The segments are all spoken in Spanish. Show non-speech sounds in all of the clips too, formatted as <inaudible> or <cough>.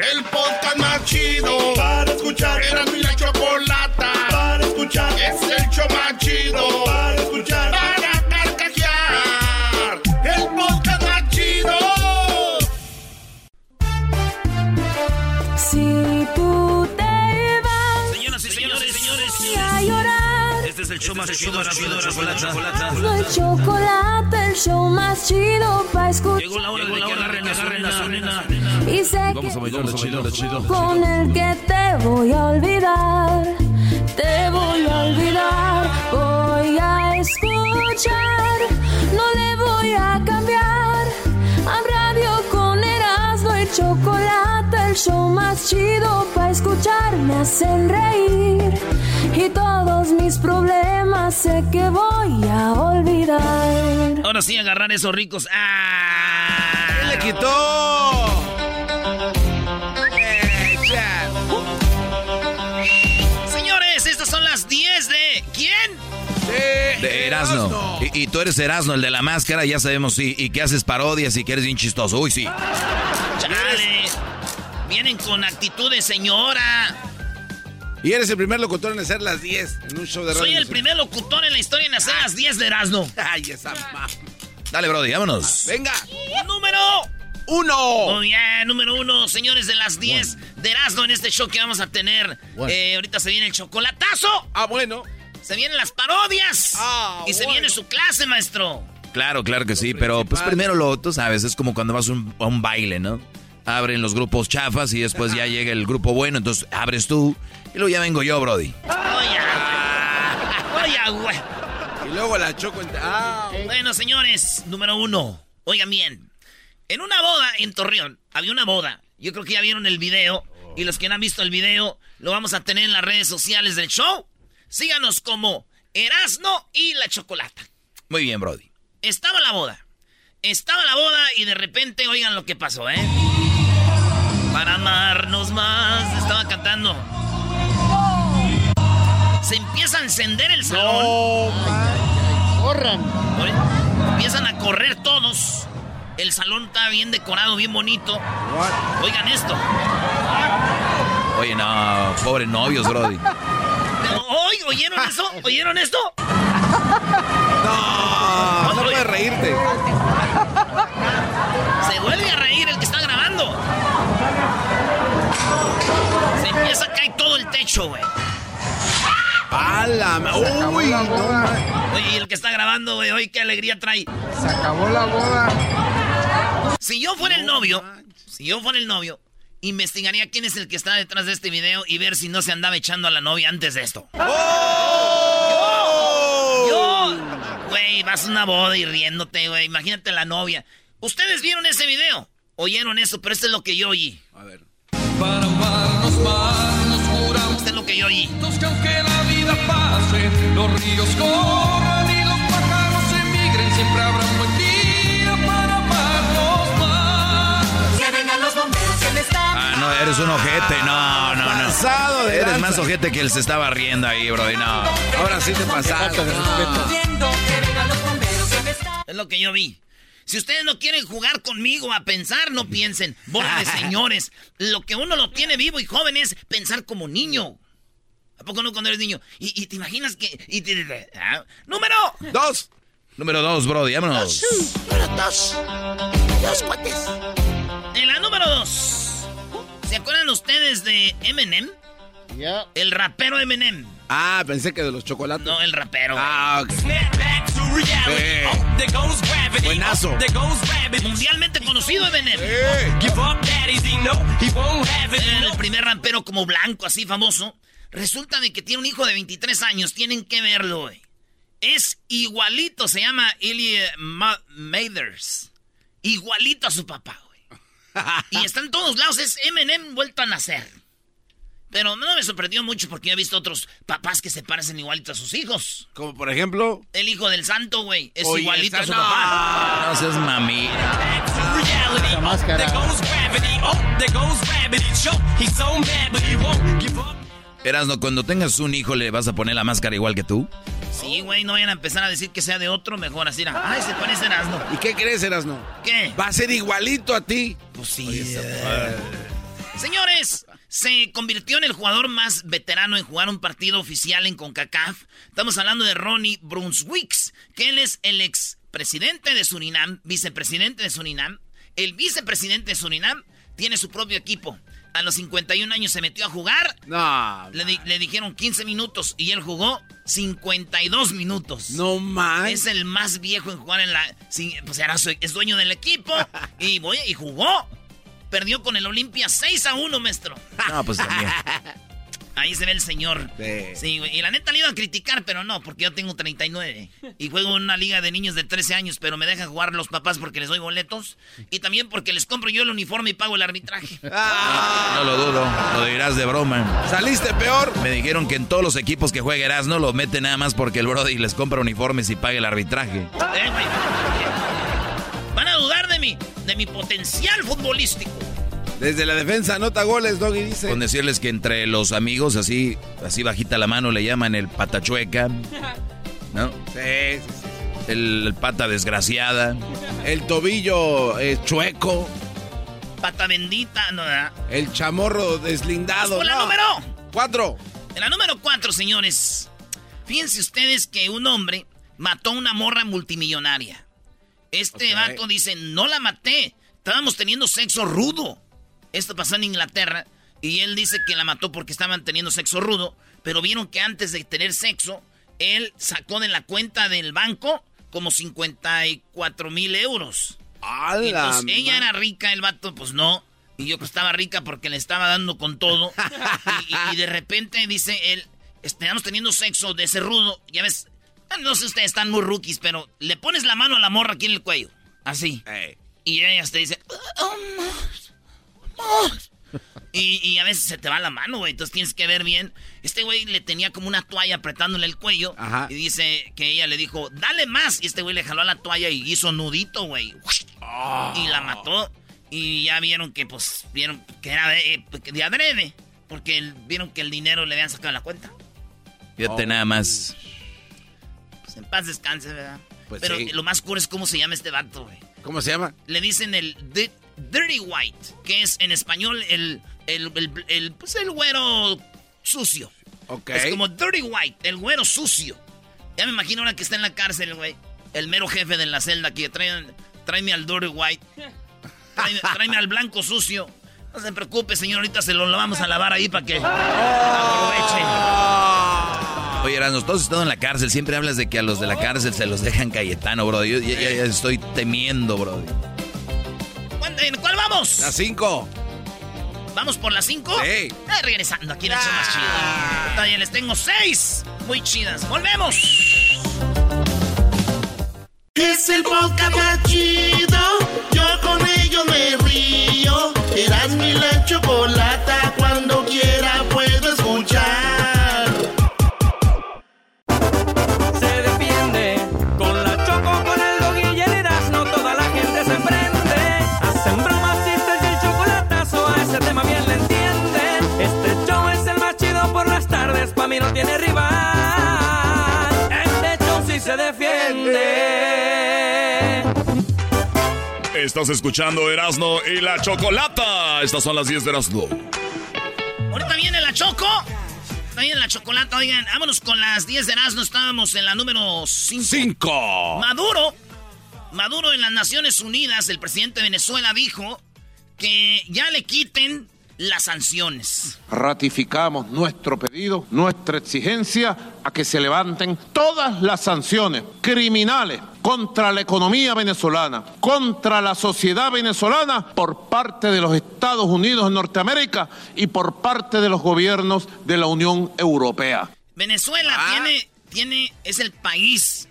El podcast más chido para escuchar. Era más chido, chocolata. no hay chocolate, el show más chido para escuchar. Llegó la hora de que agarren, agarren a su nena. Y sé Vamos a que bailar chido, chido. con el que te voy a olvidar, te voy a olvidar, voy a escuchar, no le voy a cambiar. A radio con Erasmo y chocolate, show más chido para escuchar, me hacen reír. Y todos mis problemas sé que voy a olvidar. Ahora sí, agarrar esos ricos. ¡Ah! ¡Le quitó! Señores, estas son las 10 de. ¿Quién? De Erasno. Y, y tú eres Erasno, el de la máscara, ya sabemos, sí. Y que haces parodias y que eres bien chistoso. Uy, sí. Chale. Vienen con actitud de señora. Y eres el primer locutor en hacer las 10 en un show de radio. Soy el primer locutor en la historia en hacer las 10 de Erasmo. <laughs> Ay, esa ma. Dale, Brody, vámonos. Venga. Número Uno. Muy bien, número uno, señores de las 10 de Erasmo en este show que vamos a tener. Bueno. Eh, ahorita se viene el chocolatazo, Ah, bueno. se vienen las parodias Ah, y se viene su clase, maestro. Claro, claro que sí, pero pues primero lo, tú sabes, es como cuando vas un, a un baile, ¿no? Abren los grupos chafas y después ya llega el grupo bueno, entonces abres tú y luego ya vengo yo, Brody. Oye, oye, güey. Y luego la choco. en- Ah, Bueno, señores, número uno. Oigan bien. En una boda en Torreón, había una boda. Yo creo que ya vieron el video. Y los que no han visto el video, lo vamos a tener en las redes sociales del show. Síganos como Erasno y la Chocolata. Muy bien, Brody. Estaba la boda. Estaba la boda y de repente, oigan lo que pasó, ¿eh? Para amarnos más. Estaba cantando. Se empieza a encender el salón. corran. Oye, Empiezan a correr todos. El salón está bien decorado, bien bonito. Oigan esto. Oye, no, pobre novios, Brody. Oy, ¿Oyeron eso? ¿Oyeron esto? No, no puedes reírte. Se empieza a caer todo el techo, güey. ¡A la ma- Uy, no, ma- Oye, y el que está grabando, güey, hoy qué alegría trae. Se acabó la boda. Si yo fuera el novio, si yo fuera el novio, investigaría quién es el que está detrás de este video y ver si no se andaba echando a la novia antes de esto. Yo, güey, vas a una boda y riéndote, güey. Imagínate la novia. ¿Ustedes vieron ese video? Oyeron eso, pero esto es lo que yo oí. A ver. Para los ríos corran y los pájaros emigren, siempre habrá un buen día para amarnos más. Ah, no, eres un ojete, no, no, no. Pasado de Eres más ojete que él se estaba riendo ahí, Brody, no. Ahora sí te pasaste. Es lo que yo vi. Si ustedes no quieren jugar conmigo a pensar, no piensen. De <laughs> señores. Lo que uno lo tiene vivo y joven es pensar como niño. ¿A poco no cuando eres niño? Y, y te imaginas que... y te- ah, ¡Número! Dos. Número dos, Brody, vámonos. En la número dos. ¿Se acuerdan ustedes de Eminem? Ya. El rapero Eminem. Ah, pensé que de los chocolates. No, el rapero. Ah, ok. Buenazo. Mundialmente conocido Eminem. Era el primer rapero como blanco, así famoso. Resulta de que tiene un hijo de 23 años. Tienen que verlo, güey. Es igualito, se llama Ilya Ma- Mathers. Igualito a su papá, güey. Y <laughs> está en todos lados, es Eminem vuelto a nacer. Pero no me sorprendió mucho porque yo he visto otros papás que se parecen igualito a sus hijos. Como por ejemplo. El hijo del santo, güey, es Oye, igualito a su no. papá. No seas mami. La máscara. Erasno, cuando tengas un hijo, ¿le vas a poner la máscara igual que tú? Sí, güey, no vayan a empezar a decir que sea de otro, mejor así. era, Ay, se parece a Erasmo. ¿Y qué crees, Erasno? ¿Qué? Va a ser igualito a ti. Pues sí. Señores, se convirtió en el jugador más veterano en jugar un partido oficial en CONCACAF. Estamos hablando de Ronnie Brunswicks, que él es el ex presidente de Surinam, vicepresidente de Surinam. El vicepresidente de Surinam tiene su propio equipo. A los 51 años se metió a jugar. No. Le, di- le dijeron 15 minutos y él jugó 52 minutos. No más. Es el más viejo en jugar en la. sí, pues era su- es dueño del equipo. <laughs> y, voy, y jugó. Perdió con el Olimpia 6 a 1, maestro. No, pues también. <laughs> Ahí se ve el señor. Sí. Sí, güey. Y la neta le iba a criticar, pero no, porque yo tengo 39. Y juego en una liga de niños de 13 años, pero me dejan jugar los papás porque les doy boletos. Y también porque les compro yo el uniforme y pago el arbitraje. <laughs> No lo dudo, lo dirás de broma. Saliste peor. Me dijeron que en todos los equipos que juega Erasno lo mete nada más porque el Brody les compra uniformes y paga el arbitraje. Eh, güey. Van a dudar de mí, de mi potencial futbolístico. Desde la defensa anota goles, Doggy dice. Con decirles que entre los amigos, así, así bajita la mano, le llaman el patachueca, <laughs> ¿no? Sí, sí, sí. El, el pata desgraciada. El tobillo eh, chueco. Pata bendita, no. El chamorro deslindado. Con la no. número. Cuatro. En la número 4, señores. Fíjense ustedes que un hombre mató a una morra multimillonaria. Este Ok. vato dice, no la maté. Estábamos teniendo sexo rudo. Esto pasó en Inglaterra. Y él dice que la mató porque estaban teniendo sexo rudo. Pero vieron que antes de tener sexo, él sacó de la cuenta del banco como 54 mil euros. ¡A Y la pues ella era rica, el vato, pues no. Y yo pues estaba rica porque le estaba dando con todo. <laughs> y, y- y de repente dice él, estamos teniendo sexo de ese rudo. Ya ves, ah, no sé, ustedes están muy rookies, pero le pones la mano a la morra aquí en el cuello. Así. Y ella te dice, "Oh, más". <laughs> Y, y a veces se te va la mano, güey. Entonces tienes que ver bien. Este güey le tenía como una toalla apretándole el cuello. Ajá. Y dice que ella le dijo, dale más. Y este güey le jaló a la toalla y hizo nudito, güey. Y la mató. Y ya vieron que, pues, vieron que era de, eh, de adrede. Porque el- vieron que el dinero le habían sacado de la cuenta. Fíjate nada más. Pues en paz descanse, ¿verdad? Pues Pero sí. lo más cool es cómo se llama este vato, güey. ¿Cómo se llama? le dicen el dirty white, que es en español el, el, el- el, pues el güero sucio. Ok. Es como dirty white, el güero sucio. Ya me imagino ahora que está en la cárcel, güey. El mero jefe de la celda que traen, tráeme al dirty white. Tráeme, tráeme al blanco sucio. No se preocupe, señor, ahorita se lo, lo vamos a lavar ahí para que aproveche. Oye, Erasno, todos están en la cárcel. Siempre hablas de que a los de la cárcel se los dejan Cayetano, bro. Yo ya estoy temiendo, bro. ¿Cuál, en cuál vamos? Las cinco. ¿Vamos por las 5? Sí. regresando aquí en el show más chido. Todavía les tengo seis muy chidas. ¡Volvemos! Es el podcast más chido. Yo con ello me río. Eras mi la chocolata. Cuando quiera Estás escuchando Erasno y la Chocolata. Estas son las 10 de Erasno. Ahorita viene la Choco. Ahorita viene la chocolata. Oigan, vámonos con las 10 de Erasmo. Estábamos en la número 5. Cinco. Maduro. Maduro en las Naciones Unidas, el presidente de Venezuela dijo que ya le quiten las sanciones. Ratificamos nuestro pedido, nuestra exigencia a que se levanten todas las sanciones criminales contra la economía venezolana, contra la sociedad venezolana por parte de los Estados Unidos de Norteamérica y por parte de los gobiernos de la Unión Europea. Venezuela tiene, tiene, es el país,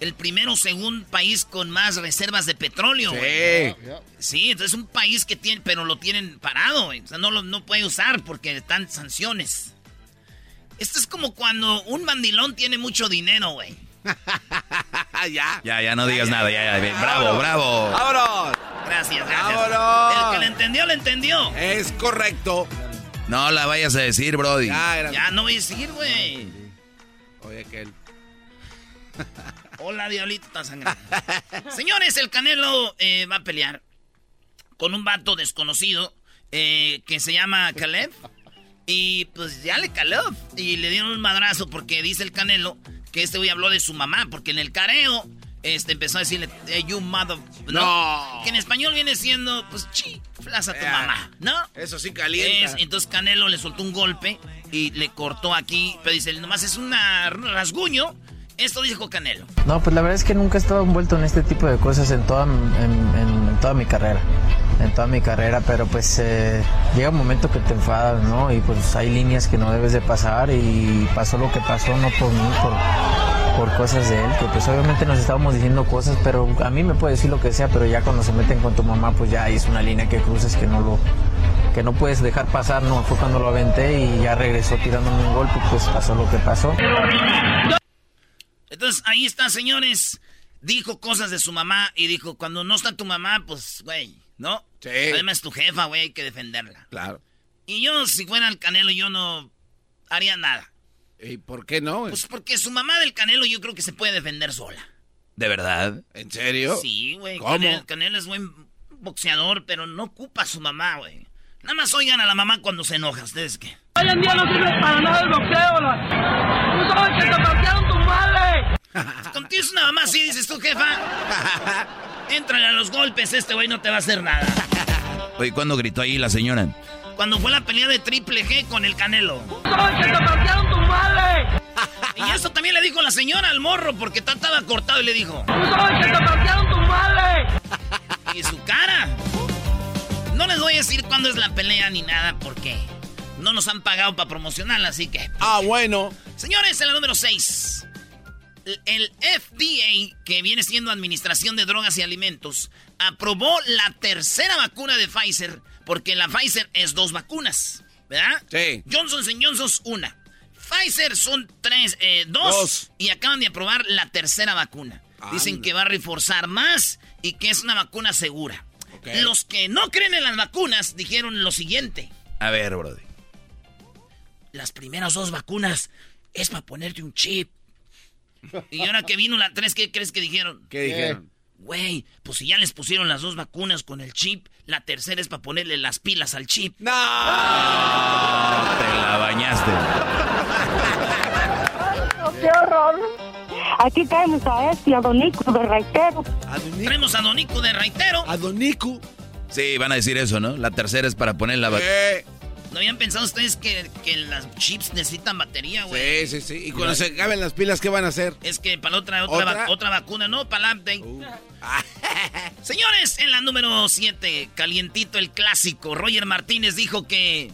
el primero o segundo país con más reservas de petróleo. güey. Sí, entonces es un país que tiene, pero lo tienen parado, güey. O sea, no lo no puede usar porque están sanciones. Esto es como cuando un mandilón tiene mucho dinero, güey. <laughs> ya. Ya, ya no digas nada, ya, ya. Bravo, bravo. ¡Vámonos! Gracias, gracias. ¡Vámonos! El que le entendió, le entendió. Es correcto. No la vayas a decir, Brody. Ya, era- Ya no voy a seguir, güey. Oye, aquel. <laughs> Hola, diablito, está sangrando. <laughs> Señores, el Canelo eh, va a pelear con un vato desconocido eh, que se llama Caleb. Y pues ya le caló. Y le dieron un madrazo porque dice el Canelo que este güey habló de su mamá. Porque en el careo este, empezó a decirle, "Eh, you mother. No. Que en español viene siendo, pues, chi, flas a tu mamá, ¿no? Eso sí calienta. Es- entonces Canelo le soltó un golpe y le cortó aquí. Pero dice, nomás es un rasguño. Esto dijo Canelo. No, pues la verdad es que nunca he estado envuelto en este tipo de cosas en toda, en, en- en toda mi carrera. En toda mi carrera, pero pues eh, llega un momento que te enfadas, ¿no? Y pues hay líneas que no debes de pasar y pasó lo que pasó, no por mí, por, por cosas de él, que pues obviamente nos estábamos diciendo cosas, pero a mí me puede decir lo que sea, pero ya cuando se meten con tu mamá, pues ya es una línea que cruzas que no lo que no puedes dejar pasar, no, fue cuando lo aventé y ya regresó tirándome un golpe, pues pasó lo que pasó. Entonces, ahí está, señores. Dijo cosas de su mamá y dijo, cuando no está tu mamá, pues, güey, ¿no? Sí. Además, tu jefa, güey, hay que defenderla. Claro. Y yo, si fuera el Canelo, yo no haría nada. ¿Y por qué no? Pues porque su mamá del Canelo yo creo que se puede defender sola. ¿De verdad? ¿En serio? Sí, güey. ¿Cómo? Canelo, Canelo es buen boxeador, pero no ocupa a su mamá, güey. Nada más oigan a la mamá cuando se enoja. ¿Ustedes qué? Hoy en día no sirve para nada el boxeo. la- Tú sabes que te partieron tu madre. Contigo es una mamá así, dices tú, jefa. Éntrale a los golpes, este güey no te va a hacer nada. Oye, ¿cuándo gritó ahí la señora? Cuando fue la pelea de Triple G con el Canelo. Que te tu madre. Y eso también le dijo la señora al morro, porque ta- estaba cortado y le dijo. Que te tu madre. Y su cara. No les voy a decir cuándo es la pelea ni nada, porque no nos han pagado para promocionarla, así que. Ah, bueno. Señores, en la número 6. El FDA, que viene siendo Administración de Drogas y Alimentos, aprobó la tercera vacuna de Pfizer, porque la Pfizer es dos vacunas, ¿verdad? Sí. Johnson Johnson una. Pfizer son tres, eh, dos, Dos. y acaban de aprobar la tercera vacuna. Dicen que va a reforzar más y que es una vacuna segura. Los que no creen en las vacunas dijeron lo siguiente. A ver, Brody. Las primeras dos vacunas es para ponerte un chip. <laughs> Y ahora que vino la tres, ¿qué crees que dijeron? ¿Qué dijeron? Güey, pues si ya les pusieron las dos vacunas con el chip, la tercera es para ponerle las pilas al chip. ¡No! Te la bañaste. ¡Qué horror! Aquí caemos a este, a Donico de Raitero. Traemos a Donico de Raitero. A Donico. Sí, van a decir eso, ¿no? La tercera es para poner la... va- Eh, ¿No habían pensado ustedes que, que las chips necesitan batería, güey? sí, sí, sí. Y cuando se acaben las pilas, ¿qué van a hacer? Es que para otra, otra, ¿Otra? va- otra vacuna, no, para la update. <laughs> Señores, en la número 7, calientito el clásico, Roger Martínez dijo que,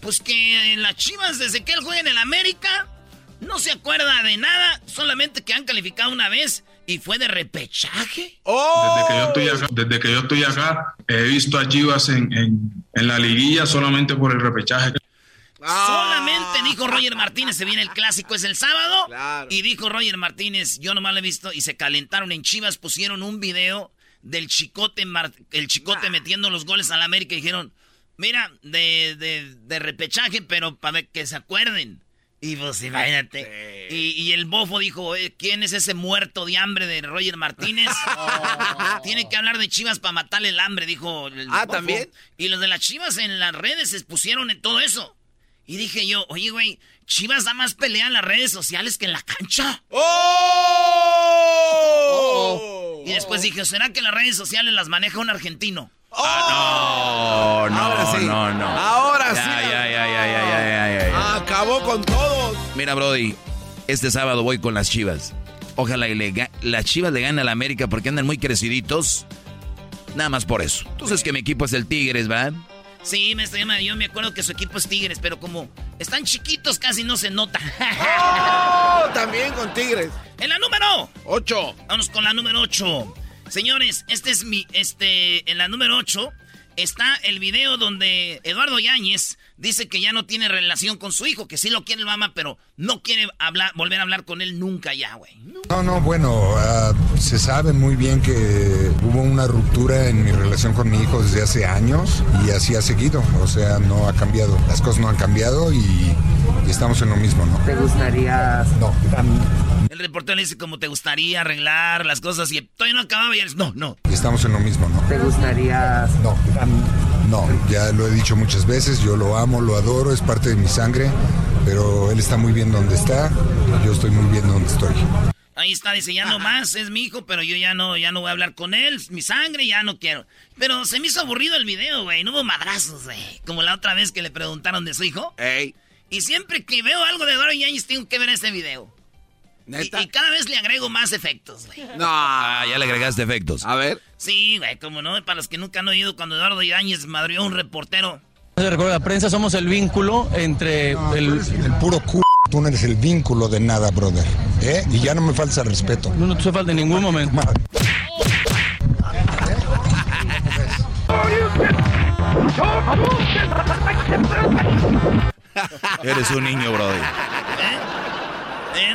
pues que las chivas desde que él juega en el América, no se acuerda de nada, solamente que han calificado una vez y fue de repechaje. ¡Oh! Desde que yo estoy acá, desde que yo estoy acá he visto a Chivas en, en- en la liguilla solamente por el repechaje. Ah. Solamente dijo Roger Martínez, se viene el clásico, es el sábado. Claro. Y dijo Roger Martínez, yo nomás lo he visto, y se calentaron en Chivas, pusieron un video del chicote, Mar- el chicote metiendo los goles al América y dijeron, mira, de, de, de repechaje, pero para que se acuerden. Y pues imagínate. Y, y el bofo dijo, "Eh, ¿quién es ese muerto de hambre de Roger Martínez? <laughs> Tiene que hablar de Chivas para matarle el hambre, dijo el Ah, bofo. ¿también? Y los de las Chivas en las redes se pusieron en todo eso. Y dije yo, oye, güey, Chivas da más pelea en las redes sociales que en la cancha. ¡Oh! Y después dije, ¿será que las redes sociales las maneja un argentino? Ah, no, no, Ahora sí. no, no. Ahora. Ya, ya, Mira, Brody, este sábado voy con las chivas. Ojalá y le las chivas le ganen a la América porque andan muy creciditos. Nada más por eso. Entonces que mi equipo es el Tigres, ¿verdad? Sí, maestro, yo me, yo me acuerdo que su equipo es Tigres, pero como están chiquitos casi no se nota. ¡Oh! <laughs> También con Tigres. En la número 8. Vamos con la número 8. Señores, este es mi. Este. En la número 8 está el video donde Eduardo Yáñez dice que ya no tiene relación con su hijo, que sí lo quiere el mamá, pero no quiere hablar, volver a hablar con él nunca ya, güey. No, no, bueno, ah, se sabe muy bien que hubo una ruptura en mi relación con mi hijo desde hace años y así ha seguido, o sea, no ha cambiado, las cosas no han cambiado y, y estamos en lo mismo, ¿no? ¿Te gustaría No, El reportero le dice como te gustaría arreglar las cosas y todavía no acababa y él dice, no, no. estamos en lo mismo, ¿no? ¿Te gustaría No, no, ya lo he dicho muchas veces, yo lo amo, lo adoro, es parte de mi sangre, pero él está muy bien donde está, yo estoy muy bien donde estoy. Ahí está diseñando más, es mi hijo, pero yo ya no, ya no voy a hablar con él, mi sangre ya no quiero. Pero se me hizo aburrido el video, güey, no hubo madrazos, güey. Como la otra vez que le preguntaron de su hijo. Ey. Y siempre que veo algo de Eduardo Yáñez tengo que ver ese video. Y, ¿Neta? y cada vez le agrego más efectos, güey. No. Ah, ya le agregaste efectos. A ver. Sí, güey, como no, para los que nunca han oído, cuando Eduardo Yáñez madrió a un reportero. Recuerda, la prensa somos el vínculo entre el... El puro c... Tú no eres el vínculo de nada, brother. ¿eh? Y ya no me falta respeto. No, no te hace falta en ningún momento. <laughs> Eres un niño, Brody. Eh,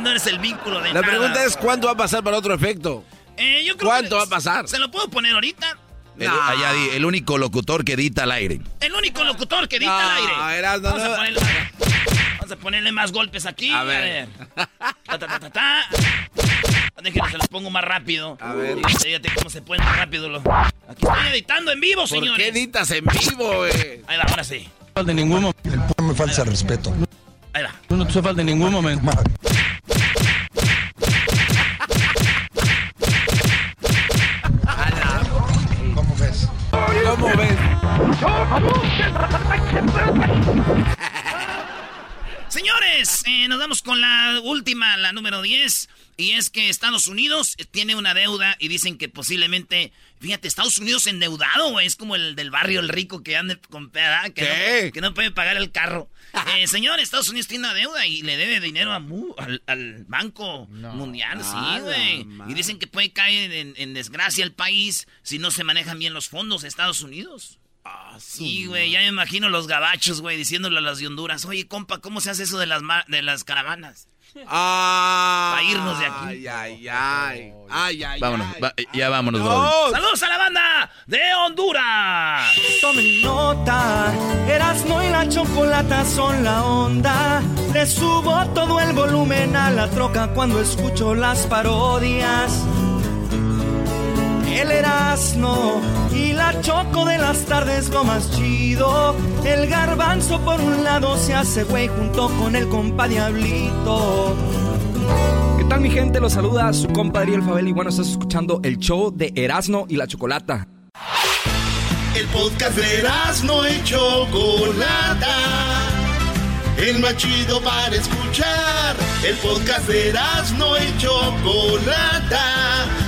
no eres el vínculo de La nada. pregunta es: ¿cuánto va a pasar para otro efecto? Eh, yo creo ¿Cuánto que va a pasar? ¿Se lo puedo poner ahorita? El, allá di- el único locutor que edita al aire. El único locutor que edita No, al aire. Erasmo, vamos, a no. ponerle, vamos a ponerle más golpes aquí. A A ver. ver. Ta, ta, ta, ta, ta. Déjenme, se los pongo más rápido. A ver. Fíjate, cómo se puede más rápido. Lo... Aquí estoy editando en vivo, ¿Por señores. qué editas en vivo, güey? Ahí va, ahora sí. en ningún momento. No me falta respeto. Ahí va. No te hace falta en ningún momento. ¿Cómo ves? ¿Cómo ves? Señores, eh, nos vamos con la última, la número 10. Y es que Estados Unidos tiene una deuda y dicen que posiblemente. Fíjate, Estados Unidos endeudado, güey. Es como el del barrio, el rico que anda con ¿verdad? que. No, que no puede pagar el carro. Eh, señor, Estados Unidos tiene una deuda y le debe dinero a mu- al, al Banco Mundial, sí, güey. Y dicen que puede caer en, en desgracia el país si no se manejan bien los fondos de Estados Unidos. Sí, güey, ya me imagino los gabachos, güey, diciéndole a las de Honduras, oye, compa, ¿cómo se hace eso de las, ma- de las caravanas? Ah. Pa' irnos de aquí. Ay, ay, ay. Ay, ay, Vámonos, ay. va- ya vámonos, No. ¡Saludos a la banda de Honduras! Tomen nota, Erasmo y la chocolata son la onda. Le subo todo el volumen a la troca cuando escucho las parodias. El Erasmo y la choco de las tardes lo más chido. El garbanzo por un lado se hace güey junto con el compa Diablito. ¿Qué tal mi gente? Los saluda su compadre El Fabel y bueno, estás escuchando el show de Erasmo y la Chocolata. El podcast de no y Chocolata. El más chido para escuchar. El podcast de no y Chocolata.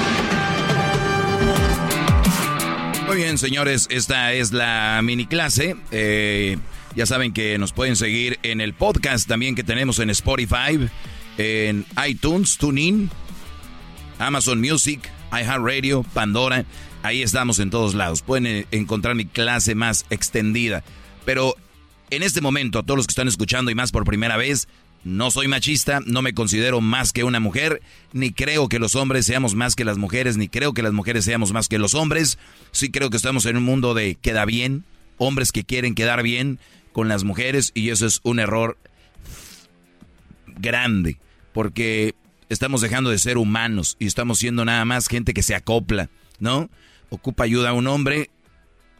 Muy bien, señores, esta es la mini clase. Eh, ya saben que nos pueden seguir en el podcast también que tenemos en Spotify, en iTunes, TuneIn, Amazon Music, iHeartRadio, Pandora. Ahí estamos en todos lados. Pueden eh, encontrar mi clase más extendida. Pero en este momento, a todos los que están escuchando y más por primera vez, no soy machista, no me considero más que una mujer, ni creo que los hombres seamos más que las mujeres, ni creo que las mujeres seamos más que los hombres. Sí creo que estamos en un mundo de queda bien, hombres que quieren quedar bien con las mujeres y eso es un error grande, porque estamos dejando de ser humanos y estamos siendo nada más gente que se acopla, ¿no? Ocupa ayuda a un hombre,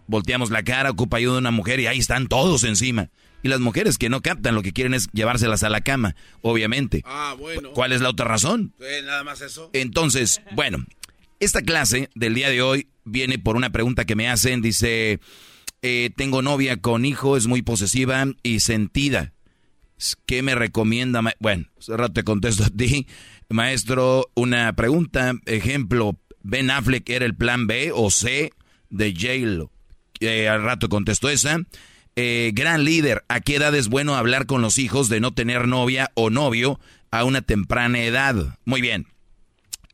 volteamos la cara, ocupa ayuda a una mujer y ahí están todos encima. Y las mujeres que no captan lo que quieren es llevárselas a la cama, obviamente. Ah, bueno. ¿Cuál es la otra razón? Eh, nada más eso. Entonces, bueno, esta clase del día de hoy viene por una pregunta que me hacen. Dice, eh, tengo novia con hijo, es muy posesiva y sentida. ¿Qué me recomienda? Bueno, hace rato te contesto a ti. Maestro, una pregunta. Ejemplo, ¿Ben Affleck era el plan B o C de J-Lo? Eh, al rato contestó esa. Eh, gran líder, ¿a qué edad es bueno hablar con los hijos de no tener novia o novio a una temprana edad? Muy bien.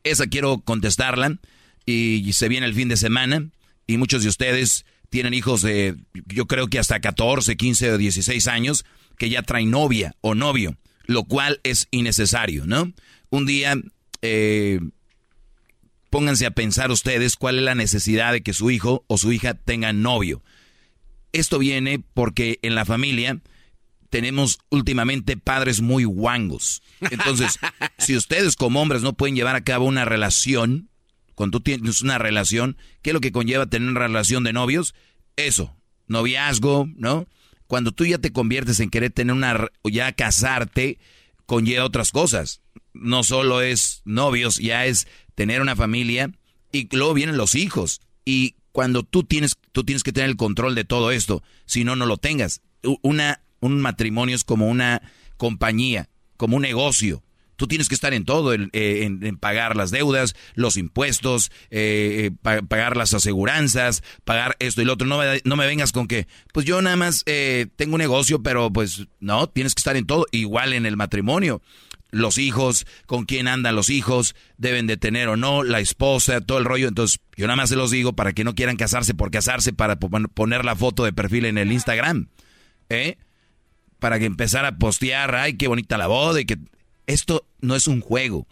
Esa quiero contestarla y se viene el fin de semana y muchos de ustedes tienen hijos de, yo creo que hasta 14, 15 o 16 años que ya traen novia o novio, lo cual es innecesario, ¿no? Un día, eh, pónganse a pensar ustedes cuál es la necesidad de que su hijo o su hija tengan novio. Esto viene porque en la familia tenemos últimamente padres muy guangos. Entonces, <laughs> si ustedes como hombres no pueden llevar a cabo una relación, cuando tú tienes una relación, ¿qué es lo que conlleva tener una relación de novios? Eso, noviazgo, ¿no? Cuando tú ya te conviertes en querer tener una, ya casarte, conlleva otras cosas. No solo es novios, ya es tener una familia y luego vienen los hijos. Y cuando tú tienes, tú tienes que tener el control de todo esto, si no, no lo tengas. Una, un matrimonio es como una compañía, como un negocio. Tú tienes que estar en todo, en, eh, pagar las deudas, los impuestos, eh, eh, pagar las aseguranzas, pagar esto y lo otro. No me, no me vengas con que, pues yo nada más tengo un negocio, pero pues no, tienes que estar en todo, igual en el matrimonio los hijos, con quién andan los hijos, deben de tener o no, la esposa, todo el rollo. Entonces, yo nada más se los digo para que no quieran casarse por casarse, para poner la foto de perfil en el Instagram. ¿Eh? Para que empezar a postear, ay, qué bonita la boda y que... Esto no es un juego.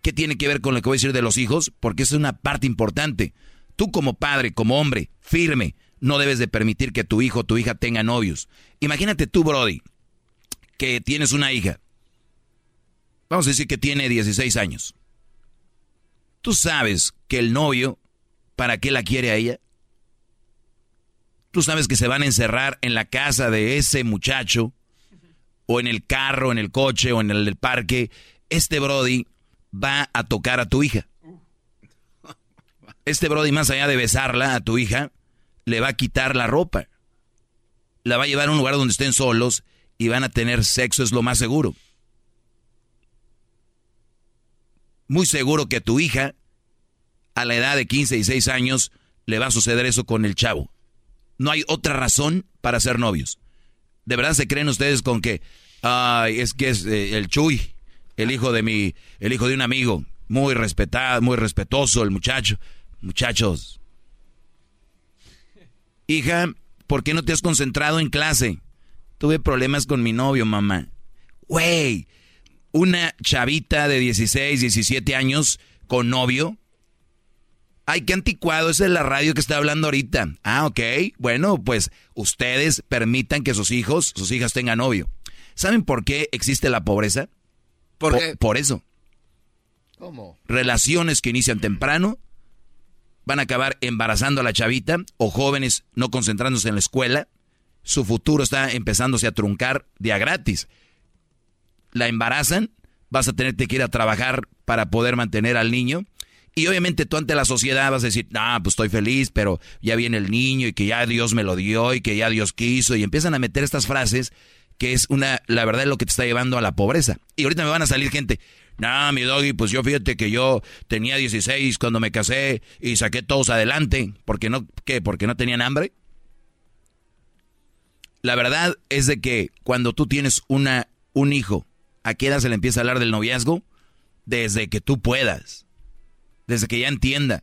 ¿Qué tiene que ver con lo que voy a decir de los hijos? Porque es una parte importante. Tú como padre, como hombre, firme, no debes de permitir que tu hijo o tu hija tenga novios. Imagínate tú, Brody, que tienes una hija Vamos a decir que tiene 16 años. ¿Tú sabes que el novio, para qué la quiere a ella? ¿Tú sabes que se van a encerrar en la casa de ese muchacho? O en el carro, en el coche, o en el parque. Este Brody va a tocar a tu hija. Este Brody, más allá de besarla a tu hija, le va a quitar la ropa. La va a llevar a un lugar donde estén solos y van a tener sexo, es lo más seguro. Muy seguro que tu hija, a la edad de 15 y 6 años, le va a suceder eso con el chavo. No hay otra razón para ser novios. ¿De verdad se creen ustedes con que, ay, es que es eh, el Chuy, el hijo de mi, el hijo de un amigo, muy respetado, muy respetuoso el muchacho? Muchachos. Hija, ¿por qué no te has concentrado en clase? Tuve problemas con mi novio, mamá. Güey, una chavita de 16, 17 años con novio. Ay, qué anticuado, esa es la radio que está hablando ahorita. Ah, ok. Bueno, pues ustedes permitan que sus hijos, sus hijas tengan novio. ¿Saben por qué existe la pobreza? ¿Por, qué? por eso. ¿Cómo? Relaciones que inician temprano van a acabar embarazando a la chavita o jóvenes no concentrándose en la escuela. Su futuro está empezándose a truncar día gratis la embarazan, vas a tener que ir a trabajar para poder mantener al niño. Y obviamente tú ante la sociedad vas a decir, ah, pues estoy feliz, pero ya viene el niño y que ya Dios me lo dio y que ya Dios quiso. Y empiezan a meter estas frases que es una, la verdad es lo que te está llevando a la pobreza. Y ahorita me van a salir gente, no, mi doggy, pues yo fíjate que yo tenía 16 cuando me casé y saqué todos adelante. porque no, qué? ¿Porque no tenían hambre? La verdad es de que cuando tú tienes una, un hijo ¿A qué edad se le empieza a hablar del noviazgo? Desde que tú puedas. Desde que ya entienda.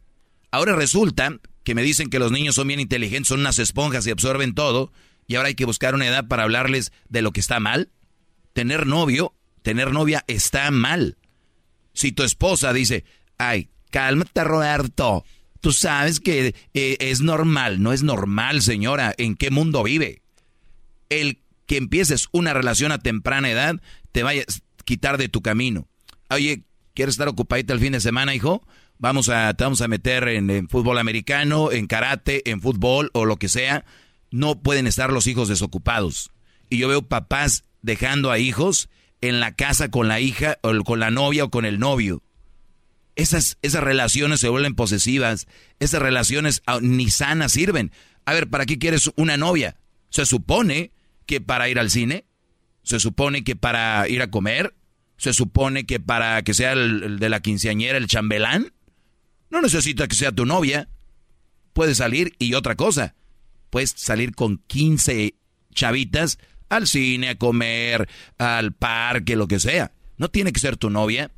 Ahora resulta que me dicen que los niños son bien inteligentes, son unas esponjas y absorben todo. Y ahora hay que buscar una edad para hablarles de lo que está mal. Tener novio, tener novia está mal. Si tu esposa dice, ay, cálmate Roberto, tú sabes que eh, es normal, no es normal señora, ¿en qué mundo vive? El que empieces una relación a temprana edad te vayas, quitar de tu camino. Oye, ¿quieres estar ocupadita el fin de semana, hijo? Vamos a, te vamos a meter en, en fútbol americano, en karate, en fútbol o lo que sea. No pueden estar los hijos desocupados. Y yo veo papás dejando a hijos en la casa con la hija o con la novia o con el novio. Esas, esas relaciones se vuelven posesivas, esas relaciones ah, ni sanas sirven. A ver, ¿para qué quieres una novia? Se supone que para ir al cine, se supone que para ir a comer, se supone que para que sea el, de la quinceañera, el chambelán. No necesita que sea tu novia. Puedes salir y otra cosa, puedes salir con 15 chavitas al cine, a comer, al parque, lo que sea. No tiene que ser tu novia.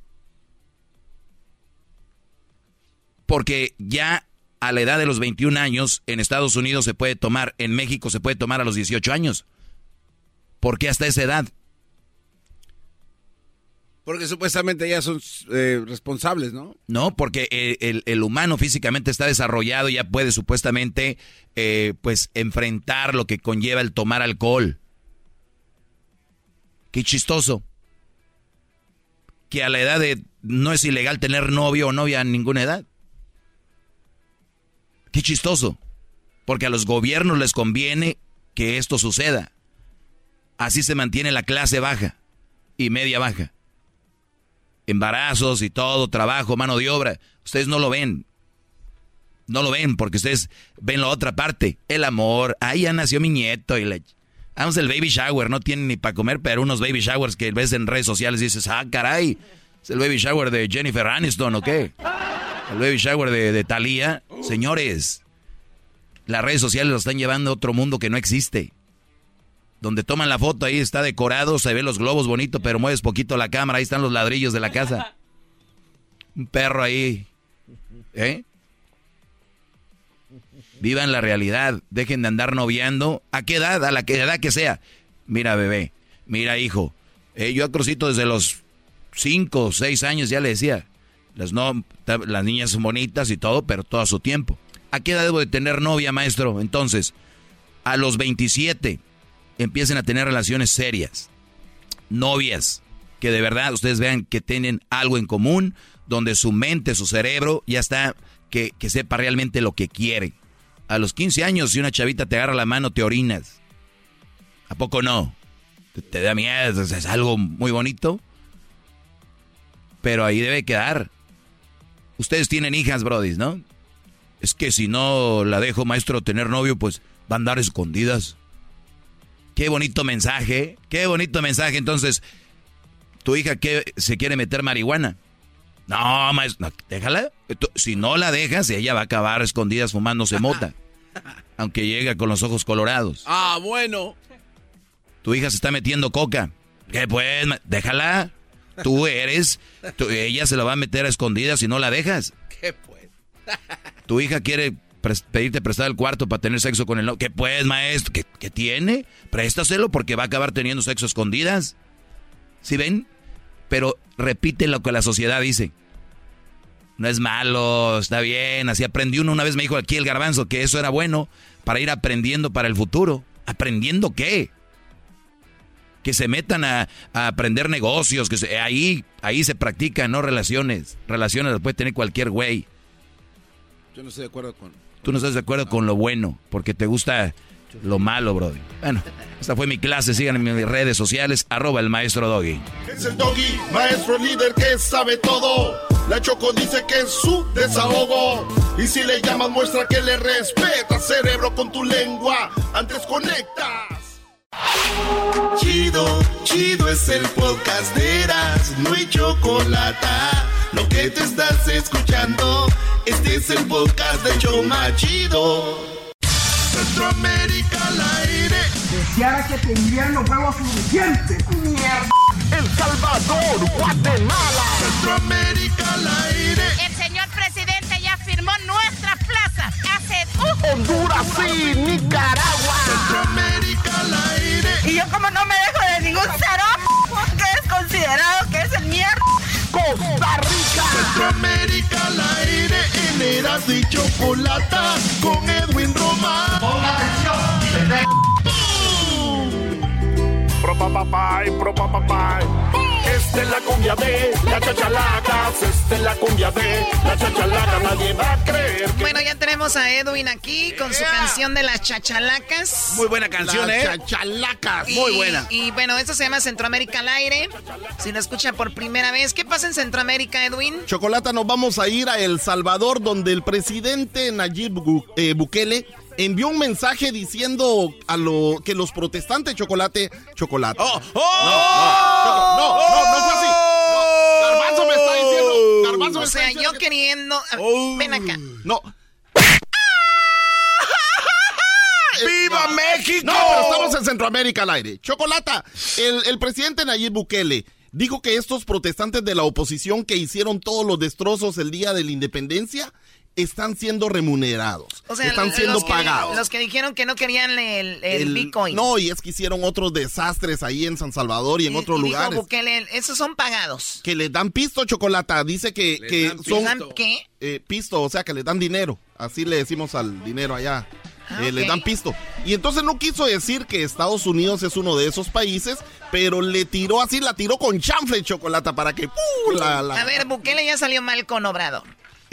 Porque ya a la edad de los 21 años en Estados Unidos se puede tomar, en México se puede tomar a los 18 años. ¿Por qué hasta esa edad? Porque supuestamente ya son eh, responsables, ¿no? No, porque el, el, humano físicamente está desarrollado, ya puede supuestamente, eh, pues, enfrentar lo que conlleva el tomar alcohol. Qué chistoso. Que a la edad de no es ilegal tener novio o novia a ninguna edad. Qué chistoso. Porque a los gobiernos les conviene que esto suceda. Así se mantiene la clase baja y media baja. Embarazos y todo, trabajo, mano de obra. Ustedes no lo ven. No lo ven porque ustedes ven la otra parte. El amor. Ahí ya nació mi nieto y. Vamos el baby shower. No tienen ni para comer, pero unos baby showers que ves en redes sociales y dices, ah, caray. ¿Es el baby shower de Jennifer Aniston o qué? El baby shower de, de Thalía. Señores, las redes sociales lo están llevando a otro mundo que no existe. Donde toman la foto, ahí está decorado, se ve los globos bonitos, pero mueves poquito la cámara, ahí están los ladrillos de la casa. <laughs> Un perro ahí. ¿Eh? Vivan la realidad, dejen de andar noviando. ¿A qué edad? A la edad que sea. Mira, bebé, mira, hijo. Eh, yo a Crucito desde los 5 o 6 años ya le decía, las, no, las niñas son bonitas y todo, pero todo a su tiempo. ¿A qué edad debo de tener novia, maestro? Entonces, a los 27 empiecen a tener relaciones serias. Novias, que de verdad ustedes vean que tienen algo en común, donde su mente, su cerebro ya está, que, que sepa realmente lo que quiere. A los 15 años, si una chavita te agarra la mano, te orinas. ¿A poco no? Te, da miedo, es algo muy bonito. Pero ahí debe quedar. Ustedes tienen hijas, brodis, ¿no? Es que si no la dejo, maestro, tener novio, pues va a andar escondidas. Qué bonito mensaje, qué bonito mensaje. Entonces, tu hija que se quiere meter marihuana. No, maestro, déjala. Si no la dejas, ella va a acabar escondidas fumándose mota. <laughs> aunque llega con los ojos colorados. Ah, bueno. Tu hija se está metiendo coca. ¿Qué pues? Déjala. Tú eres. ella se la va a meter a escondidas si no la dejas. ¿Qué pues? tu hija quiere pedirte prestar el cuarto para tener sexo con el novio. ¿Qué pues, maestro? ¿Qué, tiene? Préstaselo porque va a acabar teniendo sexo escondidas. ¿Sí ven? Pero repite lo que la sociedad dice. No es malo, está bien. Así aprendí uno. Una vez me dijo aquí el garbanzo que eso era bueno para ir aprendiendo para el futuro. ¿Aprendiendo qué? Que se metan a, aprender negocios, que ahí, ahí se practican, no relaciones. Relaciones las puede tener cualquier güey. Yo no estoy de acuerdo con Tú no estás de acuerdo con lo bueno, porque te gusta lo malo, brother. Bueno, esta fue mi clase. Síganme en mis redes sociales, arroba el maestro Doggy. Es el Doggy, maestro líder que sabe todo. La Choco dice que es su desahogo. Y si le llamas, muestra que le respeta, cerebro, con tu lengua. Antes conectas. Chido, chido es el podcast de Eras, no hay chocolate. Lo que te estás escuchando, este es el podcast de Choma Chido. Centroamérica al aire. Deseara que tendrían los huevos suficientes. Mierda. El Salvador, Guatemala. Centroamérica al aire. El señor presidente ya firmó nuestras plazas hace uh, Honduras y Nicaragua. Y yo como no me dejo de ningún cero, porque es considerado que es el mierda. Costa Rica. Centroamérica al aire en Eras y Chocolata con Edwin Román. Ponga atención. Papapay, pro papapay. Esta es la cumbia de la chachalacas. Esta es la cumbia de la chachalaca. Nadie va a creer que. Bueno, ya tenemos a Edwin aquí con su canción de las chachalacas. Muy buena canción, Las ¿eh? chachalacas. Y- Muy buena. Y bueno, esto se llama Centroamérica al aire. Si lo escucha por primera vez, ¿qué pasa en Centroamérica, Edwin? Chocolata, nos vamos a ir a El Salvador, donde el presidente Nayib eh, Bukele envió un mensaje diciendo a lo que los protestantes chocolate, chocolate. ¡Oh! No, no, no, no, no fue así. No, Garbanzo me está diciendo. Garbanzo me O sea, yo que- queriendo. a ver, Ven acá. No. ¡Viva México! No, pero estamos en Centroamérica al aire. Chocolata, el, el presidente Nayib Bukele dijo que estos protestantes de la oposición que hicieron todos los destrozos el día de la independencia están siendo remunerados. O sea, están los siendo que- pagados. Los que dijeron que no querían el, el El- Bitcoin. No, y es que hicieron otros desastres ahí en San Salvador y en otros Y dijo lugares. Bukele, esos son pagados. Que les dan pisto, Chocolata. Dice que, que dan son... pisto. ¿Les dan qué? eh, pisto, o sea, que les dan dinero. Así le decimos al dinero allá. Ah, Eh, Les dan pisto. Y entonces no quiso decir que Estados Unidos es uno de esos países, pero le tiró así, la tiró con chanfle chocolata para que... la- A ver, Bukele ya salió mal con Obrador.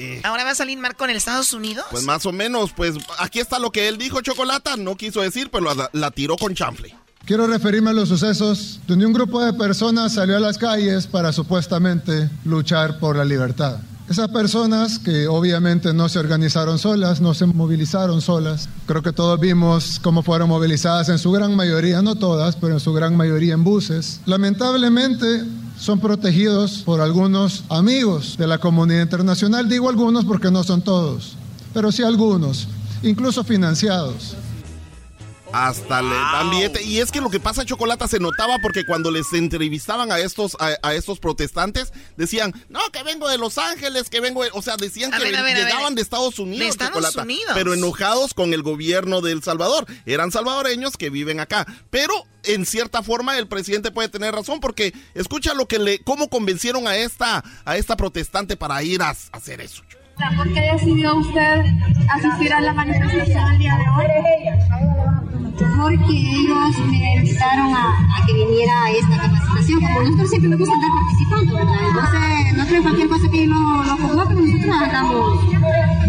Eh. ¿Ahora va a salir mal con el Estados Unidos? Pues más o menos, pues aquí está lo que él dijo, chocolata. No quiso decir, pero la, la tiró con chanfle. Quiero referirme a los sucesos donde un grupo de personas salió a las calles para supuestamente luchar por la libertad. Esas personas que obviamente no se organizaron solas, no se movilizaron solas. Creo que todos vimos cómo fueron movilizadas en su gran mayoría, no todas, pero en su gran mayoría en buses. Lamentablemente son protegidos por algunos amigos de la comunidad internacional. Digo algunos porque no son todos, pero sí algunos, incluso financiados. Hasta le dan billete. Y es que lo que pasa, Chocolata, se notaba porque cuando les entrevistaban a estos, a, a estos protestantes, decían, no, que vengo de Los Ángeles, que vengo de... O sea, decían A que ver, ver, llegaban de Estados Unidos, De Estados Chocolata, Unidos. Pero enojados con el gobierno de El Salvador. Eran salvadoreños que viven acá. Pero, en cierta forma, el presidente puede tener razón porque escucha lo que le... cómo convencieron a esta, a esta protestante para ir a, a hacer eso. ¿Por qué decidió usted asistir a la manifestación el día de hoy? Porque ellos me invitaron a, a que viniera a esta capacitación. Como nosotros siempre nos gusta estar participando, ¿verdad? Entonces, no creo cualquier cosa que lo, lo convoque, nosotros estamos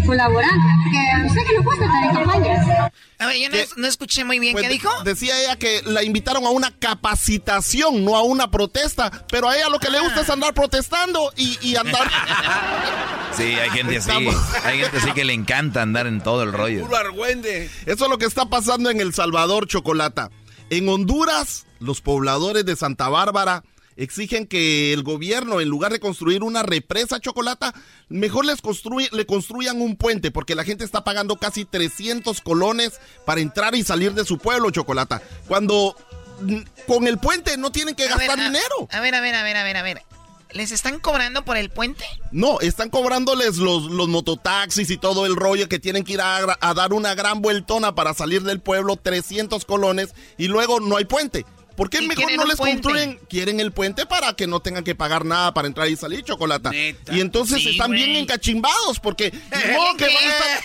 colaborando. Porque a usted que nos gusta estar en campañas. A ver, yo no, no escuché muy bien. Pues ¿Qué dijo? Decía ella que la invitaron a una capacitación, no a una protesta. Pero a ella lo que le gusta es andar protestando y, y andar. <laughs> Sí, hay gente Estamos- Hay gente así que le encanta andar en todo el rollo. argüende. Eso es lo que está pasando en El Salvador, Chocolata. En Honduras, los pobladores de Santa Bárbara exigen que el gobierno, en lugar de construir una represa chocolata, mejor les construy- le construyan un puente, porque la gente está pagando casi 300 colones para entrar y salir de su pueblo, chocolata. Cuando mm, con el puente no tienen que A ver, gastar a- dinero. A ver, a ver, a ver, a ver, a ver. ¿Les están cobrando por el puente? No, están cobrándoles los, los mototaxis y todo el rollo que tienen que ir a, a dar una gran vueltona para salir del pueblo, 300 colones, y luego no hay puente. ¿Por qué mejor no les puente. construyen? Quieren el puente para que no tengan que pagar nada para entrar y salir, chocolata. Y entonces Sí, están bien encachimbados porque <laughs> ¿Bien que qué? van a estar-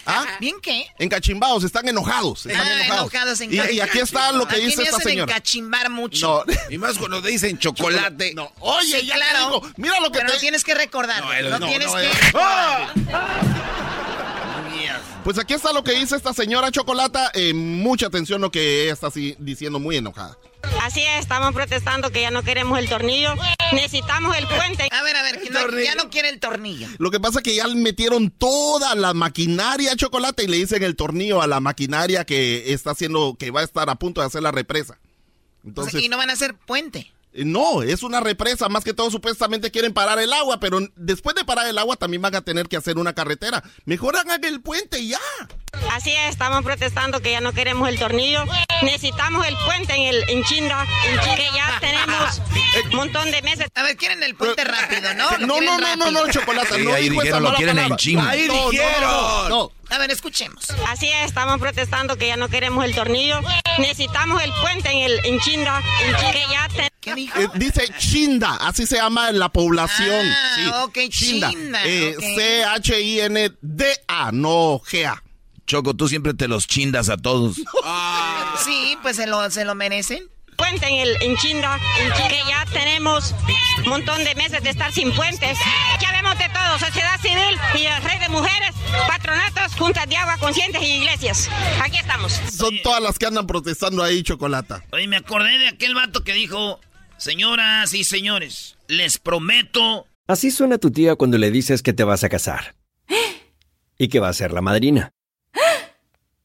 <laughs> ¿Ah? ¿Bien qué? Encachimbados, están enojados. Están Ah, enojados. enojados, y, y aquí está lo que Aquí dice me esta hacen señora. encachimbar mucho. No. Y más cuando te dicen chocolate. No. Oye, Sí, ya te claro. digo, mira lo que Pero te- lo tienes que recordar. No, el- No, no, tienes no, que el- recordar. <laughs> Pues aquí está lo que dice esta señora Chocolata. Eh, mucha atención lo que ella está así diciendo muy enojada. Así es, estamos protestando que ya no queremos el tornillo. Necesitamos el puente. A ver, a ver, que no- ya no quiere el tornillo. Lo que pasa es que ya le metieron toda la maquinaria Chocolata y le dicen el tornillo a la maquinaria que está haciendo, que va a estar a punto de hacer la represa. Entonces, y no van a hacer puente. eh, no, es una represa. Más que todo, supuestamente quieren parar el agua, pero después de parar el agua también van a tener que hacer una carretera. Mejor hagan el puente y ya. Así es, estamos protestando que ya no queremos el tornillo. Necesitamos el puente en el en Chinda, que ya tenemos un montón de meses. A ver, quieren el puente rápido, ¿no? No, no, no, no, no, Chocolata. Sí, no ahí dijeron, lo quieren en chinga. Ahí No, no, no, dijeron. no. A ver, escuchemos. Así es, estamos protestando que ya no queremos el tornillo. Necesitamos el puente en el en Chinda, que ya te- ¿Qué dijo? Eh, dice Chinda, así se llama la población. Ah, sí, ok, Chinda, Eh, ok. C-H-I-N-D-A, no G-A. Choco, tú siempre te los chindas a todos. <laughs> Sí, pues se lo, se lo merecen. puente en, el, en Chinda, que ya tenemos un montón de meses de estar sin puentes. Ya vemos de todo, sociedad civil y el rey de mujeres, patronatos, juntas de agua conscientes y iglesias. Aquí estamos. Son todas las que andan protestando ahí, Chocolata. Oye, me acordé de aquel vato que dijo, señoras y señores, les prometo... Así suena tu tía cuando le dices que te vas a casar. Y que va a ser la madrina.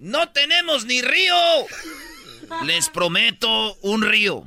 no tenemos ni río. Les prometo un río.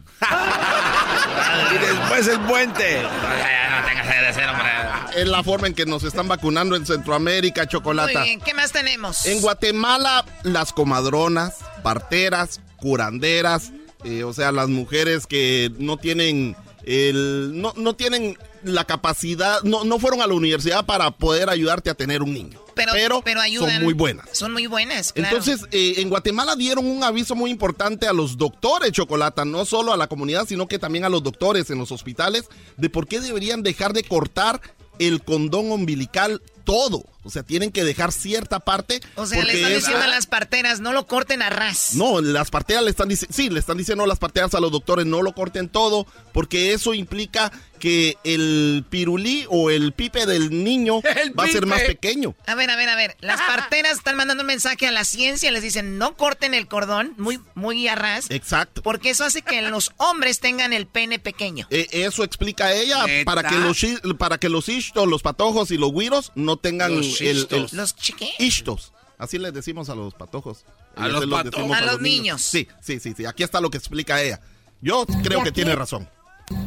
y después el puente. No tengas hombre. Es la forma en que nos están vacunando en Centroamérica, Chocolata. Muy bien, ¿qué más tenemos? En Guatemala, las comadronas, parteras, curanderas, eh, o sea, las mujeres que no tienen el, no, no tienen la capacidad, no, no fueron a la universidad para poder ayudarte a tener un niño. Pero, pero, ayudan. son muy buenas. Son muy buenas, claro. Entonces, eh, en Guatemala dieron un aviso muy importante a los doctores, Chocolata, no solo a la comunidad, sino que también a los doctores en los hospitales, de por qué deberían dejar de cortar el condón umbilical todo. O sea, tienen que dejar cierta parte. O sea, le están es- diciendo a las parteras, no lo corten a ras. No, las parteras le están diciendo, sí, le están diciendo a las parteras a los doctores no lo corten todo, porque eso implica que el pirulí o el pipe del niño <laughs> va a ser más pequeño. A ver, a ver, a ver. Las <laughs> parteras están mandando un mensaje a la ciencia, les dicen, no corten el cordón muy, muy a ras, Exacto. porque eso hace que los hombres tengan el pene pequeño. Eh, eso explica ella ¿Neta? para que los para que los ishtos, los patojos y los güiros no tengan Los el. ¿Los chiqué? ishtos. Así les decimos a los patojos. A los patojos. A los niños. Sí, sí, sí, sí. Aquí está lo que explica ella. Yo creo que tiene razón.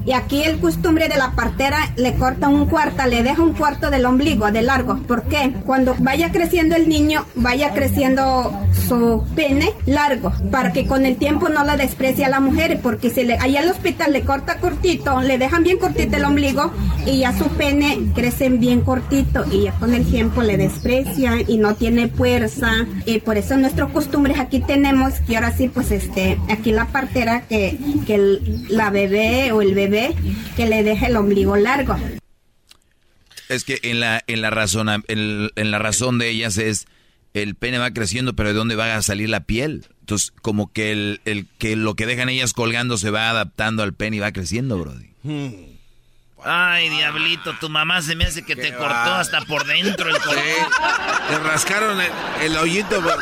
Y aquí el costumbre de la partera le corta un cuarto, le deja un cuarto del ombligo, de largo. ¿Por qué? Cuando vaya creciendo el niño, vaya creciendo su pene largo, para que con el tiempo no la desprecie a la mujer, porque si le, allá al hospital le corta cortito, le dejan bien cortito el ombligo y ya su pene crece bien cortito y ya con el tiempo le desprecia y no tiene fuerza. Y por eso nuestros costumbres aquí tenemos que ahora sí, pues este, aquí la partera que, que la bebé o el bebé que le deje el ombligo largo. Es que en la, en la razón, en, en la razón de ellas es el pene va creciendo, pero ¿de dónde va a salir la piel? Entonces, como que el, el que lo que dejan ellas colgando se va adaptando al pene y va creciendo, Brody. Ay, diablito, tu mamá se me hace que te cortó hasta por dentro el cordón. Te rascaron el, el hoyito. pa-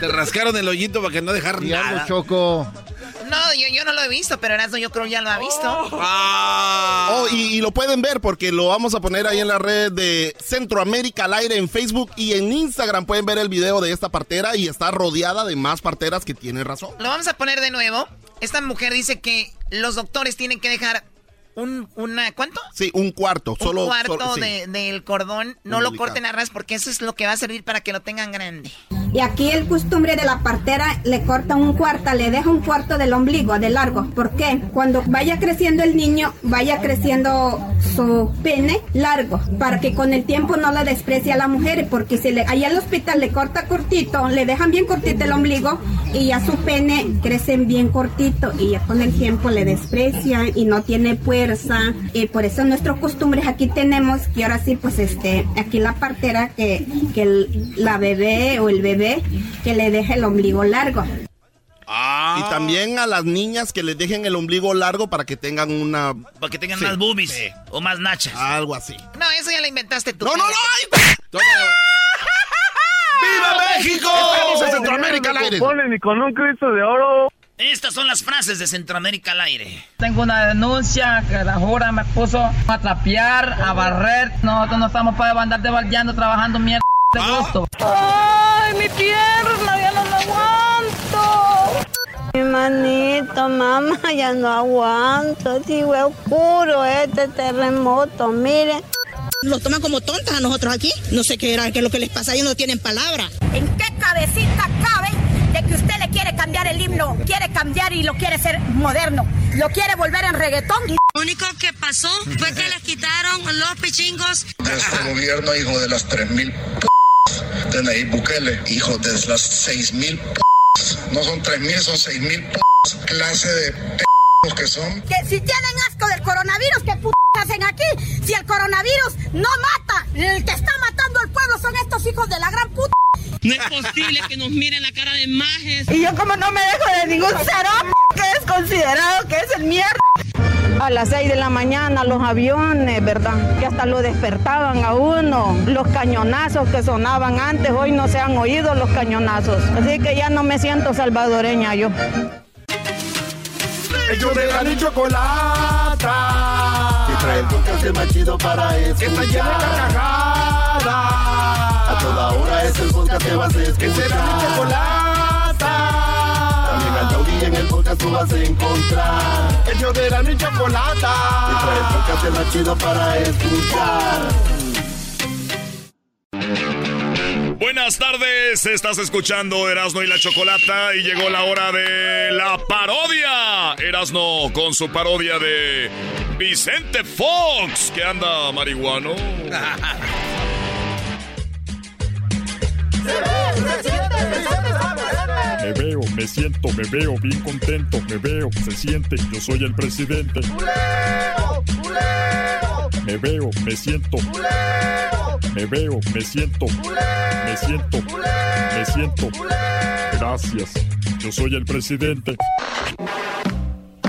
Te rascaron el hoyito para que no dejar nada. Choco. No, yo, yo no lo he visto, pero Erasmo yo creo ya lo ha visto. Oh, y, y lo pueden ver porque lo vamos a poner ahí en la red de Centroamérica al aire en Facebook y en Instagram pueden ver el video de esta partera y está rodeada de más parteras que tienen razón. Lo vamos a poner de nuevo. Esta mujer dice que los doctores tienen que dejar un, una, ¿cuánto? Sí, un cuarto. Solo, un cuarto solo- sí. de- del cordón. No lo corten a ras porque eso es lo que va a servir para que lo tengan grande. Y aquí el costumbre de la partera le corta un cuarto, le deja un cuarto del ombligo de largo. ¿Por qué? Cuando vaya creciendo el niño, vaya creciendo su pene largo, para que con el tiempo no la desprecie a la mujer, porque si le, allá al hospital le corta cortito, le dejan bien cortito el ombligo y ya su pene crecen bien cortito y ya con el tiempo le desprecian y no tiene fuerza. Y por eso nuestros costumbres aquí tenemos que ahora sí, pues este, aquí la partera que, que la bebé o el bebé que le deje el ombligo largo. Y también a las niñas que les dejen el ombligo largo para que tengan una... Para que tengan Sí. más boobies o más nachas. Algo así. No, eso ya lo inventaste tú. No, no, no. <laughs> ¡Viva México! Estamos en Centroamérica al aire. ni con un Cristo de oro. Estas son las frases de Centroamérica al aire. Tengo una denuncia que la jura me puso a trapear, a barrer. Nosotros no estamos para andar devaldeando, trabajando mierda de. ¡Ay, mi pierna! ¡Ya no la aguanto! Mi manito, mamá, ya no aguanto. Digo, es oscuro este terremoto, miren. Los toman como tontas a nosotros aquí. No sé qué era, qué es lo que les pasa, ellos no tienen palabra. ¿En qué cabecita cabe de que usted le quiere cambiar el himno? Quiere cambiar y lo quiere hacer moderno. Lo quiere volver en reggaetón. Lo único que pasó fue que les quitaron los pichingos. de este gobierno, hijo de las 3.000 p de Nayib Bukele, hijo de las 6.000 p no son 3.000, son 6.000 p clase de p que son. Que si tienen asco del coronavirus, ¿qué p hacen aquí? Si el coronavirus no mata, el que está matando al pueblo son estos hijos de la gran puta. No es posible que nos miren la cara de majes. Y yo como no me dejo de ningún cero que es considerado que es el mierda. A las 6 de la mañana los aviones, ¿verdad? Que hasta lo despertaban a uno. Los cañonazos que sonaban antes, hoy no se han oído los cañonazos. Así que ya no me siento salvadoreña yo. Ellos de la ni chocolata. Que trae el podcast más chido para escuchar. Que está llena de carcajadas. A toda hora es el podcast que vas a escuchar. Que será mi chocolata. Taurí en el podcast tú vas a encontrar. Ellos de la ni chocolata. Que trae el podcast más chido para escuchar. Buenas tardes, estás escuchando Erasno y la Chocolata y llegó la hora de la parodia. Erasno con su parodia de Vicente Fox, que anda marihuano. Me veo, me siento, me veo bien contento, me veo, se siente, yo soy el presidente. Me veo, me siento. Me veo, me siento. Me siento. Me siento. Gracias. Yo soy el presidente.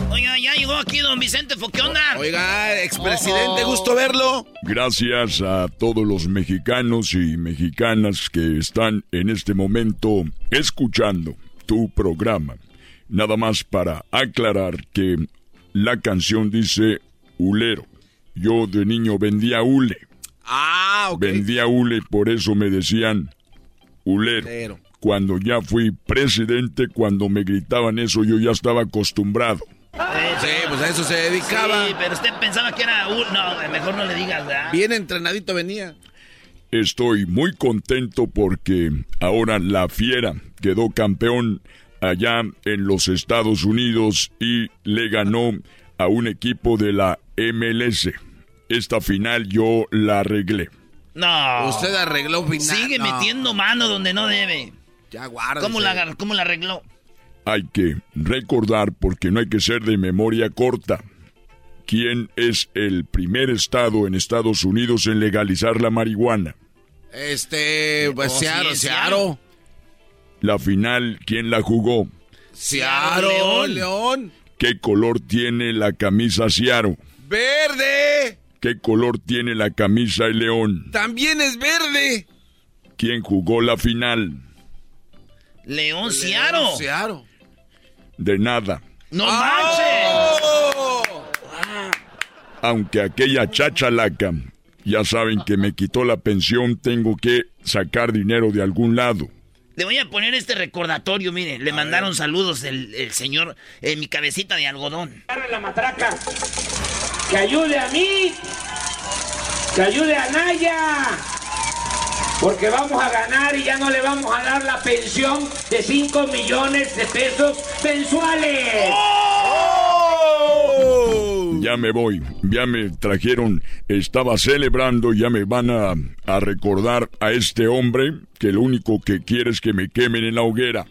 Oiga, ya llegó aquí don Vicente Fox. ¿Qué onda? Oiga, expresidente, gusto verlo. Gracias a todos los mexicanos y mexicanas que están en este momento escuchando tu programa. Nada más para aclarar que la canción dice hulero. Yo de niño vendía hule. Ah, ok. Vendía hule, por eso me decían hulero. Hulero. Cuando ya fui presidente, cuando me gritaban eso, yo ya estaba acostumbrado. Sí, pues a eso se dedicaba. Sí, pero usted pensaba que era un... No, mejor no le digas, ¿verdad? Bien entrenadito venía. Estoy muy contento porque ahora la Fiera quedó campeón allá en los Estados Unidos y le ganó a un equipo de la MLS. Esta final yo la arreglé. No. Usted arregló final. Sigue No. metiendo mano donde no debe. Ya guarda. ¿Cómo la, ¿Cómo la arregló? Hay que recordar, porque no hay que ser de memoria corta, quién es el primer estado en Estados Unidos en legalizar la marihuana. Este, pues Oh, sí, Searo, es Searo. La final, ¿quién la jugó? Searo, León. León. ¿Qué color tiene la camisa Ciaro? Verde. ¿Qué color tiene la camisa el León? También es verde. ¿Quién jugó la final? León Ciaro. Searo. De nada. ¡No ¡Oh! Aunque aquella chachalaca, ya saben que me quitó la pensión, tengo que sacar dinero de algún lado. Le voy a poner este recordatorio, mire. Le mandaron saludos el, el señor en mi cabecita de algodón. la matraca. que ayude a mí, que ayude a Naya, porque vamos a ganar y ya no le vamos a dar la pensión de 5 millones de pesos mensuales. Ya me voy, ya me trajeron, estaba celebrando, ya me van a, a recordar a este hombre que lo único que quiere es que me quemen en la hoguera.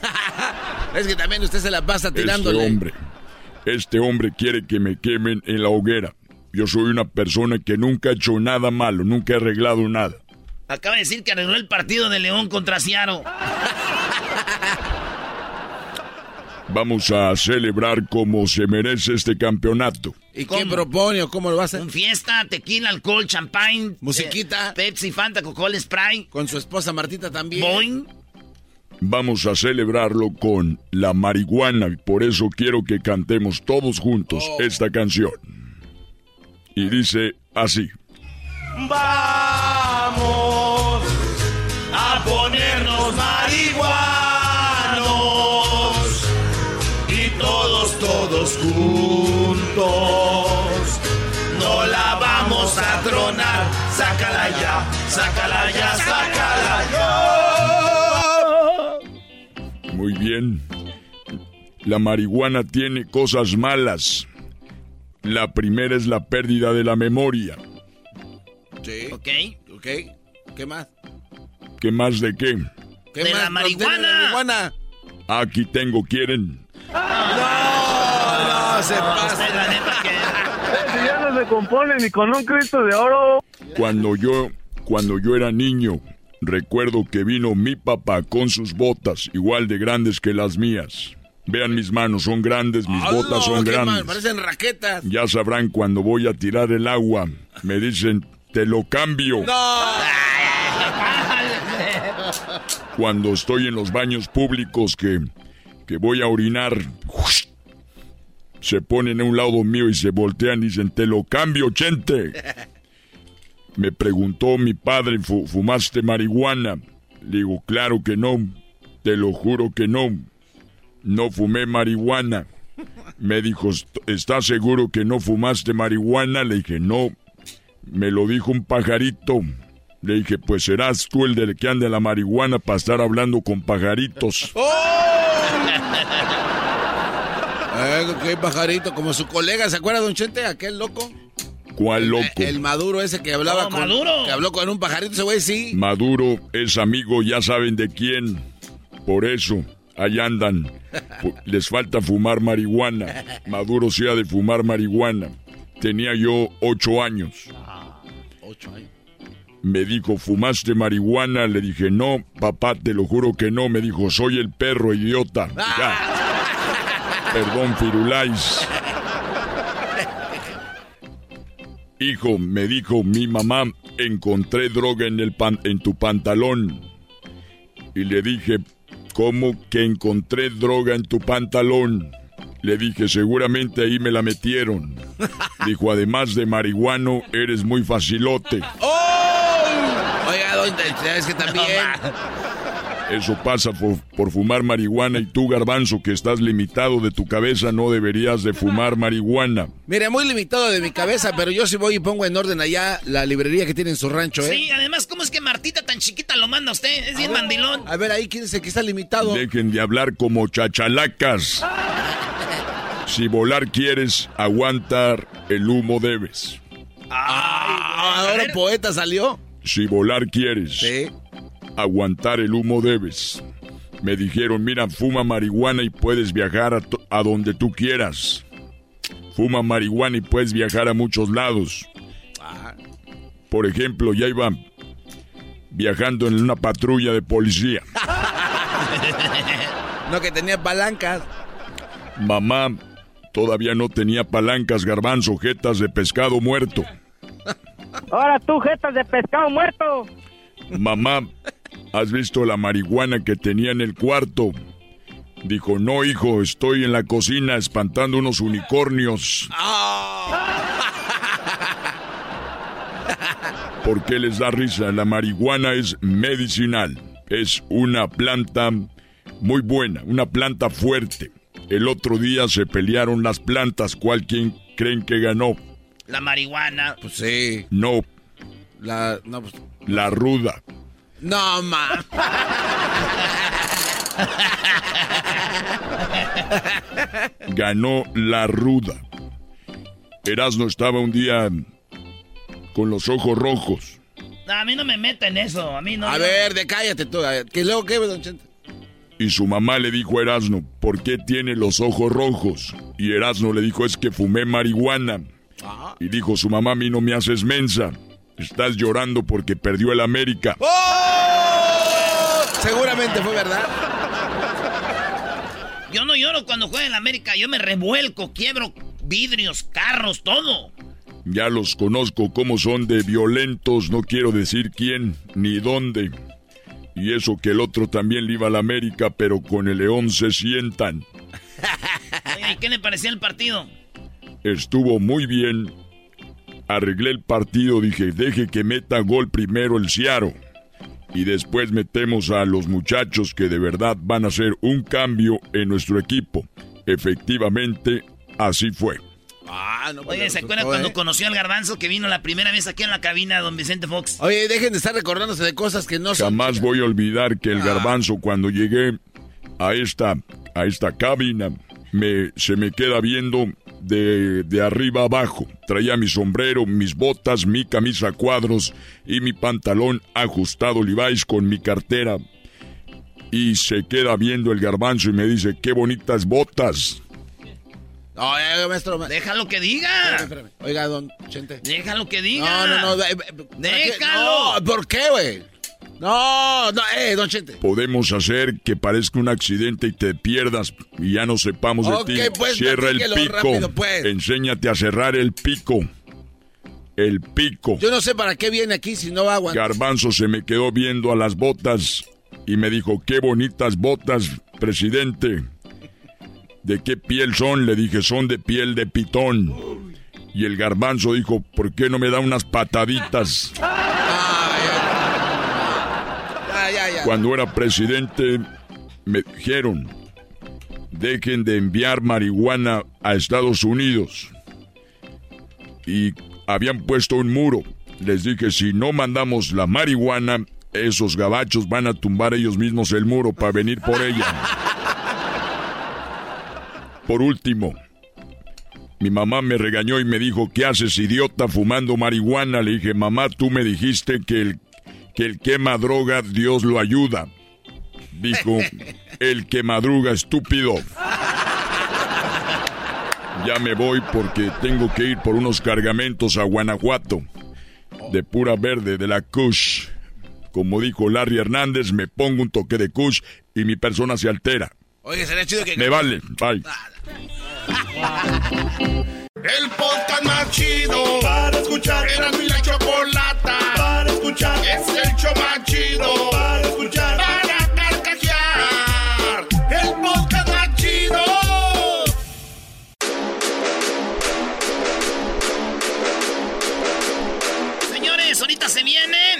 <laughs> Es que también usted se la pasa tirándole. Este hombre, este hombre quiere que me quemen en la hoguera. Yo soy una persona que nunca ha hecho nada malo, nunca he arreglado nada. Acaba de decir que arregló el partido de León contra Ciaro. <laughs> Vamos a celebrar como se merece este campeonato. ¿Y quién propone o cómo lo va a hacer? Con fiesta, tequila, alcohol, champagne. Musiquita. eh, Pepsi, Fanta, Coca-Cola, Sprite. Con su esposa Martita también. Boing. Vamos a celebrarlo con la marihuana y por eso quiero que cantemos todos juntos esta canción. Y dice así. Vamos juntos. No la vamos a tronar, sácala ya, sácala ya, sácala ya. Muy bien. La marihuana tiene cosas malas. La primera es la pérdida de la memoria. Sí. Ok. Ok. ¿Qué más? ¿Qué más de qué? ¿Qué De más? la marihuana. la marihuana. Aquí tengo, ¿quieren? No, no, se pasa. La neta que... Si ya no se compone ni con un Cristo de oro. Cuando yo, cuando yo era niño, recuerdo que vino mi papá con sus botas igual de grandes que las mías. Vean mis manos, son grandes, mis botas son qué mal, grandes. Parecen raquetas. Ya sabrán cuando voy a tirar el agua. Me dicen, te lo cambio. Cuando estoy en los baños públicos que, que voy a orinar, se ponen a un lado mío y se voltean y dicen, te lo cambio, chente. <laughs> Me preguntó mi padre, "¿Fu- ¿fumaste marihuana? Le digo, claro que no. Te lo juro que no. No fumé marihuana. Me dijo, "¿Est- ¿estás seguro que no fumaste marihuana? Le dije, no. Me lo dijo un pajarito. Le dije, pues serás tú el del que anda la marihuana para estar hablando con pajaritos. <laughs> Eh, qué pajarito, como su colega, ¿se acuerda, don Chente? Aquel loco. ¿Cuál loco? El maduro ese que hablaba Oh, con. Maduro. Que habló con un pajarito, ese güey sí. Maduro es amigo, ya saben de quién. Por eso, ahí andan. Les falta fumar marihuana. Maduro se ha de fumar marihuana. Tenía yo ocho años. Ocho años. Me dijo, ¿fumaste marihuana? Le dije, no, papá, te lo juro que no. Me dijo, soy el perro, idiota. Ya. <laughs> Perdón, Firulais. Hijo, me dijo mi mamá, encontré droga en, el pan- en tu pantalón. Y le dije, ¿cómo que encontré droga en tu pantalón? Le dije, seguramente ahí me la metieron. Dijo, además de marihuano, eres muy facilote. Oiga, don Chente, es que también. Eso pasa por, por fumar marihuana y tú, garbanzo, que estás limitado de tu cabeza, no deberías de fumar marihuana. Mire, muy limitado de mi cabeza, pero yo sí voy y pongo en orden allá la librería que tiene en su rancho, ¿eh? Sí, además, ¿cómo es que Martita tan chiquita lo manda usted? Es bien mandilón. A ver, ahí, ¿quién es el que está limitado? Dejen de hablar como chachalacas. Si volar quieres, aguantar el humo debes. Ah, ahora poeta salió. Si volar quieres, Sí. Aguantar el humo debes. Me dijeron, mira, fuma marihuana y puedes viajar a, a donde tú quieras. Fuma marihuana y puedes viajar a muchos lados. Por ejemplo, ya iba viajando en una patrulla de policía. <laughs> No, que tenía palancas. Mamá todavía no tenía palancas, garbanzo, jetas de pescado muerto. Ahora tú, jetas de pescado muerto. Mamá, ¿has visto la marihuana que tenía en el cuarto? Dijo, no, hijo, estoy en la cocina espantando unos unicornios. <laughs> ¿Por qué les da risa? La marihuana es medicinal. Es una planta muy buena, una planta fuerte. El otro día se pelearon las plantas. ¿Cuál quien creen que ganó? La marihuana. Pues sí. No, La, no, pues, la ruda. No, ma. Ganó la ruda. Erasno estaba un día con los ojos rojos. A mí no me meta en eso. A mí no. A ver, de cállate tú. ¿Qué luego qué, don Chente? Y su mamá le dijo a Erasno, ¿por qué tiene los ojos rojos? Y Erasno le dijo, es que fumé marihuana. Y dijo su mamá, a mí no me haces mensa. Estás llorando porque perdió el América. ¡Oh! Seguramente fue verdad. Yo no lloro cuando juega en la América. Yo me revuelco, quiebro vidrios, carros, todo. Ya los conozco cómo son de violentos, no quiero decir quién ni dónde. Y eso que el otro también le iba a la América, pero con el León se sientan. <laughs> Oye, ¿y qué le parecía el partido? Estuvo muy bien. Arreglé el partido, dije, deje que meta gol primero el Ciaro. Y después metemos a los muchachos que de verdad van a hacer un cambio en nuestro equipo. Efectivamente, así fue. Ah, no, pues, Oye, ¿se acuerdan resultó, cuando eh? conoció al garbanzo que vino la primera vez aquí en la cabina, don Vicente Fox? Oye, dejen de estar recordándose de cosas que no son. Jamás voy a olvidar que el Ah. garbanzo cuando llegué a esta, a esta cabina me, se me queda viendo de, de arriba abajo. Traía mi sombrero, mis botas, mi camisa a cuadros y mi pantalón ajustado Levi's con mi cartera. Y se queda viendo el garbanzo y me dice, qué bonitas botas. Maestro. ma- Déjalo que diga. Espérame, espérame. Oiga, don Chente. Déjalo que diga. No, no, no. eh, eh, ¿para qué? Déjalo. No, ¿por qué, güey? No, no, eh, don Chente. Podemos hacer que parezca un accidente y te pierdas y ya no sepamos de ti. pues, Cierra el pico. rápido, pues. Enséñate a cerrar el pico. El pico. Yo no sé para qué viene aquí si no va a aguantar. Garbanzo se me quedó viendo a las botas y me dijo, qué bonitas botas, presidente. ¿De qué piel son? Le dije, son de piel de pitón. Y el garbanzo dijo, ¿por qué no me da unas pataditas? <laughs> Cuando era presidente, me dijeron, dejen de enviar marihuana a Estados Unidos. Y habían puesto un muro. Les dije, si no mandamos la marihuana, esos gabachos van a tumbar ellos mismos el muro para venir por ella. Por último, mi mamá me regañó y me dijo, ¿qué haces idiota fumando marihuana? Le dije, mamá, tú me dijiste que el que el que madruga Dios lo ayuda. Dijo, <laughs> el que madruga estúpido. Ya me voy porque tengo que ir por unos cargamentos a Guanajuato. De pura verde, de la Kush. Como dijo Larry Hernández, me pongo un toque de Kush y mi persona se altera. Oye, sería chido que. Me vale, bye. El podcast más chido para escuchar. Era mi la chocolata para escuchar. Es el show más chido para escuchar. Para carcajear. El podcast más chido. Señores, ahorita se viene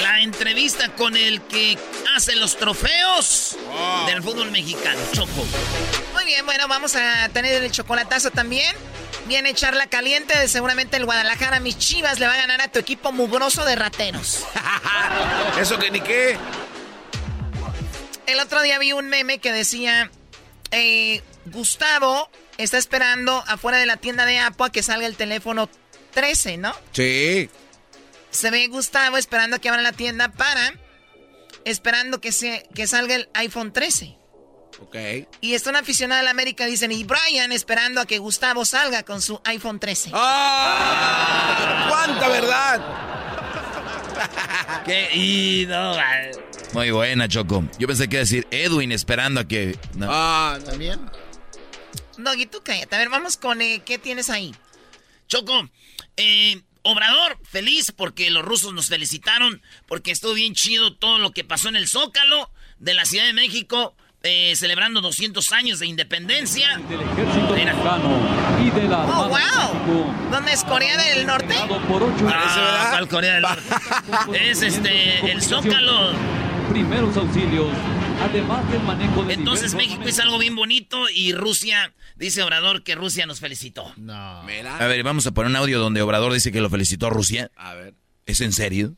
la entrevista con el que hace los trofeos del fútbol mexicano, Choco. Muy bien, bueno, vamos a tener el chocolatazo también. Viene charla caliente de seguramente el Guadalajara. Mis chivas le va a ganar a tu equipo mugroso de rateros. <laughs> Eso que ni qué. El otro día vi un meme que decía: eh, Gustavo está esperando afuera de la tienda de Apple a que salga el teléfono 13, ¿no? Sí. Se ve Gustavo esperando a que abra la tienda para. Esperando que, se, que salga el iPhone 13. Ok. Y está un aficionado de la América, dicen, y Brian esperando a que Gustavo salga con su iPhone 13. ¡Ah! ¡Cuánta verdad! ¿Qué? No, Muy buena, Choco. Yo pensé que iba a decir Edwin esperando a que... no. Ah, también. Doggy, tú cállate. A ver, vamos con eh, qué tienes ahí. Choco, eh, Obrador, feliz porque los rusos nos felicitaron, porque estuvo bien chido todo lo que pasó en el Zócalo de la Ciudad de México, eh, celebrando 200 años de independencia. Mira. y de la Oh, wow. ¿Dónde es Corea del Norte? por ocho Ah, ¿cuál Corea del Norte? Es este, el Zócalo. primeros auxilios además del manejo de Entonces México es algo bien bonito y Rusia, dice Obrador que Rusia nos felicitó. No. A ver, vamos a poner un audio donde Obrador dice que lo felicitó a Rusia. A ver. ¿Es en serio?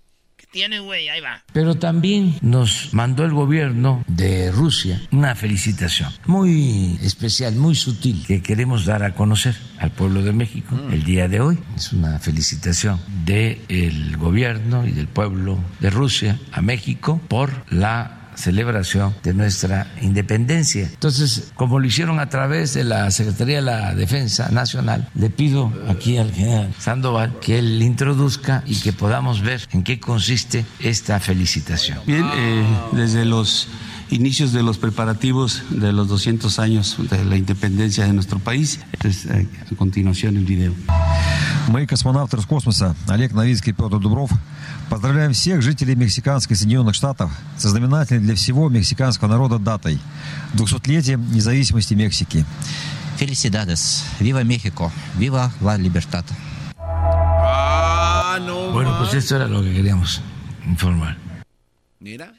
¿Qué tiene, güey? Ahí va. Pero también nos mandó el gobierno de Rusia una felicitación muy especial, muy sutil, que queremos dar a conocer al pueblo de México el día de hoy. Es una felicitación del gobierno y del pueblo de Rusia a México por la celebración de nuestra independencia. Entonces, como lo hicieron a través de la Secretaría de la Defensa Nacional, le pido aquí al general Sandoval que él introduzca y que podamos ver en qué consiste esta felicitación. Bien, eh, desde los inicios de los preparativos de los 200 años de la independencia de nuestro país, Entonces, eh, a continuación el video. Мы, космонавты Роскосмоса Олег Новицкий и Петр Дубров, поздравляем всех жителей мексиканских Соединенных Штатов со знаменательной для всего мексиканского народа датой – 200-летием независимости Мексики. Felicidades. Viva México. Viva la libertad. Ah, no. Bueno, pues esto era lo que queríamos informar. Mira.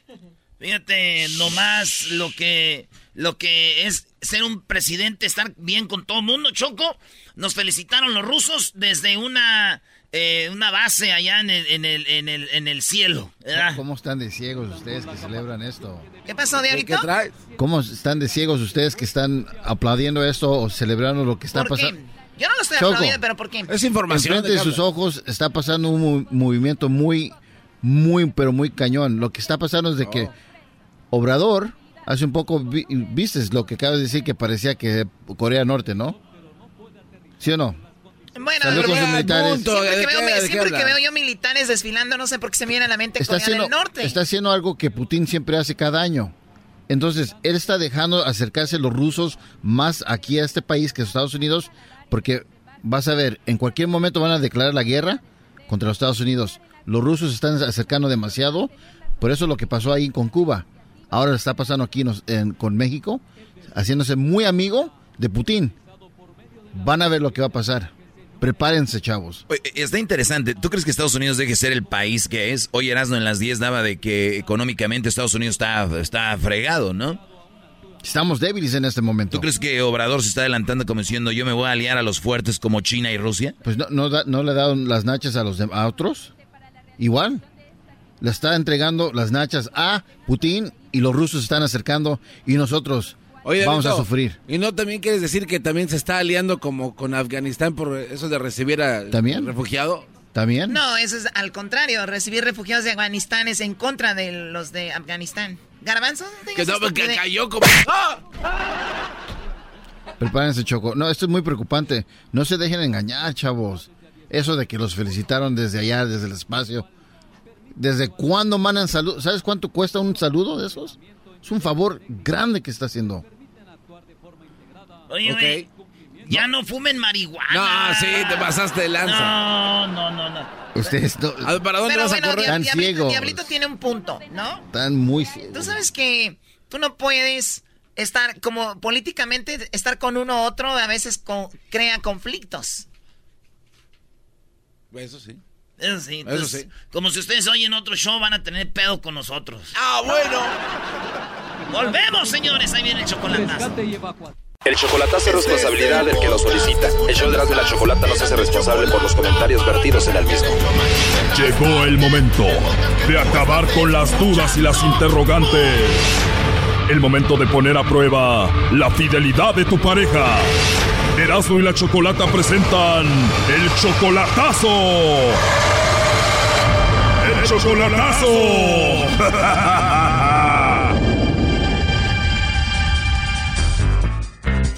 Fíjate nomás lo que, lo que es ser un presidente, estar bien con todo el mundo, Choco. Nos felicitaron los rusos desde una, eh, una base allá en el, en el, en el, en el cielo. ¿verdad? ¿Cómo están de ciegos ustedes que celebran esto? ¿Qué pasó, Diablito? ¿Cómo están de ciegos ustedes que están aplaudiendo esto o celebrando lo que está ¿Por qué? pasando? Yo no lo estoy Choco. aplaudiendo, pero ¿por qué? Enfrente de sus ojos está pasando un mo- movimiento muy, muy, pero muy cañón. Lo que está pasando es de que Obrador, hace un poco, vi- viste lo que acabas de decir que parecía que Corea Norte, ¿no? ¿Sí o no? Bueno, ya, sus militares. punto. siempre, ¿De que qué- veo, siempre que veo yo militares desfilando, no sé por qué se me viene a la mente está Corea haciendo, del Norte. está haciendo algo que Putin siempre hace cada año. Entonces, él está dejando acercarse los rusos más aquí a este país que a Estados Unidos, porque vas a ver, en cualquier momento van a declarar la guerra contra los Estados Unidos. Los rusos se están acercando demasiado, por eso lo que pasó ahí con Cuba, ahora está pasando aquí nos- en- con México, haciéndose muy amigo de Putin. Van a ver lo que va a pasar. Prepárense, chavos. Está interesante. ¿Tú crees que Estados Unidos deje de ser el país que es? Hoy Erasmo en las 10 daba de que económicamente Estados Unidos está, está fregado, ¿no? Estamos débiles en este momento. ¿Tú crees que Obrador se está adelantando como diciendo yo me voy a aliar a los fuertes como China y Rusia? Pues no, no, da- no le daron las nachas a los a otros. Igual. Le está entregando las nachas a Putin y los rusos se están acercando y nosotros Oye, vamos a sufrir. ¿Y no también quieres decir que también se está aliando como con Afganistán por eso de recibir a ¿También? refugiado? ¿También? No, eso es al contrario. Recibir refugiados de Afganistán es en contra de los de Afganistán. Garbanzo, Que no, cayó como... ¡Ah! Prepárense, Choco. No, esto es muy preocupante. No se dejen engañar, chavos. Eso de que los felicitaron desde allá, desde el espacio. ¿Desde cuándo mandan saludos? ¿Sabes cuánto cuesta un saludo de esos? Es un favor grande que está haciendo. Oye, Ok. güey, ya no fumen marihuana. No, sí, te pasaste de lanza. No, no, no, no. Ustedes no, A ver, ¿para dónde Pero vas bueno, a correr? Tan Diablito, ciegos. Diablito tiene un punto, ¿no? están muy ciegos. Tú sabes que tú no puedes estar como políticamente estar con uno u otro a veces con- crea conflictos. Eso sí. Eso sí, Eso entonces, sí. como si ustedes oyen otro show, van a tener pedo con nosotros. Ah, bueno. Volvemos, señores. Ahí viene el chocolatazo. El chocolatazo es responsabilidad del que lo solicita. El show de Erasmo y la Chocolata no se hace responsable por los comentarios vertidos en el mismo. Llegó el momento de acabar con las dudas y las interrogantes. El momento de poner a prueba la fidelidad de tu pareja. Erasmo y la Chocolata presentan el chocolatazo. Chocolatazo. <laughs>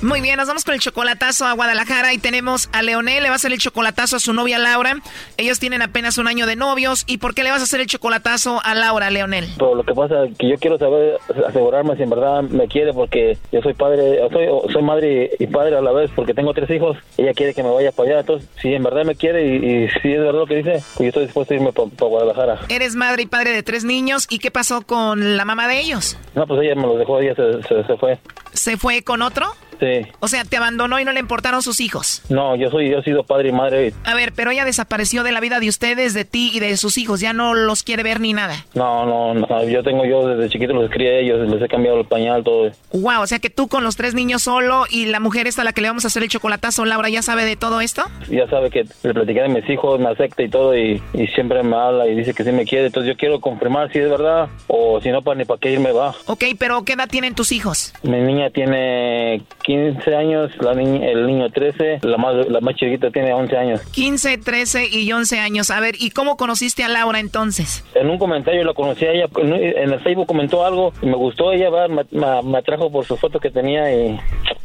Muy bien, nos vamos con el chocolatazo a Guadalajara y tenemos a Leonel, le va a hacer el chocolatazo a su novia Laura. Ellos tienen apenas un año de novios. ¿Y por qué le vas a hacer el chocolatazo a Laura, Leonel? Pero lo que pasa es que yo quiero saber, asegurarme si en verdad me quiere porque yo soy padre, soy, soy madre y padre a la vez porque tengo tres hijos. Ella quiere que me vaya para allá. Entonces, si en verdad me quiere y, y si es verdad lo que dice, pues yo estoy dispuesto a irme para Guadalajara. Eres madre y padre de tres niños. ¿Y qué pasó con la mamá de ellos? No, pues ella me lo dejó, ella se, se, se fue. ¿Se fue con otro? Sí. O sea, te abandonó y no le importaron sus hijos. No, yo soy, yo he sido padre y madre. A ver, pero ella desapareció de la vida de ustedes, de ti y de sus hijos. Ya no los quiere ver ni nada. No, no, no, yo tengo, yo desde chiquito los crié a ellos, les he cambiado el pañal, todo. Wow, o sea que tú con los tres niños solo y la mujer esta a la que le vamos a hacer el chocolatazo, Laura, ¿ya sabe de todo esto? Ya sabe que le platiqué de mis hijos, me acepta y todo, y, y siempre me habla y dice que sí me quiere. Entonces yo quiero confirmar si es verdad o si no, para ni para qué irme va. Ok, pero ¿qué edad tienen tus hijos? Mi niña tiene 15 años, la niña, el niño 13, la más, la más chiquita tiene 11 años. 15, 13 y 11 años. A ver, ¿y cómo conociste a Laura entonces? En un comentario la conocí a ella, en el Facebook comentó algo, me gustó ella, me, me- me atrajo por su foto que tenía y,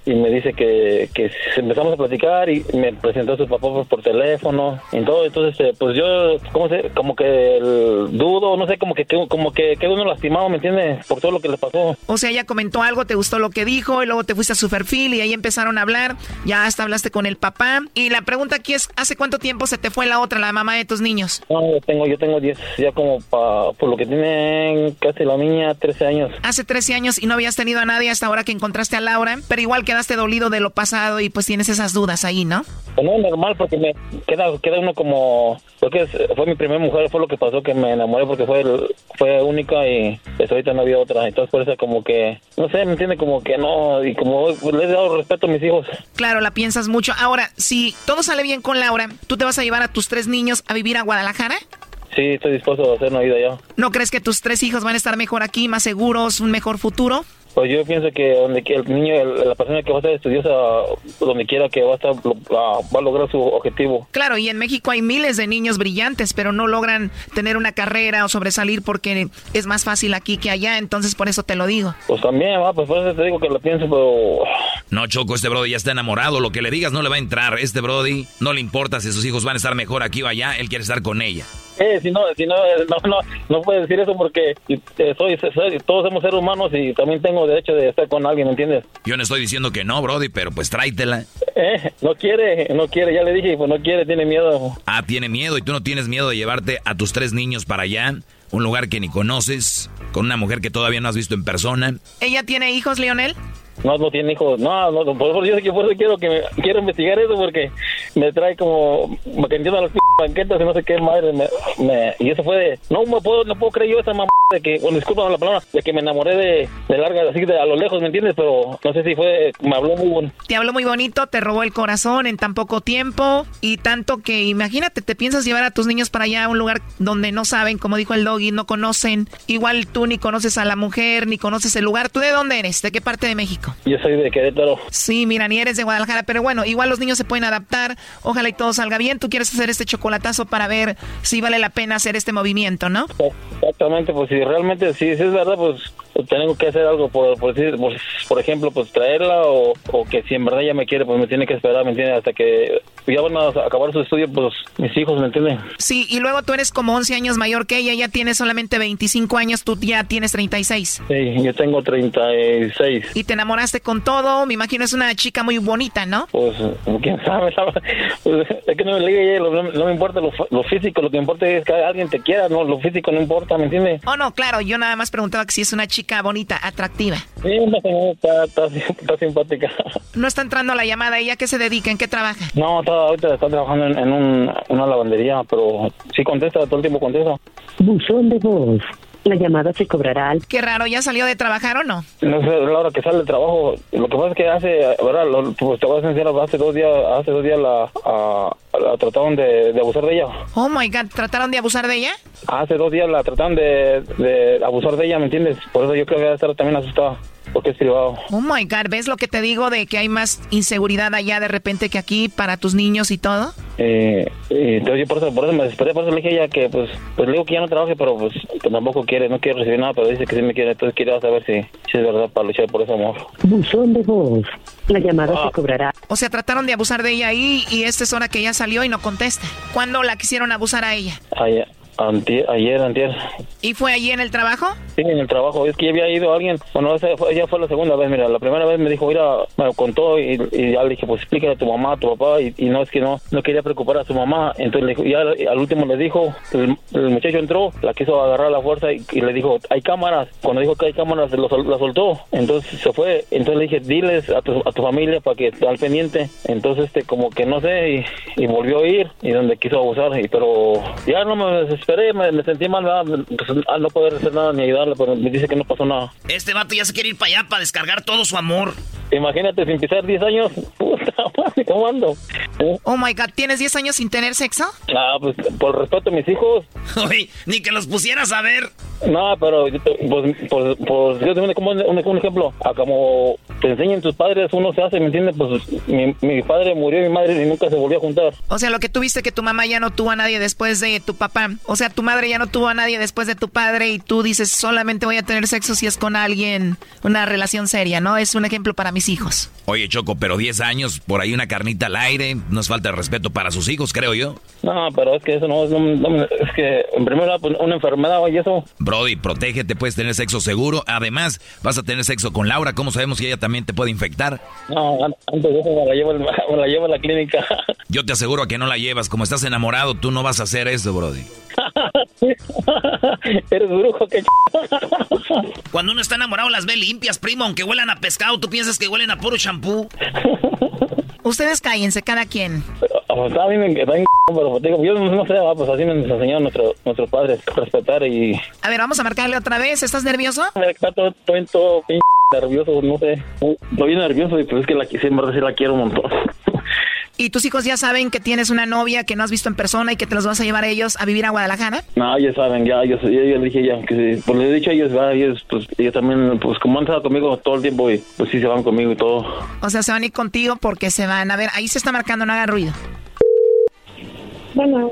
y me dice que, que empezamos a platicar y me presentó a su papá por, por teléfono y todo, entonces eh, pues yo ¿cómo se? como que el dudo, no sé, como que como que quedó uno lastimado, ¿me entiendes? Por todo lo que le pasó. O sea, ella comentó algo, te gustó lo que dijo, y luego te fuiste a su perfil y ahí empezaron a hablar. Ya hasta hablaste con el papá. Y la pregunta aquí es, ¿hace cuánto tiempo se te fue la otra, la mamá de tus niños? No, yo tengo, yo tengo 10, ya como pa, por lo que tiene casi la niña, 13 años. Hace 13 años y no habías tenido a nadie hasta ahora que encontraste a Laura, pero igual quedaste dolido de lo pasado y pues tienes esas dudas ahí, ¿no? No, normal, porque me queda, queda uno como... Porque fue mi primera mujer, fue lo que pasó, que me enamoré porque fue el- fue única y pues ahorita no había otra. Entonces por eso como que, no sé, me entiende como que no, y como les he dado respeto a mis hijos. Claro, la piensas mucho. Ahora, si todo sale bien con Laura, ¿tú te vas a llevar a tus tres niños a vivir a Guadalajara? Sí, estoy dispuesto a hacer una vida ya. ¿No crees que tus tres hijos van a estar mejor aquí, más seguros, un mejor futuro? Pues yo pienso que donde que el niño, el- la persona que va a ser estudiosa, donde quiera que va a estar, lo- va va a lograr su objetivo. Claro, y en México hay miles de niños brillantes, pero no logran tener una carrera o sobresalir porque es más fácil aquí que allá, entonces por eso te lo digo. Pues también, va, pues por eso te digo que lo pienso, pero No, Choco, este Brody ya está enamorado. Lo que le digas no le va a entrar. Este Brody no le importa si sus hijos van a estar mejor aquí o allá. Él quiere estar con ella. Eh, si no, si no, eh, no, no, no puedes decir eso porque eh, soy, soy- todos somos seres humanos y también tengo derecho de estar con alguien, ¿me entiendes? Yo no estoy diciendo que no, Brody, pero pues tráetela. Eh, no quiere, no quiere, ya le dije, pues no quiere, tiene miedo. Ah, tiene miedo y tú no tienes miedo de llevarte a tus tres niños para allá. Un lugar que ni conoces, con una mujer que todavía no has visto en persona. ¿Ella tiene hijos, Leonel? No, no tiene hijos, no, no, por eso yo, yo por eso quiero que me, quiero investigar eso porque me trae como, me entiendo las banquetas y no sé qué madre, me, y eso fue de, no puedo, no puedo creer yo esa mamá de que, bueno, disculpa la palabra, de que me enamoré de, de larga, así de a lo lejos, ¿me entiendes? Pero no sé si fue, me habló muy bueno. Te habló muy bonito, te robó el corazón en tan poco tiempo y tanto que imagínate, te piensas llevar a tus niños para allá a un lugar donde no saben, como dijo el doggy, no conocen. Igual tú ni conoces a la mujer, ni conoces el lugar. ¿Tú de dónde eres? ¿De qué parte de México? Yo soy de Querétaro. Sí, mira, ni eres de Guadalajara, pero bueno, igual los niños se pueden adaptar. Ojalá y todo salga bien. Tú quieres hacer este chocolatazo para ver si vale la pena hacer este movimiento, ¿no? Exactamente, pues si realmente, si, si es verdad, pues tengo que hacer algo, por, por, decir, por, por ejemplo, pues traerla o, o que si en verdad ella me quiere, pues me tiene que esperar, ¿me entiendes? Hasta que ya van a acabar su estudio, pues mis hijos, ¿me entienden? Sí, y luego tú eres como 11 años mayor que ella, ella tiene solamente 25 años, tú ya tienes 36. Sí, yo tengo 36. Y te enamoraste con todo, me imagino es una chica muy bonita, ¿no? Pues, quién sabe, ¿sabe? Pues, es que no me ligue, no, no me importa lo, lo físico, lo que importa es que alguien te quiera, no, lo físico no importa, ¿me entiendes? Oh, no, claro, yo nada más preguntaba que si es una chica bonita, atractiva. Sí, señora está, está, está simpática. No está entrando la llamada, ¿ella qué se dedica? ¿En qué trabaja? No, está, ahorita está trabajando en, en un, una lavandería, pero sí contesta, todo el tiempo contesta. Buzón de voz. La llamada se cobrará al... Qué raro, ¿ya salió de trabajar o no? No sé, la hora que sale del trabajo, lo que pasa es que hace, ¿verdad? Lo- pues te voy a decir, hace dos días, hace dos días la, a- la trataron de, de abusar de ella. Oh my god, ¿trataron de abusar de ella? Hace dos días la trataron de, de abusar de ella, ¿me entiendes? Por eso yo creo que debe estar también asustada, porque es privado. Oh my god, ¿ves lo que te digo de que hay más inseguridad allá de repente que aquí para tus niños y todo? Eh, entonces yo por eso, por eso me desesperé, por eso le dije a ella que pues, pues le digo que ya no trabaje, pero pues que tampoco quiere, no quiere recibir nada, pero dice que sí me quiere, entonces quiero saber si, si es verdad para luchar por ese amor. Buzón de voz. La llamada Ah. se cobrará. O sea, trataron de abusar de ella ahí y esta es hora que ella salió y no contesta. ¿Cuándo la quisieron abusar a ella? Ayer, antier, ayer, antier. ¿Y fue allí en el trabajo? Sí, en el trabajo. Es que ya había ido alguien. Bueno, esa fue, ya fue la segunda vez. Mira, la primera vez me dijo, mira, me contó y, y ya le dije, pues explícale a tu mamá, a tu papá. Y, y no es que no no quería preocupar a su mamá. Entonces ya al último le dijo, el, el muchacho entró, la quiso agarrar a la fuerza y, y le dijo, hay cámaras. Cuando dijo que hay cámaras, lo la soltó. Entonces se fue. Entonces le dije, diles a tu, a tu familia para que esté al pendiente. Entonces, este, como que no sé, y, y volvió a ir y donde quiso abusar. Y, pero ya no me desesperé, me, me sentí mal, ¿verdad? Pues, al no poder hacer nada ni ayudarle, pero me dice que no pasó nada. Este vato ya se quiere ir para allá para descargar todo su amor. Imagínate, sin pisar 10 años, <laughs> puta madre, ¿cómo ando? ¿Eh? Oh my god, ¿tienes 10 años sin tener sexo? Ah, pues por respeto a mis hijos. <laughs> Oye, ni que los pusieras a ver. No, pero pues, pues, pues yo te como un, ejemplo. A como te enseñan tus padres, uno se hace, ¿me entiendes? Pues mi, mi padre murió, mi madre y nunca se volvió a juntar. O sea, lo que tuviste que tu mamá ya no tuvo a nadie después de tu papá. O sea, tu madre ya no tuvo a nadie después de tu padre y tú dices, solamente voy a tener sexo si es con alguien, una relación seria, ¿no? Es un ejemplo para mis hijos. Oye, Choco, pero 10 años, por ahí una carnita al aire, no es falta de respeto para sus hijos, creo yo. No, pero es que eso no, no- no- es que en primer lugar pues, una enfermedad y eso. Brody, protégete, puedes tener sexo seguro. Además, vas a tener sexo con Laura. ¿Cómo sabemos que ella también te puede infectar? No, an- antes de eso me la llevo, al- <laughs> me la llevo a la clínica. Yo te aseguro que no la llevas. Como estás enamorado, tú no vas a hacer eso, Brody. <laughs> <laughs> Eres brujo, que Cuando uno está enamorado las ve limpias, primo, aunque huelan a pescado, tú piensas que huelen a puro champú. Ustedes cállense, cada quien. O sea, a mí me está bien, pero te digo, yo no sé, va, pues así nos enseñaron nuestro, nuestros padres, respetar y... A ver, vamos a marcarle otra vez. ¿Estás nervioso? Está todo, todo, todo bien nervioso, no sé. Estoy nervioso y pues es que la verdad sí la quiero un montón. ¿Y tus hijos ya saben que tienes una novia que no has visto en persona y que te los vas a llevar a ellos a vivir a Guadalajara? No, ellos saben, ya, ellos, ya, yo les dije ya, que sí, pues les he dicho a ellos, va, ellos, pues, ellos también, pues como han estado conmigo todo el tiempo y pues sí se van conmigo y todo. O sea, se van a ir contigo porque se van. A ver, ahí se está marcando, no haga ruido. Bueno.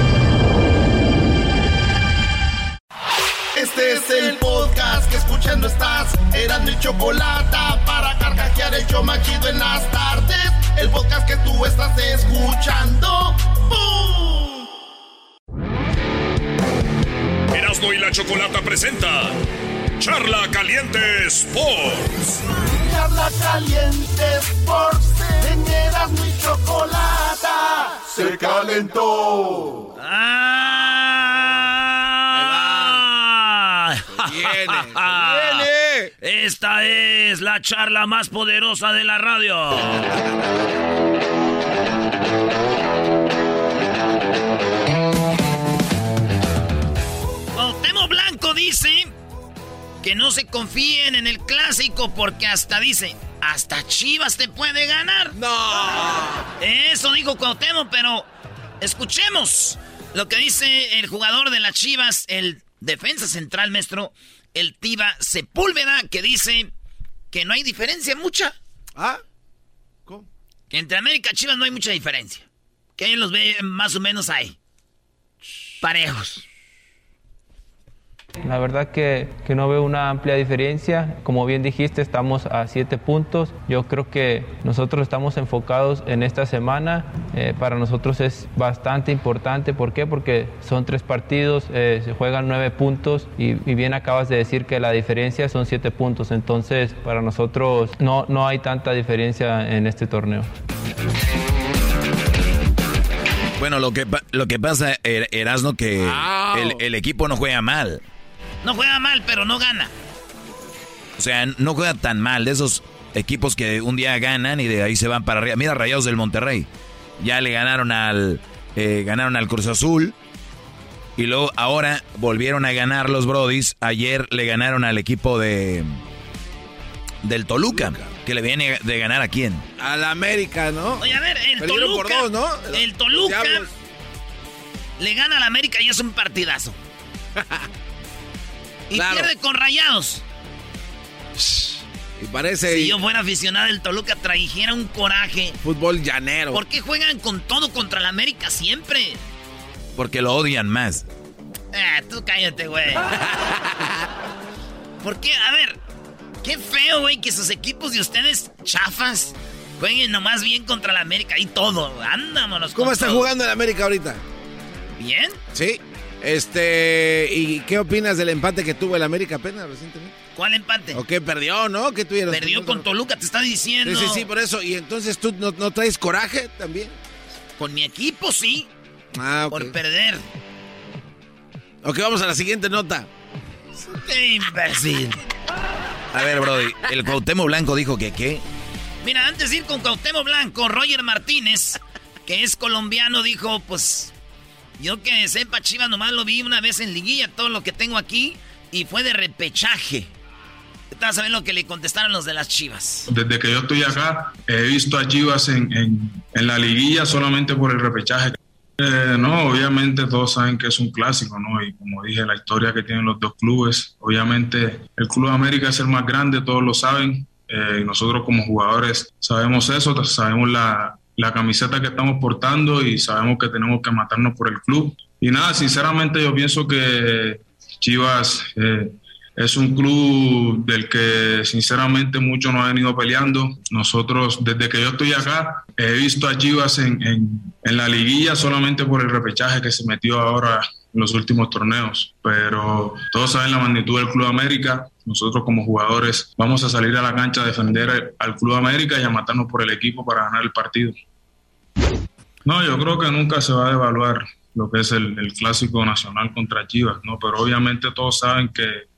Este es el podcast que escuchando estás. Eran mi chocolate para carcajear el show más chido en las tardes. El podcast que tú estás escuchando. ¡Bum! Erasno y la chocolata presenta Charla Caliente Sports. Charla caliente Sports. En Erasmo y chocolata. Se calentó. <laughs> viene. Esta es la charla más poderosa de la radio. Cuauhtémoc Blanco dice que no se confíen en el clásico porque hasta dice, hasta Chivas te puede ganar. No. Eso dijo Cuauhtémoc, pero escuchemos lo que dice el jugador de las Chivas, el defensa central, maestro, el Tiba Sepúlveda, que dice que no hay diferencia mucha. ¿Ah? Que entre América y Chivas no hay mucha diferencia. Que ellos los ve más o menos ahí. Parejos. La verdad que, que no veo una amplia diferencia. Como bien dijiste, estamos a siete puntos. Yo creo que nosotros estamos enfocados en esta semana. Eh, para nosotros es bastante importante. ¿Por qué? Porque son tres partidos, eh, se juegan nueve puntos y, y bien acabas de decir que la diferencia son siete puntos. Entonces, para nosotros no, no hay tanta diferencia en este torneo. Bueno, lo que, lo que pasa, Er- Erasno, que el, el equipo no juega mal. No juega mal, pero no gana. O sea, no juega tan mal. De esos equipos que un día ganan y de ahí se van para arriba. Mira, Rayados del Monterrey. Ya le ganaron al, eh, ganaron al Cruz Azul. Y luego ahora volvieron a ganar los Brodis. Ayer le ganaron al equipo de del Toluca, que le viene de ganar a quién? Al América, ¿no? Oye, a ver, el Perdieron Toluca. por dos, ¿no? El Toluca Diablos. le gana al América y es un partidazo. <laughs> y Claro. pierde con rayados. Y parece Si yo fuera aficionado del Toluca, trajera un coraje. fútbol llanero. ¿Por qué juegan con todo contra el América siempre? Porque lo odian más. Ah, tú cállate, güey. <laughs> ¿Por qué? A ver, qué feo, güey, que sus equipos de ustedes chafas jueguen nomás bien contra el América y todo. Ándamonos. ¿Cómo está todo. jugando el América ahorita? ¿Bien? Sí. Este, ¿y qué opinas del empate que tuvo el América apenas recientemente? ¿Cuál empate? ¿O qué perdió, no? ¿Qué tuvieron? Perdió con Toluca, te está diciendo. Sí, sí, sí, por eso. ¿Y entonces tú no, no traes coraje también? Con mi equipo, sí. Ah, ok. Por perder. Ok, vamos a la siguiente nota. ¡Qué imbécil! A ver, Brody, el Cuauhtémoc Blanco dijo que qué. Mira, antes de ir con Cuauhtémoc Blanco, Roger Martínez, que es colombiano, dijo, pues, yo que sepa, Chivas nomás lo vi una vez en liguilla, todo lo que tengo aquí, y fue de repechaje. Vas a ver lo que le contestaron los de las Chivas. Desde que yo estoy acá, he visto a Chivas en, en- la liguilla solamente por el repechaje. Eh, no, obviamente todos saben que es un clásico, ¿no? Y como dije, la historia que tienen los dos clubes, obviamente el Club América es el más grande, todos lo saben, eh, nosotros como jugadores sabemos eso, sabemos la, la camiseta que estamos portando y sabemos que tenemos que matarnos por el club. Y nada, sinceramente yo pienso que Chivas eh, es un club del que sinceramente muchos nos han venido peleando. Nosotros, desde que yo estoy acá, he visto a Chivas en, en- en la liguilla solamente por el repechaje que se metió ahora los últimos torneos. Pero todos saben la magnitud del Club América. Nosotros como jugadores vamos a salir a la cancha a defender al Club América y a matarnos por el equipo para ganar el partido. No, yo creo que nunca se va a evaluar lo que es el, clásico nacional contra Chivas, ¿no? Pero obviamente todos saben que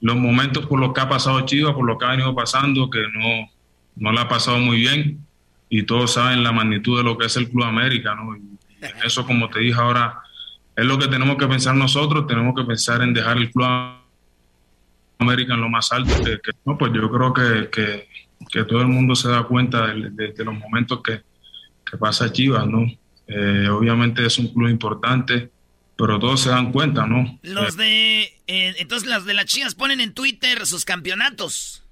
los momentos por los que ha pasado Chivas, por lo que ha venido pasando, que no, no ha pasado muy bien, y todos saben la magnitud de lo que es el Club América, ¿no? Y eso, como te dije ahora, es lo que tenemos que pensar nosotros, tenemos que pensar en dejar el Club América en lo más alto, que, que- no, pues yo creo que, que, que todo el mundo se da cuenta de, de- de los momentos que, que pasa Chivas, ¿no? Eh, obviamente es un club importante, pero todos se dan cuenta, ¿no? Los de... eh, entonces las de las Chivas ponen en Twitter sus campeonatos.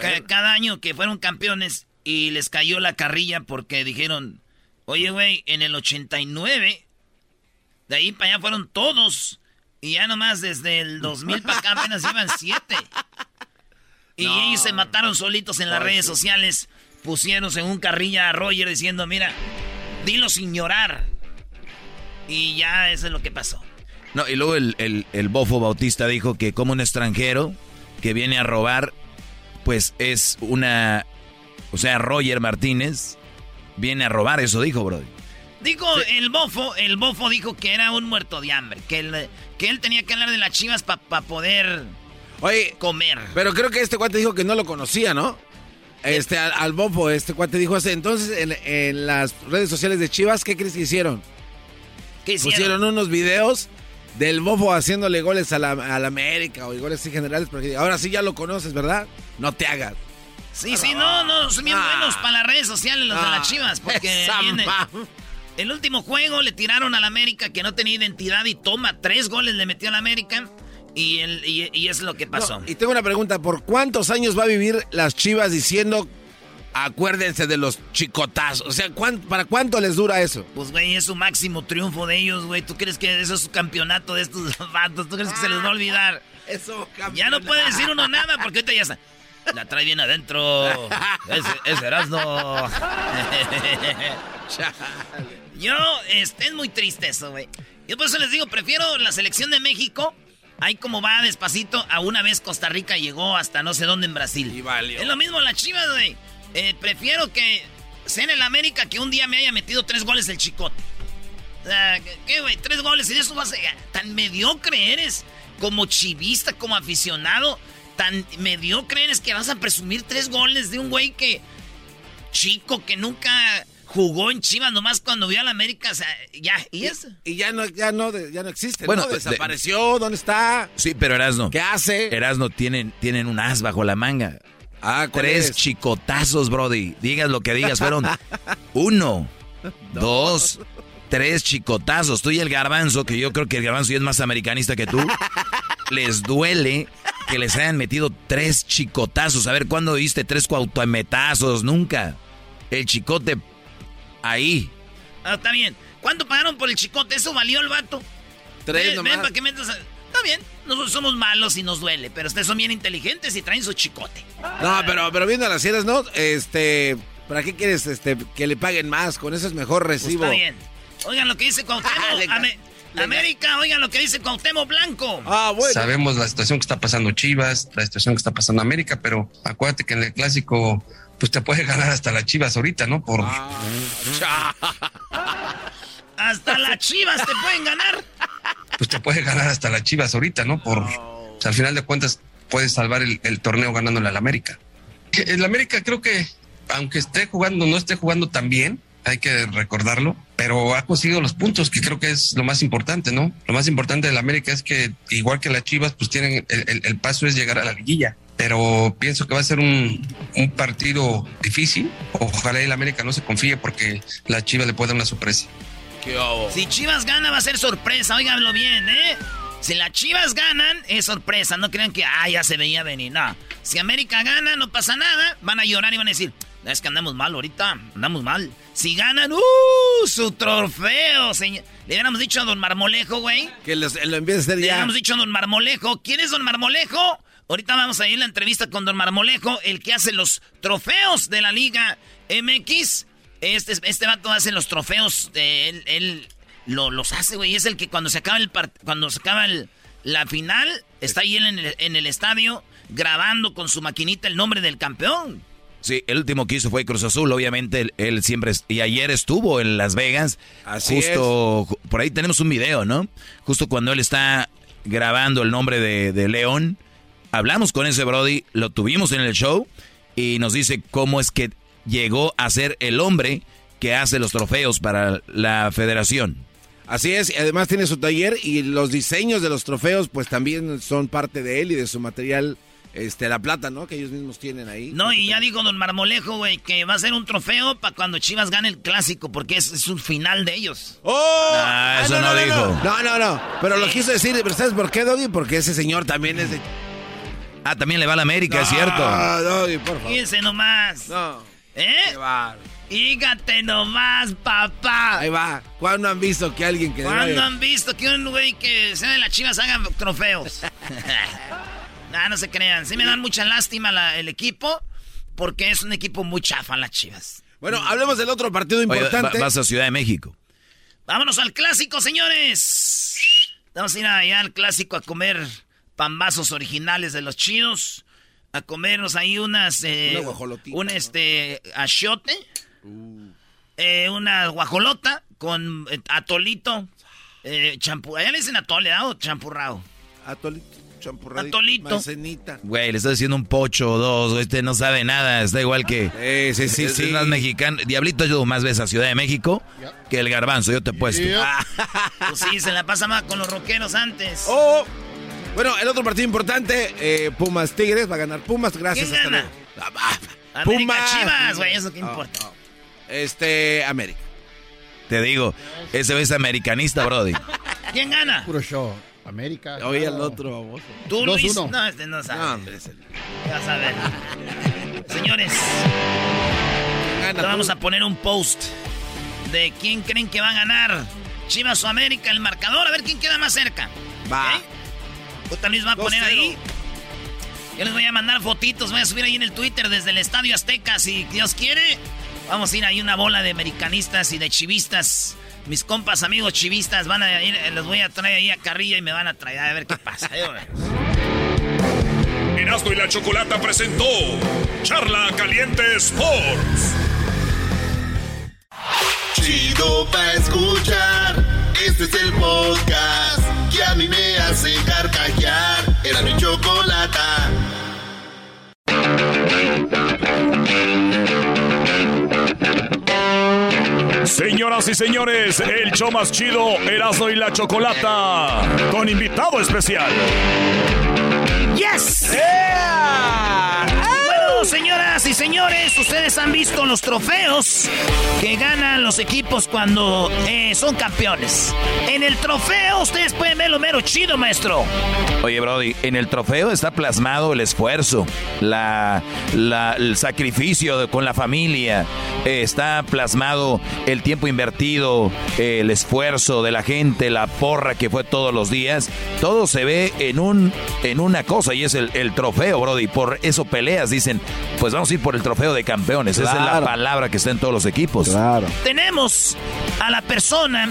Ca- cada año que fueron campeones y les cayó la carrilla porque dijeron, oye, güey, en el 89, de ahí para allá fueron todos. Y ya nomás desde el 2000 para acá apenas iban siete. Y ellos se mataron solitos en las Ay, redes sí. sociales. Pusieron según carrilla a Roger diciendo, mira, dilo sin llorar. Y ya eso es lo que pasó. No, y luego el, el, el bofo Bautista dijo que como un extranjero que viene a robar, pues es una... O sea, Roger Martínez viene a robar, eso dijo, Brody. Dijo el bofo, el bofo dijo que era un muerto de hambre, que él, que él tenía que hablar de las chivas para poder Oye, comer. pero creo que este cuate dijo que no lo conocía, ¿no? Este, al, al Bofo, este cuate dijo así. Entonces, en, en las redes sociales de Chivas, ¿qué crees que hicieron? ¿Qué hicieron? Pusieron unos videos del Bofo haciéndole goles a la, a la América o goles así generales. Porque ahora sí ya lo conoces, ¿verdad? No te hagas. Sí, sí, no, no, son bien buenos para las redes sociales los de las Ah, chivas, porque <laughs> viene- el último juego le tiraron al América que no tenía identidad y toma, tres goles le metió al América y, el, y, y es lo que pasó. No, y tengo una pregunta. ¿Por cuántos años va a vivir las Chivas diciendo, acuérdense de los chicotazos? O sea, ¿cuán- ¿para cuánto les dura eso? Pues, güey, es su máximo triunfo de ellos, güey. ¿Tú crees que eso es su campeonato de estos <laughs> vatos? ¿Tú crees que se les va a olvidar? <laughs> Eso, Ya no puede decir uno nada porque ahorita ya está. La trae bien adentro. <laughs> Ese, ese Erasmo. Yo, este, es muy triste eso, güey. Yo por eso les digo, prefiero la selección de México. Ahí como va despacito, a una vez Costa Rica llegó hasta no sé dónde en Brasil. Es lo mismo la chivas, güey. Eh, prefiero que sea en el América que un día me haya metido tres goles el chicote. O sea, ¿qué, güey? Tres goles y eso vas a... Tan mediocre eres como chivista, como aficionado, tan mediocre eres que vas a presumir tres goles de un güey que chico que nunca jugó en Chivas nomás cuando vio a la América, o sea, ya, ¿y eso? Y ya no, ya no, ya no existe, Bueno, ¿no? de- Desapareció, ¿dónde está? Sí, pero Erasno. ¿Qué hace? Erasno tienen, tienen un as bajo la manga. Ah, ¿cuál Tres es? chicotazos, Brody. Digas lo que digas, fueron <laughs> uno, dos, tres chicotazos. Tú y el garbanzo, que yo creo que el garbanzo ya es más americanista que tú, <laughs> les duele que les hayan metido tres chicotazos. A ver, ¿cuándo viste tres cuautometazos? Nunca. El chicote ahí. Ah, está bien. ¿Cuánto pagaron por el chicote? ¿Eso valió el vato? Tres ven, nomás. ven, para que metas a- Está bien, nosotros somos malos y nos duele, pero ustedes son bien inteligentes y traen su chicote. No, pero, pero viendo las cienas, ¿no? Este, ¿para qué quieres este, que le paguen más? Con eso es mejor Pues recibo. está bien. Oigan lo que dice Cuauhtémoc. <laughs> Ame- América, oigan lo que dice Cuauhtémoc Blanco. Ah, Sabemos la situación que está pasando Chivas, la situación que está pasando América, pero acuérdate que en el clásico, pues te puede ganar hasta las Chivas ahorita, ¿no? Por Hasta las chivas te pueden ganar. pues te puede ganar hasta las Chivas ahorita, ¿no? Por o sea, al final de cuentas puedes salvar el, el torneo ganándole al América. El América creo que aunque esté jugando, no esté jugando tan bien, hay que recordarlo, pero ha conseguido los puntos, que creo que es lo más importante, ¿no? Lo más importante del América es que, igual que las Chivas, pues tienen el, el- el paso es llegar a la liguilla. Pero pienso que va a ser un, un partido difícil. Ojalá el América no se confíe porque la Chivas le puede dar una sorpresa. Si Chivas gana va a ser sorpresa, óiganlo bien, ¿eh? Si las Chivas ganan, es sorpresa. No crean que, ah, ya se veía venir. No. Si América gana, no pasa nada. Van a llorar y van a decir, es que andamos mal ahorita, andamos mal. Si ganan, ¡uh! Su trofeo, señor. Le hubiéramos dicho a don Marmolejo, güey. Que los- lo empiece a hacer Le ya. hubiéramos dicho a don Marmolejo. ¿Quién es don Marmolejo? Ahorita vamos a ir a la entrevista con don Marmolejo, el que hace los trofeos de la Liga MX. Este, este vato hace los trofeos, de él, él lo- los hace, güey. Es el que cuando se acaba el part- cuando se acaba el- la final, está ahí él en el, en el estadio grabando con su maquinita el nombre del campeón. Sí, el último que hizo fue Cruz Azul, obviamente él, él siempre es- y ayer estuvo en Las Vegas. Así justo ju- por ahí tenemos un video, ¿no? Justo cuando él está grabando el nombre de, de León, hablamos con ese Brody, lo tuvimos en el show y nos dice cómo es que llegó a ser el hombre que hace los trofeos para la Federación. Así es, y además tiene su taller y los diseños de los trofeos pues también son parte de él y de su material, este, la plata, ¿no? Que ellos mismos tienen ahí. No, y ya dijo don Marmolejo, güey, que va a ser un trofeo para cuando Chivas gane el clásico, porque es, es un final de ellos. ¡Oh! Ah, eso no, dijo. No, no, no, pero lo quiso decir, pero ¿sabes por qué, Doggy? Porque ese señor también es de... Ah, también le va a la América, es No, cierto. Doggy, por favor. Fíjense nomás. No. ¿Eh? Fíjate nomás, papá. Ahí va. ¿Cuándo han visto que alguien que... ¿Cuándo han visto que un güey que sea de las chivas haga trofeos? nah, <laughs> no se crean. Sí me dan mucha lástima la- el equipo, porque es un equipo muy chafa las chivas. Bueno, hablemos del otro partido Oye, importante. va- vas a Ciudad de México. Vámonos al clásico, señores. Vamos a ir allá al clásico a comer pambazos originales de los chidos. A comernos ahí unas... Eh, Una Un este... Achiote. eh, una guajolota con eh, atolito. Eh, champú. Allá le dicen atole, ¿ah? O champurrado. Atolito, champurradito. Atolito. Mancenita. Güey, le estás diciendo un pocho o dos, güey, este no sabe nada, está igual que... Sí, sí, sí, es, sí. es más mexicano. Diablito yo más veces a Ciudad de México que el garbanzo, yo te he puesto. <laughs> Pues sí, se la pasa más con los rockeros antes. Oh, bueno, el otro partido importante, eh, Pumas Tigres, va a ganar Pumas, gracias. ¿Quién hasta gana? luego. Ah, ah, América Chivas, güey, eso qué importa. Este, América. Te digo, ese es americanista, Brody. ¿Quién gana? Puro show. América. Oye, no. el otro, baboso. Tú, 2-1. Luis. No, este no sabe. No, hombre, es el- Vas a ver. Señores, Gana vamos tú. a poner un post de quién creen que va a ganar. Chivas o América, el marcador, a ver quién queda más cerca. Va. ¿Ok? Puta Luis va a poner 2-0. ahí. Yo les voy a mandar fotitos, voy a subir ahí en el Twitter desde el Estadio Azteca, si Dios quiere. Vamos a ir ahí una bola de americanistas y de chivistas. Mis compas, amigos chivistas, van a ir, los voy a traer ahí a Carrilla y me van a traer a ver qué pasa. Ahí va. Erasmo y la Chocolata presentó Charla Caliente Sports. Chido pa' escuchar. Este es el podcast a mí me hace carcajear. Era mi chocolata. Señoras y señores, el show más chido, Erasmo y la Chocolata, con invitado especial. ¡Yes! Yeah. Oh. Bueno, señor señoras y señores, ustedes han visto los trofeos que ganan los equipos cuando eh, son campeones. En el trofeo ustedes pueden ver lo mero chido, maestro. Oye, Brody, en el trofeo está plasmado el esfuerzo, la, el sacrificio de- con la familia, eh, está plasmado el tiempo invertido, eh, el esfuerzo de la gente, la porra que fue todos los días. Todo se ve en, un, en una cosa y es el, el trofeo, Brody. Por eso peleas, dicen, pues vamos ir por el trofeo de campeones. Esa es la palabra que está en todos los equipos. Claro. Tenemos a la persona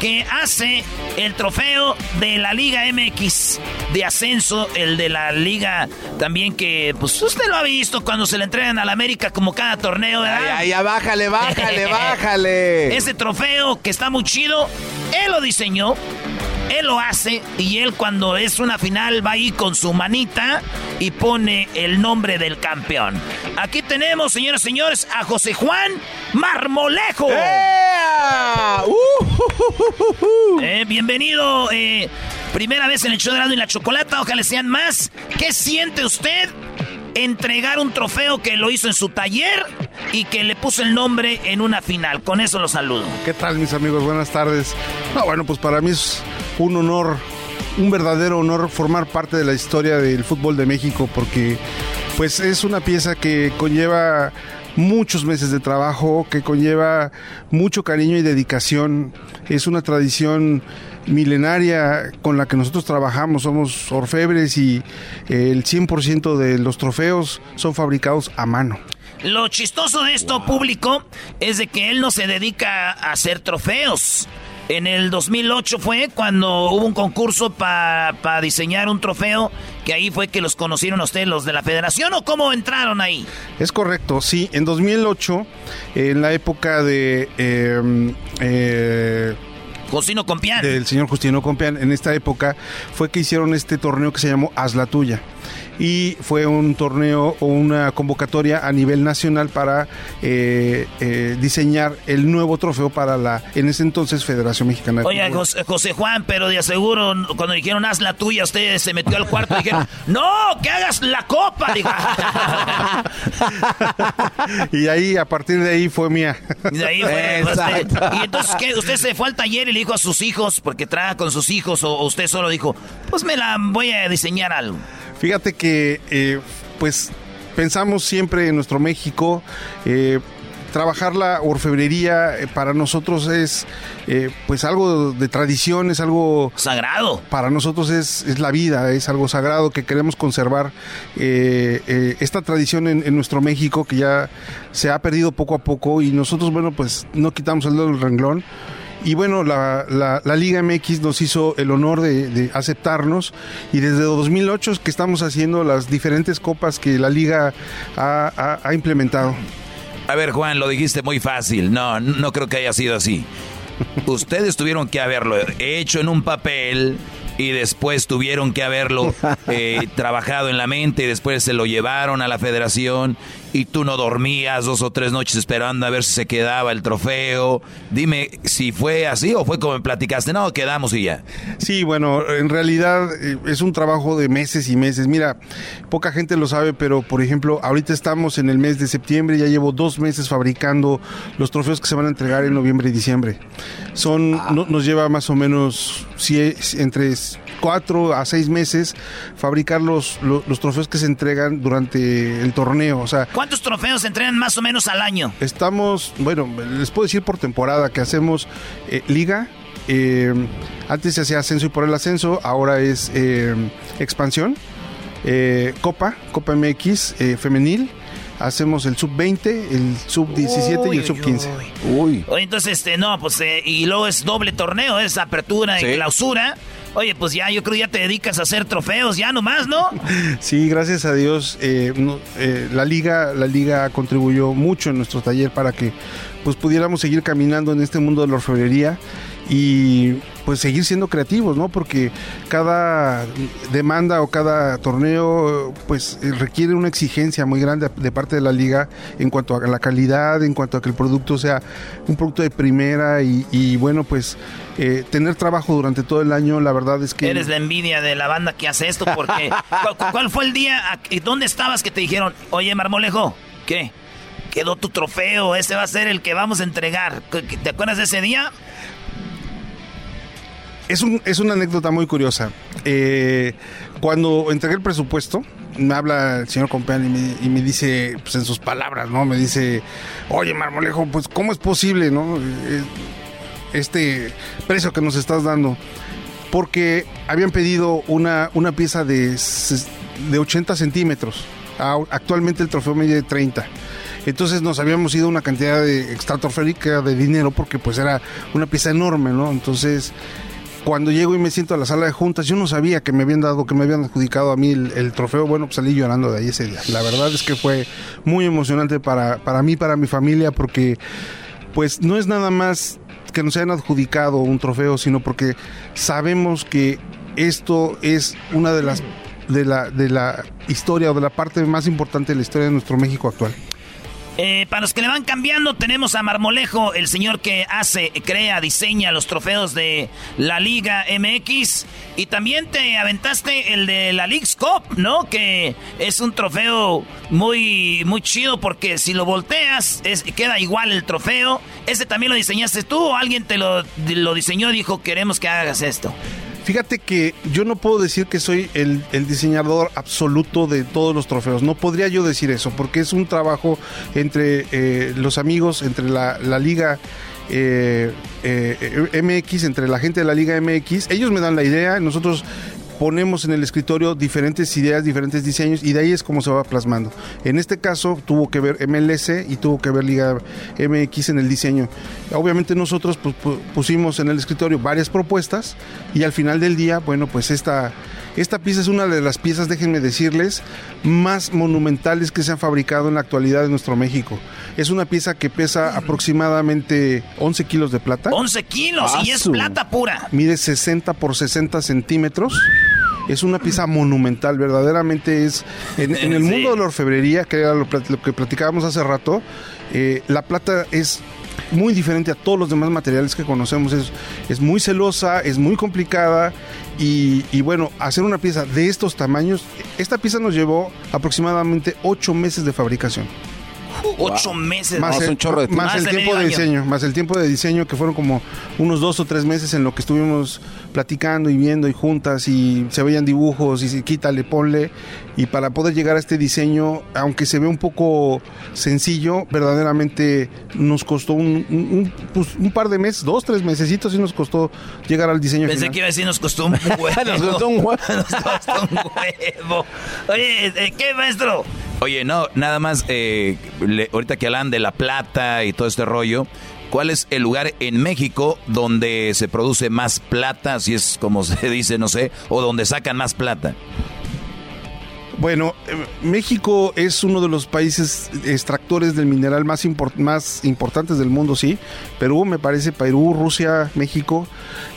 que hace el trofeo de la Liga MX de ascenso, el de la liga también que, pues usted lo ha visto cuando se le entregan a la América como cada torneo, ¿verdad? Ay, ya bájale, bájale, <laughs> bájale. Ese trofeo que está muy chido, él lo diseñó, él lo hace y él cuando es una final va ahí con su manita y pone el nombre del campeón. Aquí tenemos, señoras y señores, a José Juan Marmolejo. Eh, bienvenido, eh, primera vez en el show de y la Chocolata, ojalá sean más. ¿Qué siente usted entregar un trofeo que lo hizo en su taller y que le puso el nombre en una final? Con eso lo saludo. ¿Qué tal mis amigos? Buenas tardes. No, bueno, pues para mí es un honor, un verdadero honor formar parte de la historia del fútbol de México porque pues es una pieza que conlleva muchos meses de trabajo, que conlleva mucho cariño y dedicación. Es una tradición milenaria con la que nosotros trabajamos, somos orfebres y eh, el 100% de los trofeos son fabricados a mano. Lo chistoso de esto público es de que él no se dedica a hacer trofeos. En el 2008 fue cuando hubo un concurso para diseñar un trofeo, que ahí fue que los conocieron a ustedes los de la federación o cómo entraron ahí. Es correcto, sí. En 2008, en la época de... eh, eh, Justino Compián. Del señor Justino Compián, en esta época fue que hicieron este torneo que se llamó Haz la Tuya. Y fue un torneo o una convocatoria a nivel nacional para eh, eh, diseñar el nuevo trofeo para la, en ese entonces, Federación Mexicana de Fútbol. José, José Juan, pero de aseguro, cuando dijeron haz la tuya, usted se metió al cuarto y dijeron, <laughs> no, que hagas la copa. Digo, <laughs> Y ahí, a partir de ahí, fue mía. Y de ahí fue, pues, <laughs> usted- y entonces, ¿qué? ¿Usted se fue al taller y le dijo a sus hijos, porque trabaja con sus hijos, o o usted solo dijo, pues me la voy a diseñar algo? Fíjate que, eh, pues, pensamos siempre en nuestro México. eh, trabajar la orfebrería eh, para nosotros es, eh, pues, algo de tradición, es algo sagrado. Para nosotros es, es la vida, es algo sagrado que queremos conservar. eh, esta tradición en, en nuestro México que ya se ha perdido poco a poco y nosotros, bueno, pues, no quitamos el dedo del renglón. Y bueno, la, la- la Liga MX nos hizo el honor de, de aceptarnos y desde 2008 es que estamos haciendo las diferentes copas que la Liga ha, ha- ha implementado. A ver, Juan, lo dijiste muy fácil. No, no creo que haya sido así. Ustedes tuvieron que haberlo hecho en un papel y después tuvieron que haberlo eh, <laughs> trabajado en la mente y después se lo llevaron a la federación y tú no dormías dos o tres noches esperando a ver si se quedaba el trofeo. Dime si fue así o fue como me platicaste. No, quedamos y ya. Sí, bueno, en realidad eh, es un trabajo de meses y meses. Mira, poca gente lo sabe, pero por ejemplo, ahorita estamos en el mes de septiembre, ya llevo dos meses fabricando los trofeos que se van a entregar en noviembre y diciembre. Son, no- nos lleva más o menos entre cuatro a seis meses fabricar los, lo- los, trofeos que se entregan durante el torneo. O sea, ¿Cuántos trofeos se entregan más o menos al año? Estamos, bueno, les puedo decir por temporada que hacemos eh, liga. eh, antes se hacía ascenso y por el ascenso, ahora es eh, expansión. eh, Copa, Copa MX eh, femenil. Hacemos el sub 20, el sub 17 y el sub 15. Uy. Entonces, este, no, pues, eh, y luego es doble torneo, es apertura y Sí. clausura. Oye, pues ya, yo creo ya te dedicas a hacer trofeos, ya nomás, ¿no? Sí, gracias a Dios, eh, eh, la liga, la liga contribuyó mucho en nuestro taller para que pues pudiéramos seguir caminando en este mundo de la orfebrería y pues seguir siendo creativos, ¿no? Porque cada demanda o cada torneo pues requiere una exigencia muy grande de parte de la liga en cuanto a la calidad, en cuanto a que el producto sea un producto de primera y, bueno pues eh, tener trabajo durante todo el año, la verdad es que... Eres la envidia de la banda que hace esto porque <laughs> ¿cuál, fue el día, dónde estabas que te dijeron, oye Marmolejo, ¿qué? Quedó tu trofeo, ese va a ser el que vamos a entregar. ¿Te acuerdas de ese día? Es, un, es una anécdota muy curiosa. Eh, cuando entregué el presupuesto, me habla el señor Compeán y me, dice, pues en sus palabras, ¿no? Me dice, oye, Marmolejo, pues ¿cómo es posible, ¿no? Eh, este precio que nos estás dando. Porque habían pedido una, una pieza de, de 80 centímetros. Actualmente el trofeo mide 30. Entonces nos habíamos ido una cantidad de estratosférica de dinero porque pues era una pieza enorme, ¿no? Entonces cuando llego y me siento a la sala de juntas, yo no sabía que me habían dado, que me habían adjudicado a mí el, trofeo. Bueno, pues salí llorando de ahí ese día. La verdad es que fue muy emocionante para, para mí, para mi familia, porque pues no es nada más que nos hayan adjudicado un trofeo, sino porque sabemos que esto es una de las de la, de la historia o de la parte más importante de la historia de nuestro México actual. Eh, para los que le van cambiando, tenemos a Marmolejo, el señor que hace, crea, diseña los trofeos de la Liga MX. Y también te aventaste el de la League's Cup, ¿no? Que es un trofeo muy, muy chido porque si lo volteas, queda igual el trofeo. ¿Ese también lo diseñaste tú o alguien te lo, lo diseñó y dijo queremos que hagas esto? Fíjate que yo no puedo decir que soy el, diseñador absoluto de todos los trofeos. No podría yo decir eso, porque es un trabajo entre eh, los amigos, entre la, liga eh, eh, MX, entre la gente de la liga MX. Ellos me dan la idea, nosotros ponemos en el escritorio diferentes ideas, diferentes diseños y de ahí es como se va plasmando. En este caso tuvo que ver MLS y tuvo que ver Liga MX en el diseño. Obviamente nosotros pues, pusimos en el escritorio varias propuestas y al final del día, bueno, pues esta, esta pieza es una de las piezas, déjenme decirles, más monumentales que se han fabricado en la actualidad en nuestro México. Es una pieza que pesa aproximadamente 11 kilos de plata. 11 kilos y es plata pura. Mide 60 por 60 centímetros es una pieza monumental, verdaderamente es. En, el <laughs> mundo de la orfebrería, que era lo, que platicábamos hace rato, eh, la plata es muy diferente a todos los demás materiales que conocemos. Es, es muy celosa, es muy complicada y, y, bueno, hacer una pieza de estos tamaños, esta pieza nos llevó aproximadamente ocho meses de fabricación. Ocho meses. Más, el, más el tiempo de, diseño, más el tiempo de diseño que fueron como unos dos o tres meses en lo que estuvimos platicando y viendo y juntas y se veían dibujos y se quítale, ponle y para poder llegar a este diseño, aunque se ve un poco sencillo, verdaderamente nos costó un, pues, par de meses, dos, tres mesecitos y nos costó llegar al diseño Pensé que iba a decir nos costó un <laughs> huevo. nos costó un huevo. <laughs> nos costó un huevo. Oye, eh, ¿qué maestro? Oye, no, nada más, eh, ahorita que hablan de la plata y todo este rollo, ¿cuál es el lugar en México donde se produce más plata, si es como <laughs> se dice, no sé, o donde sacan más plata? Bueno, eh, México es uno de los países extractores del mineral más, más importantes del mundo, sí. Perú, me parece, Perú, Rusia, México.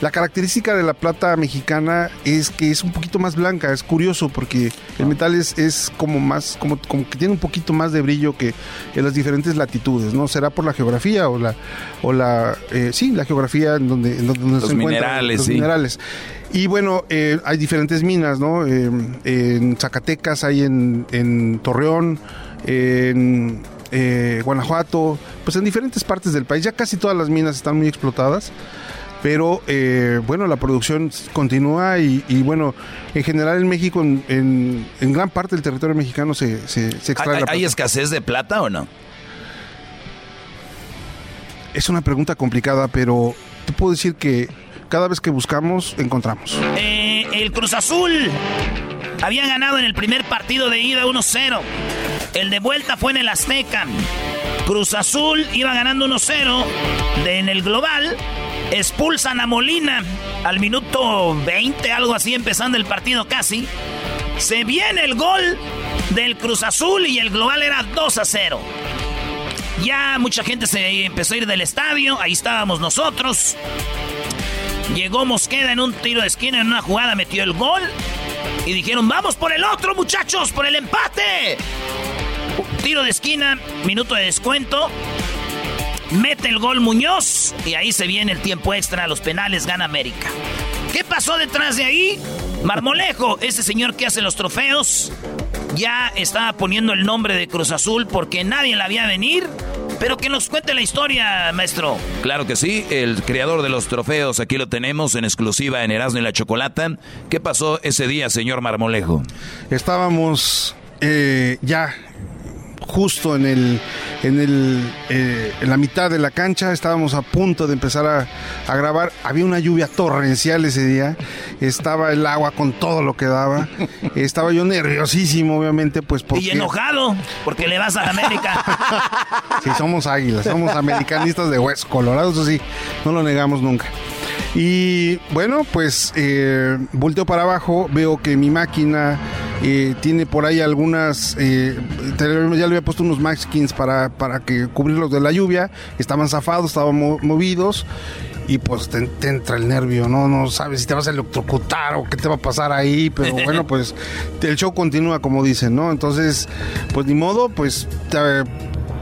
La característica de la plata mexicana es que es un poquito más blanca. Es curioso porque el metal es, es como más, como, como que tiene un poquito más de brillo que en las diferentes latitudes, ¿no? Será por la geografía o la, o la, eh, sí, la geografía en donde, en donde se encuentran los minerales. Y bueno, eh, hay diferentes minas, ¿no? Eh, en Zacatecas, hay en, Torreón, en eh, Guanajuato, pues en diferentes partes del país. Ya casi todas las minas están muy explotadas. Pero bueno, la producción continúa y, bueno, en general en México, en, gran parte del territorio mexicano se, se, extrae ¿Hay, ¿Hay escasez de plata o no? Es una pregunta complicada, pero te puedo decir que cada vez que buscamos, encontramos. Eh, el Cruz Azul había ganado en el primer partido de ida 1-0. El de vuelta fue en el Azteca. Cruz Azul iba ganando 1-0 en el global. Expulsan a Molina al minuto 20, algo así, empezando el partido casi. Se viene el gol del Cruz Azul y el global era 2 0. Ya mucha gente se empezó a ir del estadio, ahí estábamos nosotros. Llegó Mosqueda en un tiro de esquina, en una jugada metió el gol. Y dijeron, vamos por el otro muchachos, por el empate. Tiro de esquina, minuto de descuento. Mete el gol Muñoz y ahí se viene el tiempo extra, los penales gana América. ¿Qué pasó detrás de ahí? Marmolejo, ese señor que hace los trofeos, ya estaba poniendo el nombre de Cruz Azul porque nadie la había venir. Pero que nos cuente la historia, maestro. Claro que sí, el creador de los trofeos, aquí lo tenemos en exclusiva en Erasmo y la Chocolata. ¿Qué pasó ese día, señor Marmolejo? Estábamos eh, ya justo en el en el eh, en la mitad de la cancha. Estábamos a punto de empezar a, a, grabar. Había una lluvia torrencial ese día. Estaba el agua con todo lo que daba. <laughs> Estaba yo nerviosísimo obviamente pues porque y enojado porque le vas a la América. <laughs> Sí somos águilas somos americanistas de hueso colorado eso sí no lo negamos nunca y bueno, pues eh, volteo para abajo, veo que mi máquina eh, tiene por ahí algunas, eh, ya le había puesto unos maxkins para, para que cubrirlos de la lluvia, estaban zafados, estaban mo movidos y pues te, te, entra el nervio, ¿no? No sabes si te vas a electrocutar o qué te va a pasar ahí, pero <laughs> bueno, pues el show continúa como dicen, ¿no? Entonces, pues ni modo, pues te,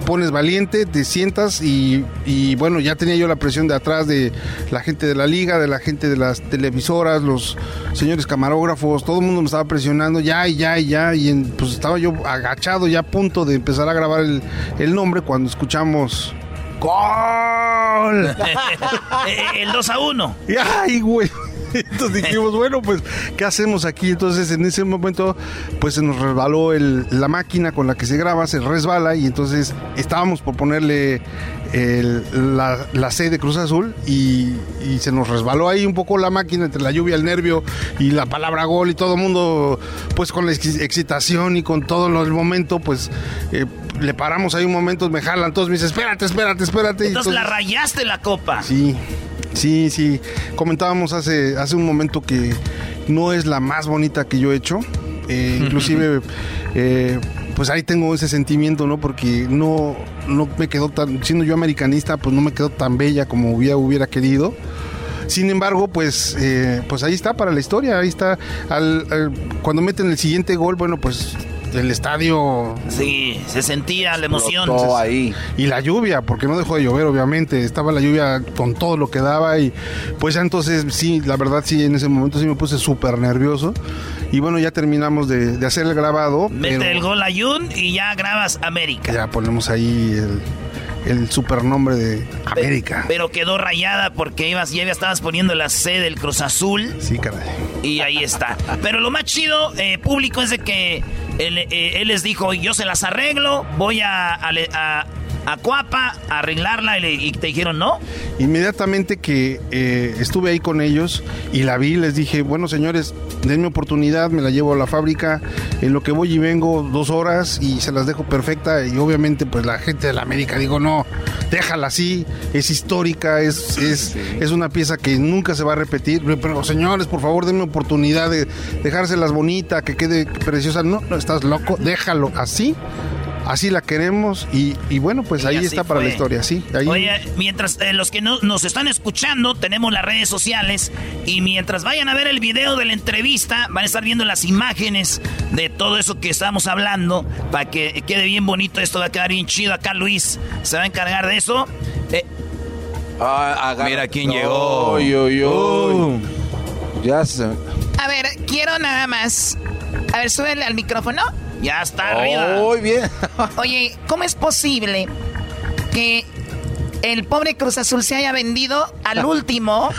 pones valiente, te sientas y, y, bueno, ya tenía yo la presión de atrás de la gente de la liga, de la gente de las televisoras, los señores camarógrafos, todo el mundo me estaba presionando ya y ya y ya y en, pues estaba yo agachado ya a punto de empezar a grabar el, el nombre cuando escuchamos ¡Gol! <laughs> el 2 a 1. ¡Ay, güey! Entonces dijimos, bueno, pues, ¿qué hacemos aquí? Entonces, en ese momento, pues se nos resbaló el, la máquina con la que se graba, se resbala y entonces estábamos por ponerle el, la, la, C de Cruz Azul y, y, se nos resbaló ahí un poco la máquina entre la lluvia, el nervio y la palabra gol y todo el mundo, pues con la excitación y con todo lo, el momento, pues eh, le paramos ahí un momento, me jalan todos, me dicen, espérate, espérate, espérate. Entonces, entonces la rayaste la copa. Sí. Sí, sí. Comentábamos hace, hace un momento que no es la más bonita que yo he hecho. Eh, inclusive, eh, pues ahí tengo ese sentimiento, ¿no? Porque no, no me quedó tan, siendo yo americanista, pues no me quedó tan bella como hubiera, hubiera querido. Sin embargo, pues, eh, pues ahí está para la historia, ahí está. Al, al, cuando meten el siguiente gol, bueno, pues el estadio. Sí, se sentía la emoción. ahí. Y la lluvia, porque no dejó de llover, obviamente. Estaba la lluvia con todo lo que daba. Y pues ya entonces, sí, la verdad, sí, en ese momento sí me puse súper nervioso. Y bueno, ya terminamos de, de hacer el grabado. Mete pero... el gol a Jun y ya grabas América. Ya ponemos ahí el el supernombre de América. Pero quedó rayada porque ibas, ya estabas poniendo la C del Cruz Azul. Sí, caray. Y ahí está. Pero lo más chido, eh, público, es de que él, eh, él, les dijo, yo se las arreglo, voy a, a, a a Cuapa a arreglarla y, y, te dijeron no? Inmediatamente que eh, estuve ahí con ellos y la vi, les dije, bueno señores, denme oportunidad, me la llevo a la fábrica, en lo que voy y vengo dos horas y se las dejo perfecta y obviamente pues la gente de la América digo, no, déjala así, es histórica, es, es, sí. es una pieza que nunca se va a repetir, pero señores, por favor denme oportunidad de dejárselas bonita, que quede preciosa, no, no estás loco, déjalo así así la queremos y, y bueno, pues y ahí está fue. para la historia, sí. Ahí... Oye, mientras eh, los que no, nos están escuchando, tenemos las redes sociales y mientras vayan a ver el video de la entrevista, van a estar viendo las imágenes de todo eso que estamos hablando para que quede bien bonito, esto va a quedar bien chido. Acá Luis se va a encargar de eso. Eh, ah, Mira quién llegó. Uy, uy, uy. Ya se... A ver, quiero nada más. A ver, súbele al micrófono. Ya está arriba. Muy bien. <laughs> Oye, ¿cómo es posible que el pobre Cruz Azul se haya vendido al último?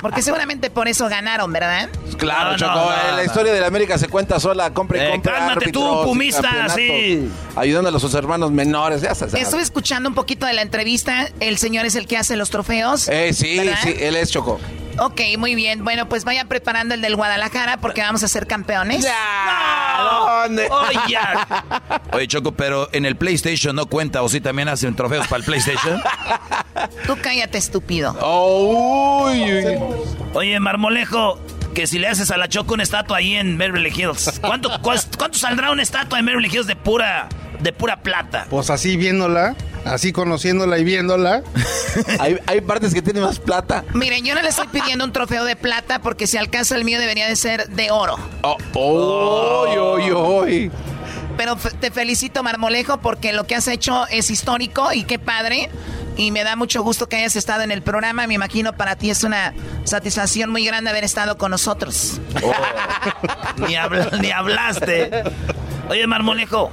Porque seguramente por eso ganaron, ¿verdad? Claro, no, Choco. No, no, la historia de la América se cuenta sola. Compre y eh, compra. Cálmate tú, pumista, sí. Ayudando a los hermanos menores. Ya se Estuve escuchando un poquito de la entrevista. El señor es el que hace los trofeos. Eh, sí, ¿verdad? sí, él es Choco. Ok, muy bien. Bueno, pues vayan preparando el del Guadalajara porque vamos a ser campeones. ¡No! ¿Dónde? Oye, <laughs> Oye, Choco, pero en el PlayStation no cuenta o si también hacen trofeos para el PlayStation. <laughs> Tú cállate, estúpido. Oh, uy, uy. Oye, Marmolejo, que si le haces a la Choco una estatua ahí en Beverly Hills, ¿cuánto, ¿cuánto saldrá una estatua en Beverly Hills de pura, de pura plata? Pues así viéndola, así conociéndola y viéndola. <laughs> hay, hay partes que tienen más plata. Miren, yo no le estoy pidiendo un trofeo de plata porque si alcanza el mío debería de ser de oro. Oh, oh, oh, oh, Pero te felicito, Marmolejo, porque lo que has hecho es histórico y qué padre. Y me da mucho gusto que hayas estado en el programa. Me imagino para ti es una satisfacción muy grande haber estado con nosotros. <laughs> ni, ni hablaste. Oye, Marmolejo,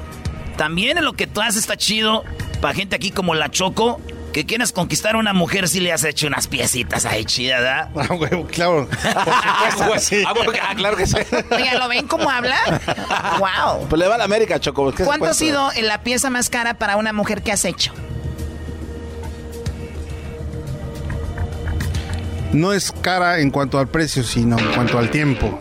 también en lo que tú haces está chido para gente aquí como la Choco. Que quieras conquistar a una mujer si le has hecho unas piecitas ahí chidas, ¿verdad? <laughs> Ah, claro. Ah, ah, claro que sí. Oiga, ¿lo ven cómo habla? ¡Wow! Pues le va a la América, Choco. ¿Cuánto ha sido la pieza más cara para una mujer que has hecho? No es cara en cuanto al precio, sino en cuanto al tiempo.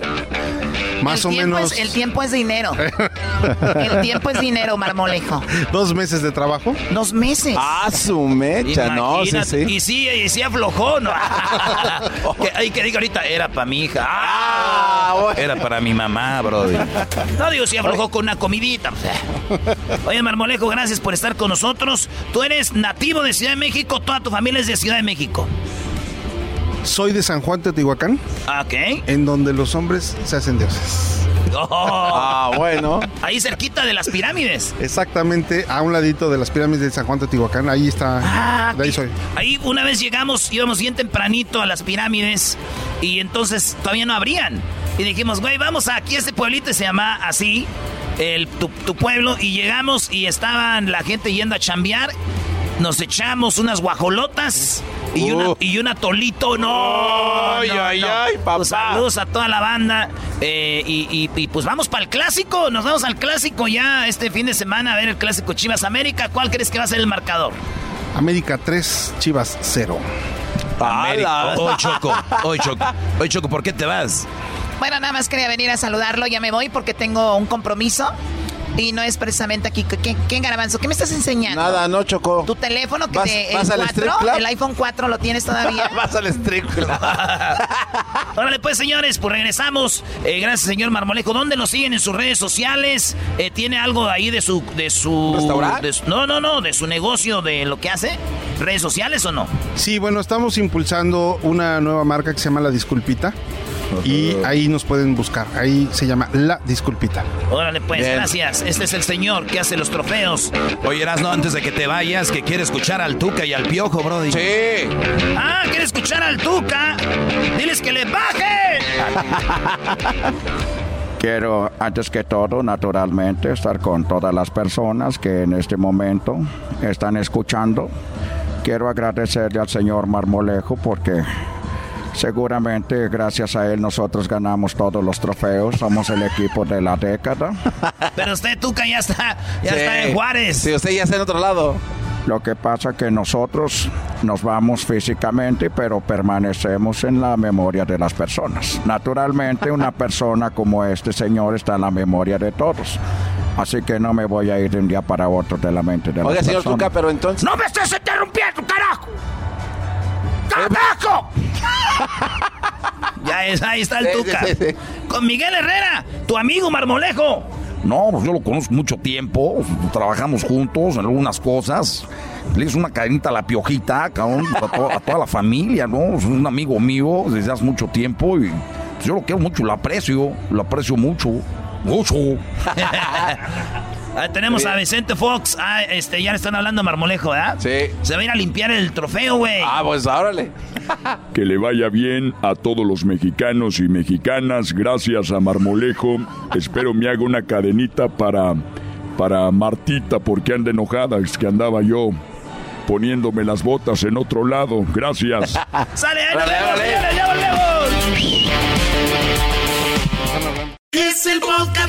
Más o menos. el tiempo es dinero. el tiempo es dinero, marmolejo. ¿Dos meses de trabajo? Dos meses. Ah, su mecha, no, sí, sí. Y sí, y sí aflojó, ¿no? <laughs> <laughs> que, hay que diga ahorita, era para mi hija. Ah, Era para mi mamá, bro. No digo, sí aflojó con una comidita. Oye, Marmolejo, gracias por estar con nosotros. Tú eres nativo de Ciudad de México, toda tu familia es de Ciudad de México. Soy de San Juan Teotihuacán. Ah, ok. En donde los hombres se hacen dioses. Oh. Ah, bueno. Ahí cerquita de las pirámides. Exactamente, a un ladito de las pirámides de San Juan Teotihuacán. Ahí está. Ah, de ahí soy. Ahí una vez llegamos, íbamos bien tempranito a las pirámides y entonces todavía no abrían. Y dijimos, güey, vamos aquí a este pueblito y se llama así, el, tu, tu pueblo. Y llegamos y estaban la gente yendo a chambear. Nos echamos unas guajolotas y, una, y una tolito, no. Ay, ay, ay, papá. Pues saludos a toda la banda. Eh, y, y, pues vamos para el clásico. Nos vamos al clásico ya este fin de semana a ver el clásico Chivas América. ¿Cuál crees que va a ser el marcador? América 3, Chivas 0. América. Hoy Choco. Hoy Choco. Hoy Choco, ¿por qué te vas? Bueno, nada más quería venir a saludarlo. Ya me voy porque tengo un compromiso. Y no es precisamente aquí. ¿Qué, qué Garabanzo? ¿Qué me estás enseñando? Nada, no chocó. ¿Tu teléfono que te, el, 4, el iPhone 4 lo tienes todavía? <laughs> vas al strip <laughs> Órale pues, señores, pues regresamos. Eh, gracias, señor Marmolejo. ¿Dónde nos siguen en sus redes sociales? Eh, ¿Tiene algo ahí de su... De su ¿Restaurante? no, no, no, de su negocio, de lo que hace. ¿Redes sociales o no? Sí, bueno, estamos impulsando una nueva marca que se llama La Disculpita. Y <laughs> ahí nos pueden buscar. Ahí se llama La Disculpita. Órale, pues, gracias. Este es el señor que hace los trofeos. Oye, no antes de que te vayas, que quiere escuchar al Tuca y al Piojo, Brody. Sí. Ah, quiere escuchar al Tuca. Diles que le baje. <laughs> Quiero, antes que todo, naturalmente, estar con todas las personas que en este momento están escuchando. Quiero agradecerle al señor Marmolejo porque Seguramente gracias a él nosotros ganamos todos los trofeos, somos el equipo de la década. <laughs> Pero usted, Tuca, ya está, ya está en Juárez. Sí, usted ya está en otro lado. Lo que pasa que nosotros nos vamos físicamente, pero permanecemos en la memoria de las personas. Naturalmente, una persona como este señor está en la memoria de todos. Así que no me voy a ir de un día para otro de la mente de Oiga, señor Tuca, pero entonces... ¡No me estés interrumpiendo, carajo! ¡Carajo! ya es, ahí está el Tuca. Con Miguel Herrera, tu amigo marmolejo. No, pues yo lo conozco mucho tiempo. Trabajamos juntos en algunas cosas. Le hice una cadenita a la piojita, a, toda, la familia, ¿no? Es un amigo mío desde hace mucho tiempo y yo lo quiero mucho, lo aprecio, lo aprecio mucho. Mucho. <laughs> Ah, tenemos a Vicente Fox. Ah, este, ya le están hablando a Marmolejo, ¿verdad? Sí. Se va a ir a limpiar el trofeo, güey. Ah, pues órale. <laughs> que le vaya bien a todos los mexicanos y mexicanas. Gracias a Marmolejo. Espero me haga una cadenita para, para Martita porque anda enojada. Es que andaba yo poniéndome las botas en otro lado. Gracias. <laughs> ¡Sale, ahí ya volvemos! Es el podcast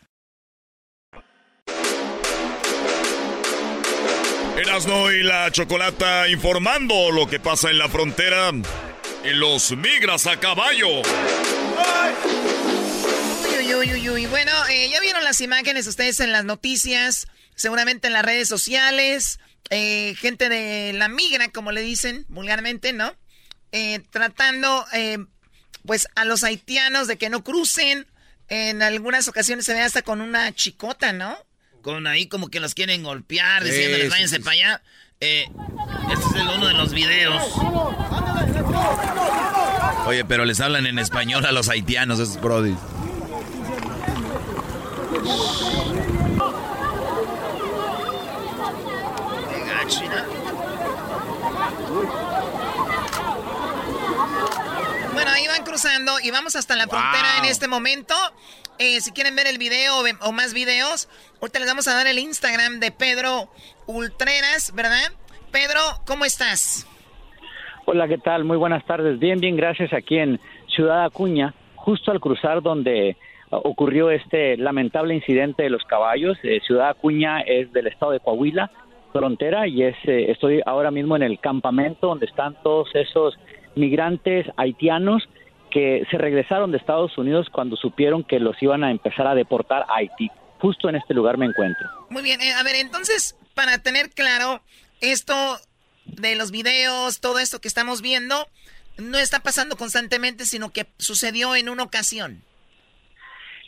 Erasno y la Chocolata informando lo que pasa en la frontera y los migras a caballo. Uy, uy, uy, uy. Bueno, eh, ya vieron las imágenes ustedes en las noticias, seguramente en las redes sociales. eh, gente de la migra, como le dicen vulgarmente, ¿no? Eh, tratando, eh, pues, a los haitianos de que no crucen. En algunas ocasiones se ve hasta con una chicota, ¿no? Con ahí como que los quieren golpear, Sí, diciéndoles váyanse sí, para allá. Eh, este es el uno de los videos. Oye, pero les hablan en español a los haitianos, esos brodis. Bueno, ahí van cruzando y vamos hasta la frontera en este momento. Eh, si quieren ver el video o, más videos, ahorita les vamos a dar el Instagram de Pedro Ultreras, ¿verdad? Pedro, ¿cómo estás? Hola, ¿qué tal? Muy buenas tardes. Bien, bien, gracias. Aquí en Ciudad Acuña, justo al cruzar donde uh, ocurrió este lamentable incidente de los caballos. Eh, Ciudad Acuña es del estado de Coahuila, frontera, y es, eh, estoy ahora mismo en el campamento donde están todos esos migrantes haitianos que se regresaron de Estados Unidos cuando supieron que los iban a empezar a deportar a Haití. Justo en este lugar me encuentro. Muy bien, eh, a ver, entonces, para tener claro, esto de los videos, todo esto que estamos viendo, no está pasando constantemente, sino que sucedió en una ocasión.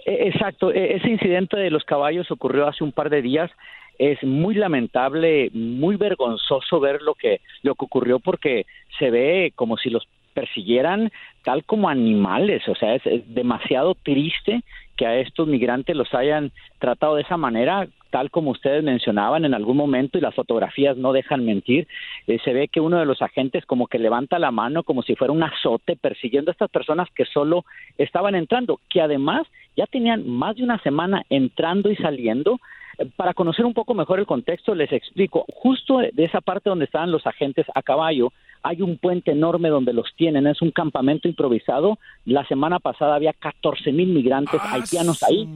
Eh, Exacto, e- ese incidente de los caballos ocurrió hace un par de días. Es muy lamentable, muy vergonzoso ver lo que lo que ocurrió porque se ve como si los persiguieran tal como animales, o sea, es, demasiado triste que a estos migrantes los hayan tratado de esa manera, tal como ustedes mencionaban en algún momento y las fotografías no dejan mentir, eh, se ve que uno de los agentes como que levanta la mano como si fuera un azote persiguiendo a estas personas que solo estaban entrando, que además ya tenían más de una semana entrando y saliendo. Eh, Para conocer un poco mejor el contexto, les explico. Justo de esa parte donde estaban los agentes a caballo, hay un puente enorme donde los tienen. Es un campamento improvisado. La semana pasada había 14 mil migrantes haitianos ahí.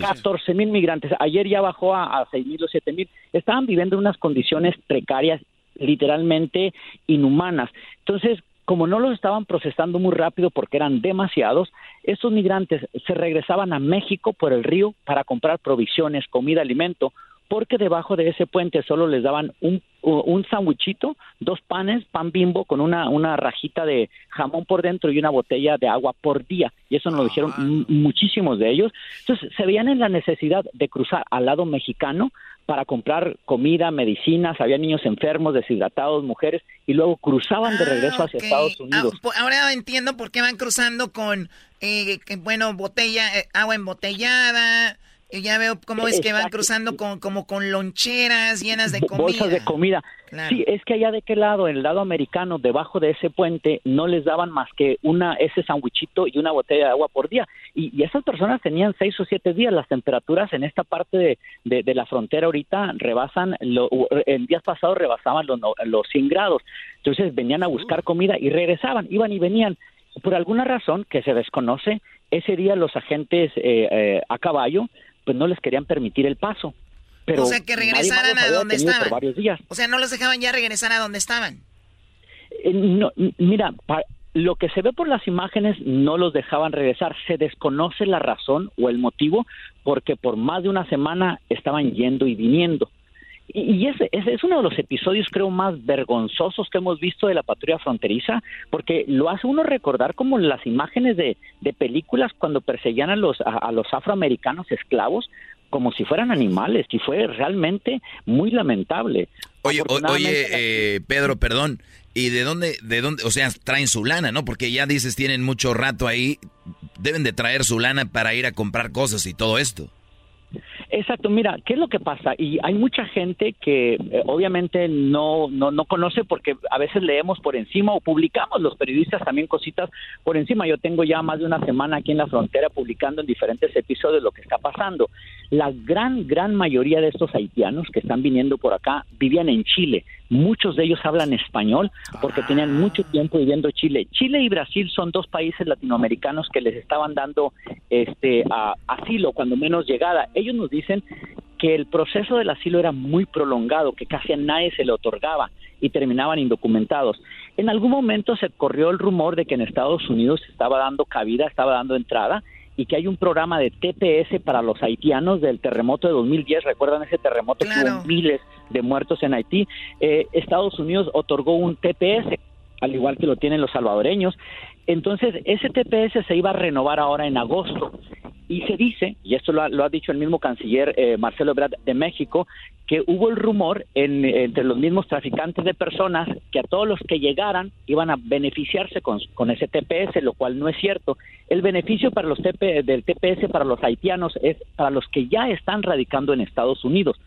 14 mil migrantes. Ayer ya bajó a, a 6 mil o 7 mil. Estaban viviendo en unas condiciones precarias, literalmente inhumanas. Entonces, como no los estaban procesando muy rápido porque eran demasiados, estos migrantes se regresaban a México por el río para comprar provisiones, comida, alimento, porque debajo de ese puente solo les daban un, un sándwichito, dos panes, pan bimbo con una, una rajita de jamón por dentro y una botella de agua por día. Y eso nos lo dijeron m- muchísimos de ellos. Entonces se veían en la necesidad de cruzar al lado mexicano para comprar comida, medicinas, había niños enfermos, deshidratados, mujeres, y luego cruzaban de regreso hacia Estados Unidos. Ah, po- ahora entiendo por qué van cruzando con, eh, bueno, botella, eh, agua embotellada. Y ya veo cómo es que van cruzando con, como con loncheras llenas de comida. bolsas de comida. Claro. Sí, es que allá de qué lado, en el lado americano, debajo de ese puente, no les daban más que una ese sandwichito y una botella de agua por día. Y, y esas personas tenían seis o siete días. Las temperaturas en esta parte de, de- de la frontera ahorita rebasan, lo, en días pasados rebasaban los, no- los 100 grados. Entonces venían a buscar comida y regresaban, iban y venían. Por alguna razón que se desconoce, ese día los agentes eh, eh, a caballo pues no les querían permitir el paso. Pero o sea, que regresaran a donde estaban. Varios días. O sea, no los dejaban ya regresar a donde estaban. Eh, no, mira, pa- lo que se ve por las imágenes no los dejaban regresar. Se desconoce la razón o el motivo porque por más de una semana estaban yendo y viniendo. Y, ese, es uno de los episodios, creo, más vergonzosos que hemos visto de la patrulla fronteriza, porque lo hace uno recordar como las imágenes de, películas cuando perseguían a los, a, los afroamericanos esclavos como si fueran animales, y fue realmente muy lamentable. Oye, oye eh, Pedro, perdón, ¿y de dónde, de dónde, o sea, traen su lana, no? Porque ya dices, tienen mucho rato ahí, deben de traer su lana para ir a comprar cosas y todo esto. Exacto, mira, ¿qué es lo que pasa? Y hay mucha gente que eh, obviamente no, no, no conoce porque a veces leemos por encima o publicamos los periodistas también cositas por encima. Yo tengo ya más de una semana aquí en la frontera publicando en diferentes episodios lo que está pasando. La gran, gran mayoría de estos haitianos que están viniendo por acá vivían en Chile. Muchos de ellos hablan español porque tenían ah. mucho tiempo viviendo en Chile. Chile y Brasil son dos países latinoamericanos que les estaban dando este asilo, cuando menos llegada. Ellos nos dicen que el proceso del asilo era muy prolongado, que casi a nadie se le otorgaba y terminaban indocumentados. En algún momento se corrió el rumor de que en Estados Unidos estaba dando cabida, estaba dando entrada y que hay un programa de TPS para los haitianos del terremoto de 2010. ¿Recuerdan ese terremoto que hubo miles de muertos en Haití? Eh, Estados Unidos otorgó un TPS, al igual que lo tienen los salvadoreños. Entonces, ese TPS se iba a renovar ahora en agosto y se dice, y esto lo ha, dicho el mismo canciller eh, Marcelo Ebrard de México, que hubo el rumor entre los mismos traficantes de personas que a todos los que llegaran iban a beneficiarse con, ese TPS, lo cual no es cierto. El beneficio para los TP, del TPS para los haitianos es para los que ya están radicando en Estados Unidos.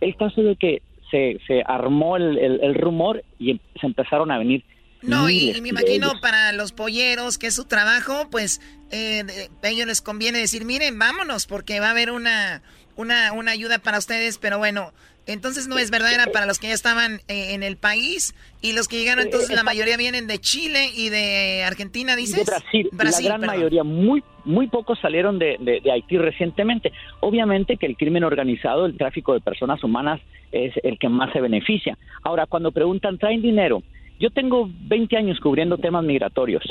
El caso de que se, se armó el rumor y se empezaron a venir no, y, me imagino para los polleros, que es su trabajo, pues eh, a ellos les conviene decir, miren, vámonos, porque va a haber una, una, una ayuda para ustedes, pero bueno, entonces no es verdad, era para los que ya estaban eh, en el país y los que llegaron, entonces la mayoría vienen de Chile y de Argentina, dices. De Brasil, la gran mayoría, muy, muy pocos salieron de, de, Haití recientemente. Obviamente que el crimen organizado, el tráfico de personas humanas es el que más se beneficia. Ahora, cuando preguntan, ¿traen dinero? Yo tengo 20 años cubriendo temas migratorios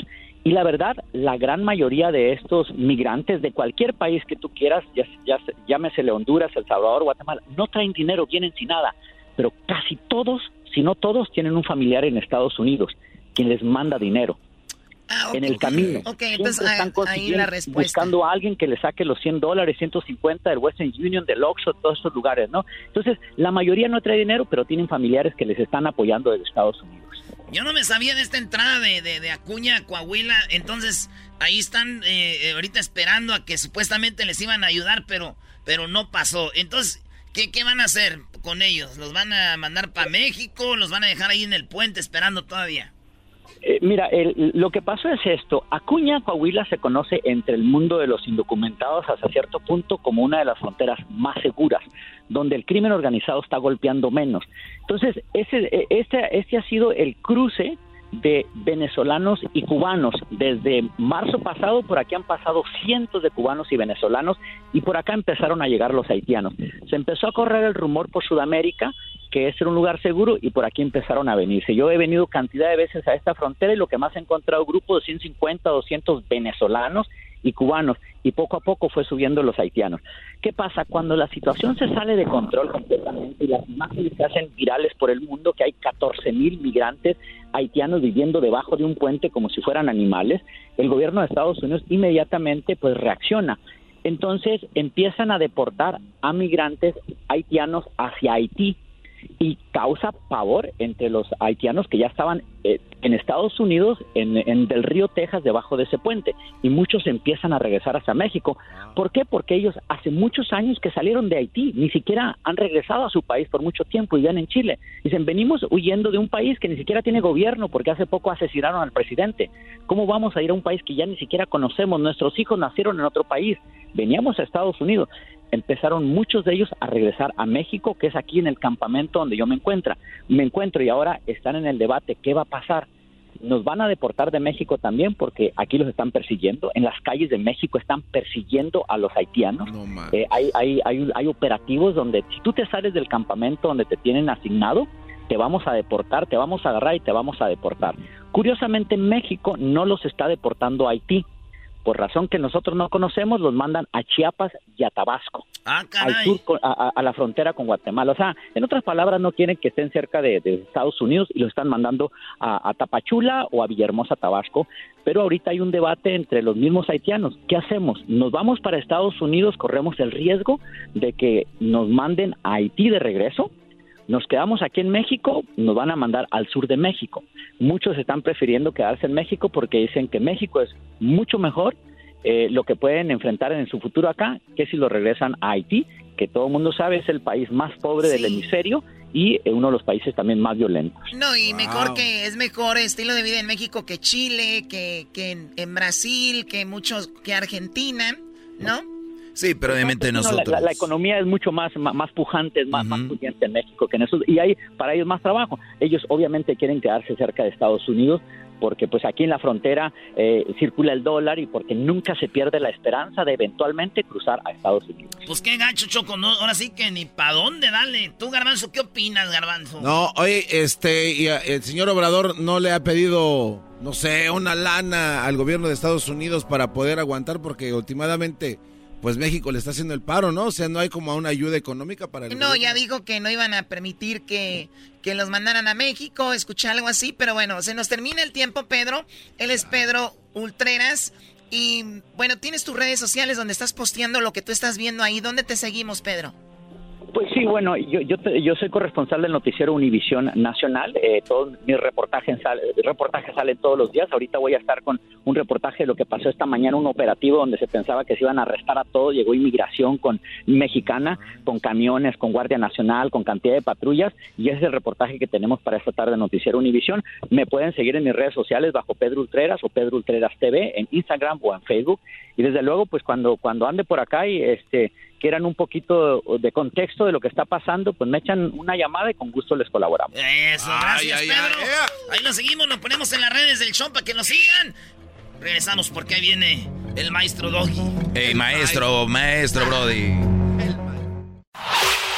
y la verdad, la gran mayoría de estos migrantes de cualquier país que tú quieras, ya, ya, llámesele Honduras, El Salvador, Guatemala, no traen dinero, vienen sin nada, pero casi todos, si no todos, tienen un familiar en Estados Unidos quien les manda dinero. Ah, en el camino. Ok, entonces están ahí la respuesta. Buscando a alguien que le saque los 100 dólares, 150 del Western Union, del Oxford, todos esos lugares, ¿no? Entonces, la mayoría no trae dinero, pero tienen familiares que les están apoyando desde Estados Unidos. Yo no me sabía de esta entrada de, de, Acuña a Coahuila, entonces ahí están eh, eh, ahorita esperando a que supuestamente les iban a ayudar, pero, pero no pasó. Entonces, ¿qué, ¿qué van a hacer con ellos? ¿Los van a mandar para México? ¿Los van a dejar ahí en el puente esperando todavía? Eh, mira, lo que pasó es esto. Acuña, Coahuila se conoce entre el mundo de los indocumentados hasta cierto punto como una de las fronteras más seguras, donde el crimen organizado está golpeando menos. Entonces, ese, e, este, este ha sido el cruce de venezolanos y cubanos. Desde marzo pasado por aquí han pasado cientos de cubanos y venezolanos y por acá empezaron a llegar los haitianos. Se empezó a correr el rumor por Sudamérica que es un lugar seguro y por aquí empezaron a venirse. Yo he venido cantidad de veces a esta frontera y lo que más he encontrado grupos de 150, 200 venezolanos y cubanos y poco a poco fue subiendo los haitianos. ¿Qué pasa? Cuando la situación se sale de control completamente y las imágenes se hacen virales por el mundo, que hay 14 mil migrantes haitianos viviendo debajo de un puente como si fueran animales, el gobierno de Estados Unidos inmediatamente pues reacciona. Entonces empiezan a deportar a migrantes haitianos hacia Haití y causa pavor entre los haitianos que ya estaban eh, en Estados Unidos, en, en, del río Texas, debajo de ese puente, y muchos empiezan a regresar hacia México. ¿Por qué? Porque ellos hace muchos años que salieron de Haití, ni siquiera han regresado a su país por mucho tiempo y viven en Chile. Dicen, venimos huyendo de un país que ni siquiera tiene gobierno porque hace poco asesinaron al presidente. ¿Cómo vamos a ir a un país que ya ni siquiera conocemos? Nuestros hijos nacieron en otro país. Veníamos a Estados Unidos empezaron muchos de ellos a regresar a México, que es aquí en el campamento donde yo me encuentro. Me encuentro y ahora están en el debate, ¿qué va a pasar? Nos van a deportar de México también porque aquí los están persiguiendo. En las calles de México están persiguiendo a los haitianos. Eh, hay, hay, hay, hay operativos donde si tú te sales del campamento donde te tienen asignado, te vamos a deportar, te vamos a agarrar y te vamos a deportar. Curiosamente, México no los está deportando a Haití. Por razón que nosotros no conocemos, los mandan a Chiapas y a Tabasco. Ah, al sur, a, a- a la frontera con Guatemala. O sea, en otras palabras, no quieren que estén cerca de, de Estados Unidos y los están mandando a, a Tapachula o a Villahermosa, Tabasco. Pero ahorita hay un debate entre los mismos haitianos. ¿Qué hacemos? ¿Nos vamos para Estados Unidos? ¿Corremos el riesgo de que nos manden a Haití de regreso? Nos quedamos aquí en México, nos van a mandar al sur de México. Muchos están prefiriendo quedarse en México porque dicen que México es mucho mejor eh, lo que pueden enfrentar en su futuro acá que si lo regresan a Haití, que todo el mundo sabe es el país más pobre del hemisferio y eh, uno de los países también más violentos. No, y mejor que es mejor estilo de vida en México que Chile, que, que en, en Brasil, que muchos, que Argentina, ¿no? Sí, pero obviamente No, nosotros. La, la economía es mucho más, más, más pujante, es más, más pudiente en México que en eso, y hay para ellos más trabajo. Ellos obviamente quieren quedarse cerca de Estados Unidos porque pues aquí en la frontera eh, circula el dólar y porque nunca se pierde la esperanza de eventualmente cruzar a Estados Unidos. Pues qué gacho, Choco. No, ahora sí que ni pa' dónde, dale. Tú, Garbanzo, ¿qué opinas, Garbanzo? No, oye, este, y a- el señor Obrador no le ha pedido, no sé, una lana al gobierno de Estados Unidos para poder aguantar, porque últimamente, pues México le está haciendo el paro, ¿no? O sea, no hay como una ayuda económica para el No, gobierno. ya dijo que no iban a permitir que, que los mandaran a México, escuché algo así, pero bueno, se nos termina el tiempo, Pedro. Él es Pedro Ultreras. Y bueno, tienes tus redes sociales donde estás posteando lo que tú estás viendo ahí. ¿Dónde te seguimos, Pedro? Pues sí, bueno, yo, yo, yo soy corresponsal del noticiero Univisión Nacional. Eh, todos mis reportajes, reportajes salen todos los días. Ahorita voy a estar con un reportaje de lo que pasó esta mañana, un operativo donde se pensaba que se iban a arrestar a todos. Llegó inmigración con mexicana, con camiones, con Guardia Nacional, con cantidad de patrullas. Y ese es el reportaje que tenemos para esta tarde Noticiero Univisión. Me pueden seguir en mis redes sociales bajo Pedro Ultreras o Pedro Ultreras TV en Instagram o en Facebook. Y desde luego, pues cuando, cuando ande por acá y este quieran un poquito de contexto de lo que está pasando, pues me echan una llamada y con gusto les colaboramos. Eso, gracias, Pedro. Ahí lo seguimos, lo ponemos en las redes del show para que nos sigan. Regresamos porque ahí viene el maestro Doggy. Ey, maestro, maestro, Brody.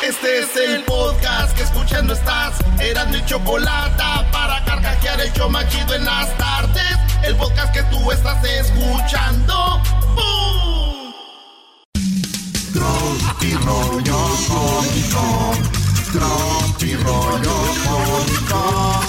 Este es el podcast que escuchando estás. Eran mi chocolate para carcajear el show más chido en las tardes. El podcast que tú estás escuchando. ¡Bum! Tropi rollo cómico. Tropi rollo cómico.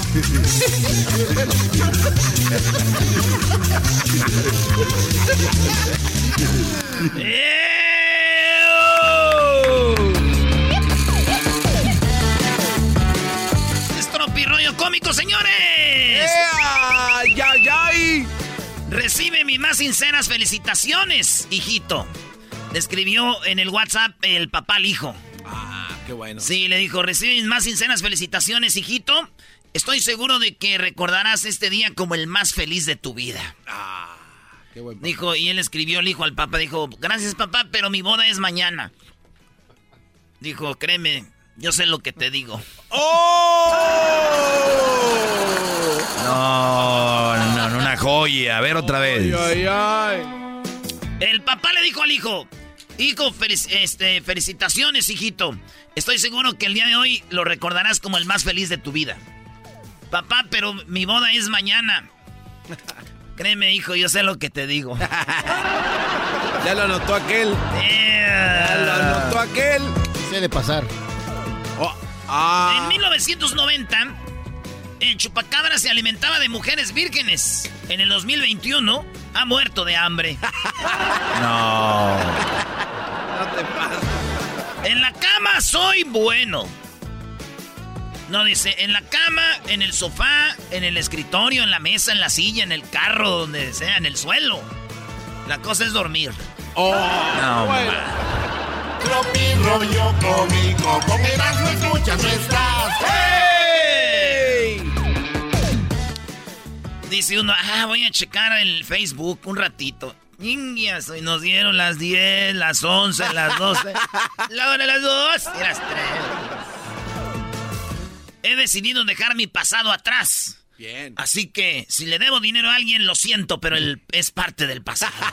Es tropirroyo cómico, señores. ¡Ay, ay, ay! Recibe mis más sinceras felicitaciones, hijito. Le escribió en el WhatsApp el papá al hijo. Ah, qué bueno. Sí, le dijo, recibe mis más sinceras felicitaciones, hijito. Estoy seguro de que recordarás este día como el más feliz de tu vida. Qué bueno. Dijo, y él escribió, el hijo al papá, dijo, gracias papá, pero mi boda es mañana. Dijo, créeme, yo sé lo que te digo. No, no, no, una joya. A ver otra vez. Ay, ay. El papá le dijo al hijo, hijo, felic- este, felicitaciones, hijito. Estoy seguro que el día de hoy lo recordarás como el más feliz de tu vida. Papá, pero mi boda es mañana. <laughs> Créeme, hijo, yo sé lo que te digo. <laughs> Ya lo anotó aquel. Ya lo anotó aquel. Se de pasar. Oh, ah. En 1990, el chupacabra se alimentaba de mujeres vírgenes. En el 2021, ha muerto de hambre. <laughs> No. En la cama soy bueno. No, dice, en la cama, en el sofá, en el escritorio, en la mesa, en la silla, en el carro, donde sea, en el suelo. La cosa es dormir. Oh, No, bueno. ma. Tropi rollo cómico. Con Erasmo escuchas no estás. Dice uno, ah, voy a checar el Facebook un ratito. Indias, hoy nos dieron las 10, las 11, las 12, <laughs> la hora de las 2 y las 3. He decidido dejar mi pasado atrás. Bien. Así que, si le debo dinero a alguien, lo siento, pero él es parte del pasado. <laughs>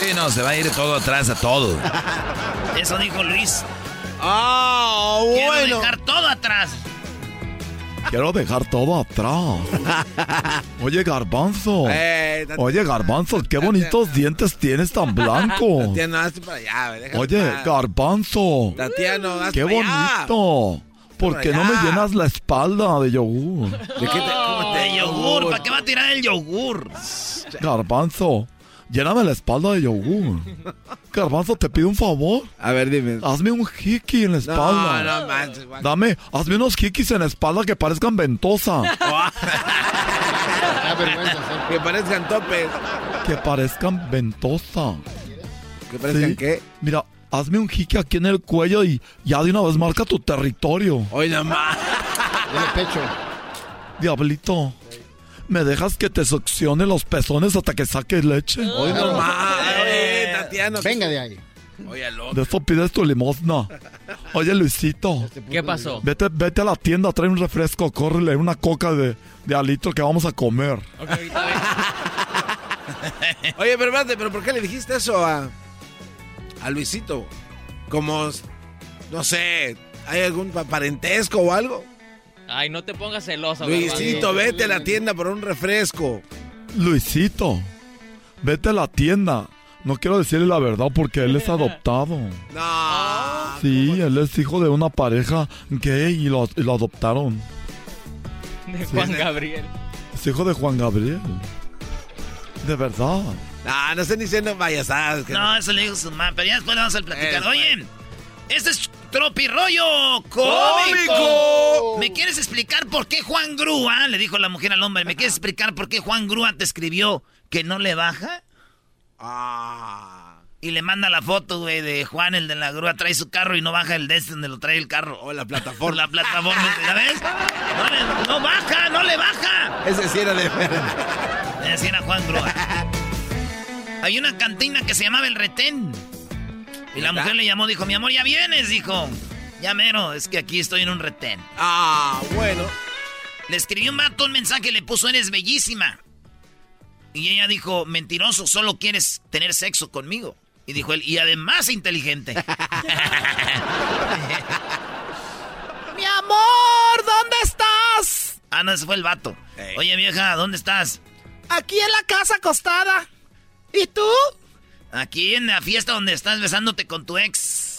Sí, no, se va a ir todo atrás a todo. Eso dijo Luis. Ah, Quiero bueno. dejar todo atrás. Quiero dejar todo atrás. Oye, Garbanzo. <laughs> Eh. Oye, Garbanzo, qué bonitos dientes tienes tan <laughs> blancos. Tatiano, hazte para allá, Oye. Garbanzo. Tatiano, hazte Qué para allá. bonito. ¿Por qué no me llenas la espalda de yogur? ¿De qué te, cómo te- De yogur, ¿para qué va a tirar el yogur? Garbanzo, lléname la espalda de yogur. Garbanzo, te pido un favor. A ver, dime. Hazme un hiki en la espalda. No, no manches, guaca. Dame, hazme unos hikis en la espalda que parezcan ventosa. <laughs> Que parezcan topes. que parezcan ventosa. ¿Que parezcan Sí. qué? Mira, hazme un hiki aquí en el cuello y ya de una vez marca tu territorio. Oye, nomás. <laughs> pecho. Diablito, ¿me dejas que te succione los pezones hasta que saques leche? Hoy nomás. Oye, Tatiano. Venga de ahí. Oye, loco. De eso pides tu limosna. Oye, Luisito. ¿Qué pasó? Vete, vete a la tienda, trae un refresco, córrele una coca de, de alitro que vamos a comer. <laughs> Oye, pero espérate, ¿pero por qué le dijiste eso a, a Luisito? Como, no sé, ¿hay algún pa- parentesco o algo? Ay, no te pongas celoso. Luisito, Garbanzo. vete a la tienda por un refresco. Luisito, vete a la tienda. No quiero decirle la verdad porque él es <laughs> adoptado. No. Sí, él es hijo de una pareja gay y lo, y lo adoptaron. De Juan Gabriel. Es hijo de Juan Gabriel. De verdad. No, no estén diciendo payasadas. que- No, eso le dijo su mamá, pero ya después le vamos a platicar. Oye, este es Tropirollo ¡Cómico! cómico. ¿Me quieres explicar por qué Juan Grúa, le dijo la mujer al hombre, ¿me quieres explicar por qué Juan Grúa te escribió que no le baja? Ah. Y le manda la foto, güey, de Juan, el de la grúa, trae su carro y no baja el de este donde lo trae el carro. O la plataforma. la plataforma, ¿ya ves? No, le- no baja, no le baja. Ese sí era de Ese era Juan Grúa. Hay una cantina que se llamaba El Retén. Y la mujer le llamó, dijo, mi amor, ya vienes, dijo. Ya mero, es que aquí estoy en un retén. Ah, bueno. Le escribió un vato un mensaje, le puso, eres bellísima. Y ella dijo, mentiroso, solo quieres tener sexo conmigo. Y dijo él, y además inteligente. <laughs> <laughs> Mi amor, ¿dónde estás? Ah, no, ese fue el vato. Oye, vieja, ¿dónde estás? Aquí en la casa acostada. ¿Y tú? Aquí en la fiesta donde estás besándote con tu ex.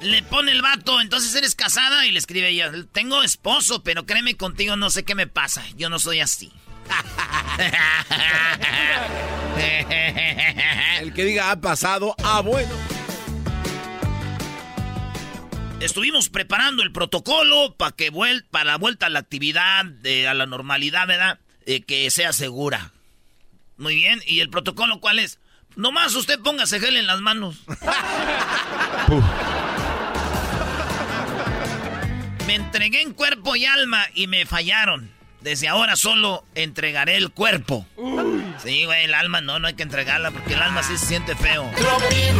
Le pone el vato, entonces eres casada y le escribe ella, tengo esposo, pero créeme contigo no sé qué me pasa, yo no soy así. <laughs> El que diga ha pasado, ah, bueno. Estuvimos preparando el protocolo para que vuel para la vuelta a la actividad, a la normalidad, ¿verdad? Eh, que sea segura. Muy bien, ¿y el protocolo cuál es? Nomás usted póngase gel en las manos. <laughs> Me entregué en cuerpo y alma y me fallaron. Desde ahora solo entregaré el cuerpo. Sí, güey, el alma no, no hay que entregarla porque el alma sí se siente feo.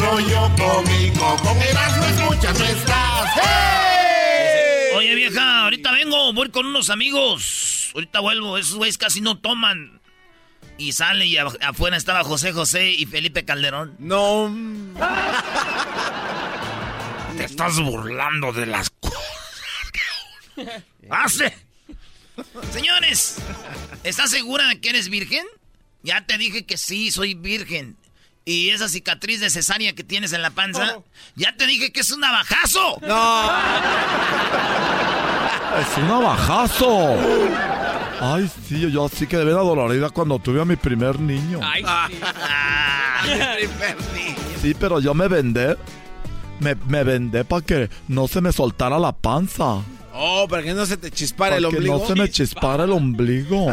rollo cómico, con Erasmo escuchas no estás. Oye, vieja, ahorita vengo, voy con unos amigos. Ahorita vuelvo, esos güeyes casi no toman. Y sale y afuera estaba José José y Felipe Calderón. No. Te estás burlando de las cosas <laughs> hace. Señores, ¿estás segura de que eres virgen? Ya te dije que sí, soy virgen. Y esa cicatriz de cesárea que tienes en la panza, ya te dije que es un navajazo. Es un navajazo. Ay, sí, yo sí que de ver dolorida cuando tuve a mi primer niño. Ay, <laughs> Sí, pero yo me vendé. Me, me vendé para que no se me soltara la panza. Oh, para que no se te chispara Para el que ombligo. no se me chispara el ombligo.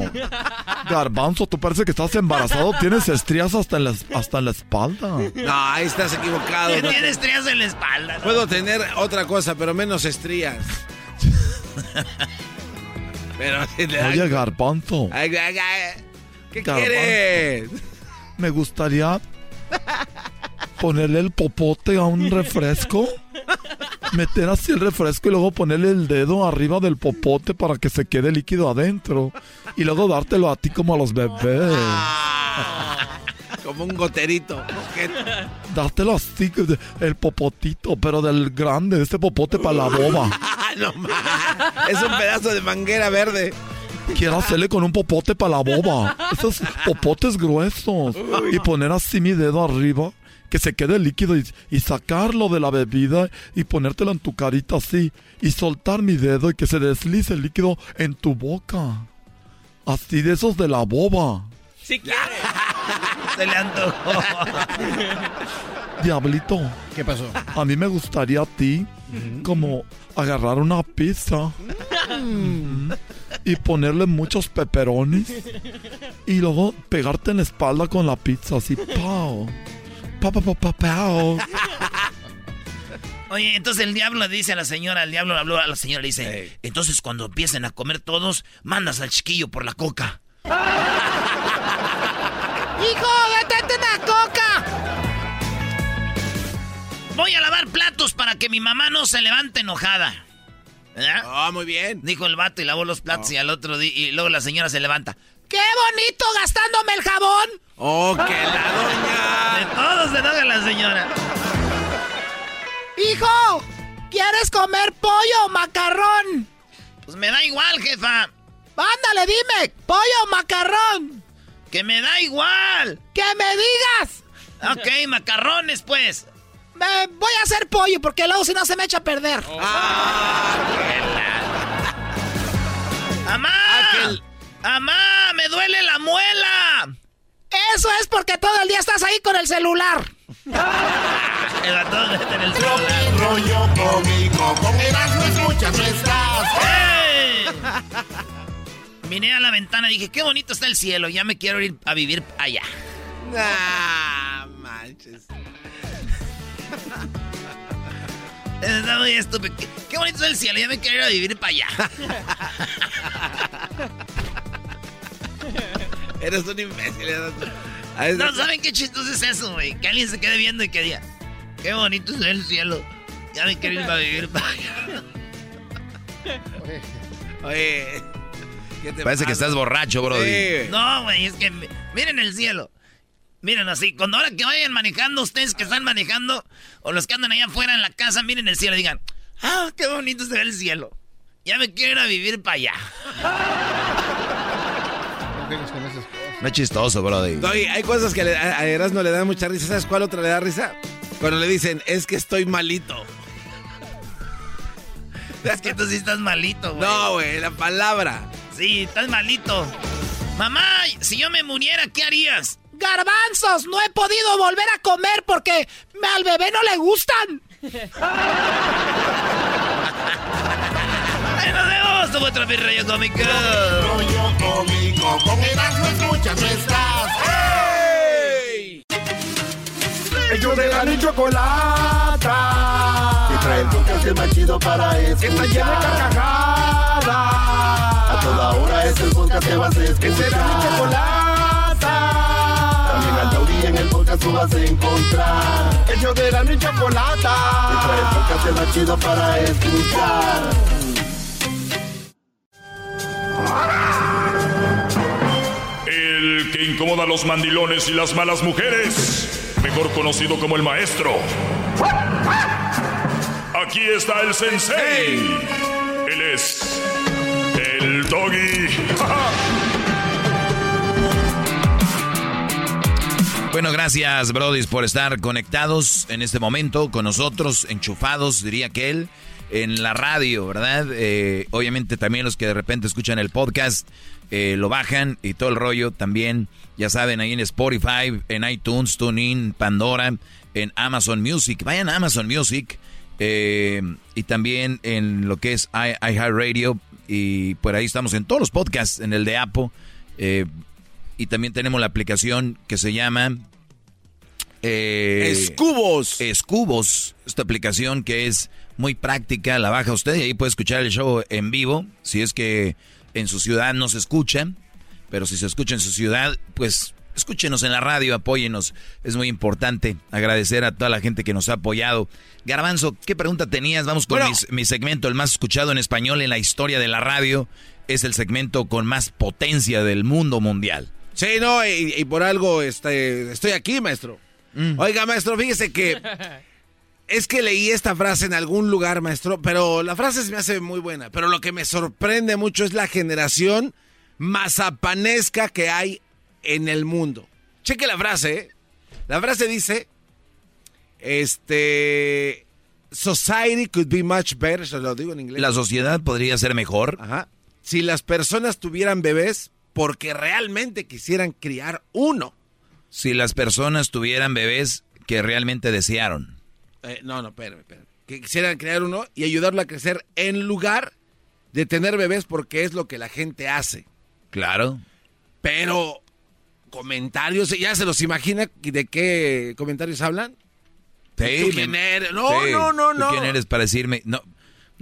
<laughs> Garbanzo, tú parece que estás embarazado. Tienes estrías hasta en la, hasta en la espalda. No, ahí estás equivocado. No Tienes estrías en la espalda. ¿no? Puedo tener otra cosa, pero menos estrías. <laughs> pero Oye, Garbanzo. ¿Qué Garbanzo. quieres? Me gustaría ponerle el popote a un refresco. Meter así el refresco y luego ponerle el dedo arriba del popote para que se quede líquido adentro. Y luego dártelo a ti como a los bebés. Como un goterito. Dártelo así, el popotito, pero del grande, este popote para la boba. <laughs> no. Es un pedazo de manguera verde. Quiero hacerle con un popote para la boba. Esos popotes gruesos. Y poner así mi dedo arriba, que se quede líquido y, y sacarlo de la bebida y ponértelo en tu carita así. Y soltar mi dedo y que se deslice el líquido en tu boca. Así de esos de la boba. Si quiere. <laughs> Se le antojó. Diablito. ¿Qué pasó? A mí me gustaría a ti como agarrar una pizza Ujú. y ponerle muchos peperonis y luego pegarte en la espalda con la pizza así, pao. Pao. Oye, entonces el diablo le dice a la señora, el diablo le habló a la señora, le dice, entonces cuando empiecen a comer todos, mandas al chiquillo por la coca. <laughs> ¡Hijo, detente una coca! Voy a lavar platos para que mi mamá no se levante enojada. ¿Verdad? Ah, muy bien. Dijo el vato y lavó los platos y al otro día, y luego la señora se levanta. ¡Qué bonito gastándome el jabón! ¡Oh, que la doña! De todos se enoja la señora. ¡Hijo! ¿Quieres comer pollo o macarrón? Pues me da igual, jefa. Ándale, dime, pollo o macarrón. Que me da igual. ¡Que me digas! Ok, macarrones, pues. Me voy a hacer pollo porque luego si no se me echa a perder. ¡Amá! ¡Amá! ¡Me duele la muela! Eso es porque todo el día estás ahí con el celular. <laughs> El ratón en el celular. rollo cómico, con Erasmo escuchas no estás. ¡Ey! Miré a la ventana y dije, qué bonito está el cielo, ya me quiero ir a vivir allá. Ah, manches. <laughs> Está muy estúpido. Qué, qué bonito está el cielo, ya me quiero ir a vivir para allá. <laughs> <laughs> Eres un imbécil. No, ¿saben qué chistoso es eso, güey? Que alguien se quede viendo y que diga, qué bonito es el cielo, ya me quiero ir a vivir para allá. Oye. ¿qué te Parece que pasa? estás borracho. Sí. No, güey, es que mi- miren el cielo. Miren así, cuando ahora que vayan manejando, ustedes que están manejando, o los que andan allá afuera en la casa, miren el cielo y digan, ah, qué bonito se ve el cielo. Ya me quiero ir a vivir para allá. No vengas con esas cosas. No es chistoso, Brody. Oye, hay cosas que le- a Erasmo le dan mucha risa. ¿Sabes cuál otra le da risa? Cuando le dicen, es que estoy malito. Es que tú sí estás malito, güey. No, güey, la palabra. Sí, estás malito. Mamá, si yo me muriera, ¿qué harías? Garbanzos, no he podido volver a comer porque al bebé no le gustan. <laughs> Esto fue Trapi Rayo Cómico. Rollo cómico, con Erasmo escuchas no estás. Ellos de la ni chocolata. Que trae el podcast más chido para escuchar. Está llena de carcajadas. A toda hora es el podcast que vas a escuchar. Es de la ni chocolata. También al taurí en el podcast tú vas a encontrar. Ellos de la ni chocolata. Que trae el podcast más chido para escuchar. Incomoda a los mandilones y las malas mujeres, mejor conocido como el maestro. Aquí está el sensei. Él es el doggy. <laughs> Bueno, gracias, Brody, por estar conectados en este momento con nosotros, enchufados, diría que él, en la radio, ¿verdad? Eh, obviamente también los que de repente escuchan el podcast eh, lo bajan y todo el rollo también, ya saben, ahí en Spotify, en iTunes, TuneIn, Pandora, en Amazon Music. Vayan a Amazon Music eh, y también en lo que es iHeartRadio y por ahí estamos en todos los podcasts, en el de Apple. eh, y también tenemos la aplicación que se llama... Eh, Escubos. Escubos. Esta aplicación que es muy práctica, la baja usted y ahí puede escuchar el show en vivo. Si es que en su ciudad no se escucha, pero si se escucha en su ciudad, pues escúchenos en la radio, apóyenos. Es muy importante agradecer a toda la gente que nos ha apoyado. Garbanzo, ¿qué pregunta tenías? Vamos con Bueno. mis- mi segmento, el más escuchado en español en la historia de la radio. Es el segmento con más potencia del mundo mundial. Sí, no, y, y por algo este, estoy aquí, maestro. Oiga, maestro, fíjese que <laughs> es que leí esta frase en algún lugar, maestro, pero la frase se me hace muy buena. Pero lo que me sorprende mucho es la generación mazapanesca que hay en el mundo. Cheque la frase, ¿eh? La frase dice, este, society could be much better, se lo digo en inglés. La sociedad podría ser mejor. Ajá. Si las personas tuvieran bebés porque realmente quisieran criar uno. Si las personas tuvieran bebés que realmente desearon. Eh, no, no, espérame, espérame. Que quisieran crear uno y ayudarlo a crecer en lugar de tener bebés porque es lo que la gente hace. Claro. Pero comentarios, ¿ya se los imagina de qué comentarios hablan? Sí, ¿Tú quién eres? No, sí. no, no, ¿Tú no. ¿Quién eres para decirme? No,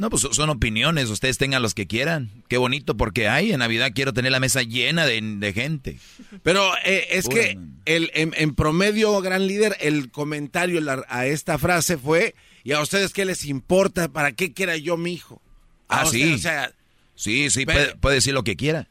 no, pues son opiniones. Ustedes tengan los que quieran. Qué bonito porque hay en Navidad quiero tener la mesa llena de, de gente. Pero eh, es que el, en, en promedio, gran líder, el comentario la- a esta frase fue, ¿y a ustedes qué les importa? ¿Para qué quiera yo mi hijo? Ah, sí. O sea, Sí, sí, Pero- puede, puede decir lo que quiera.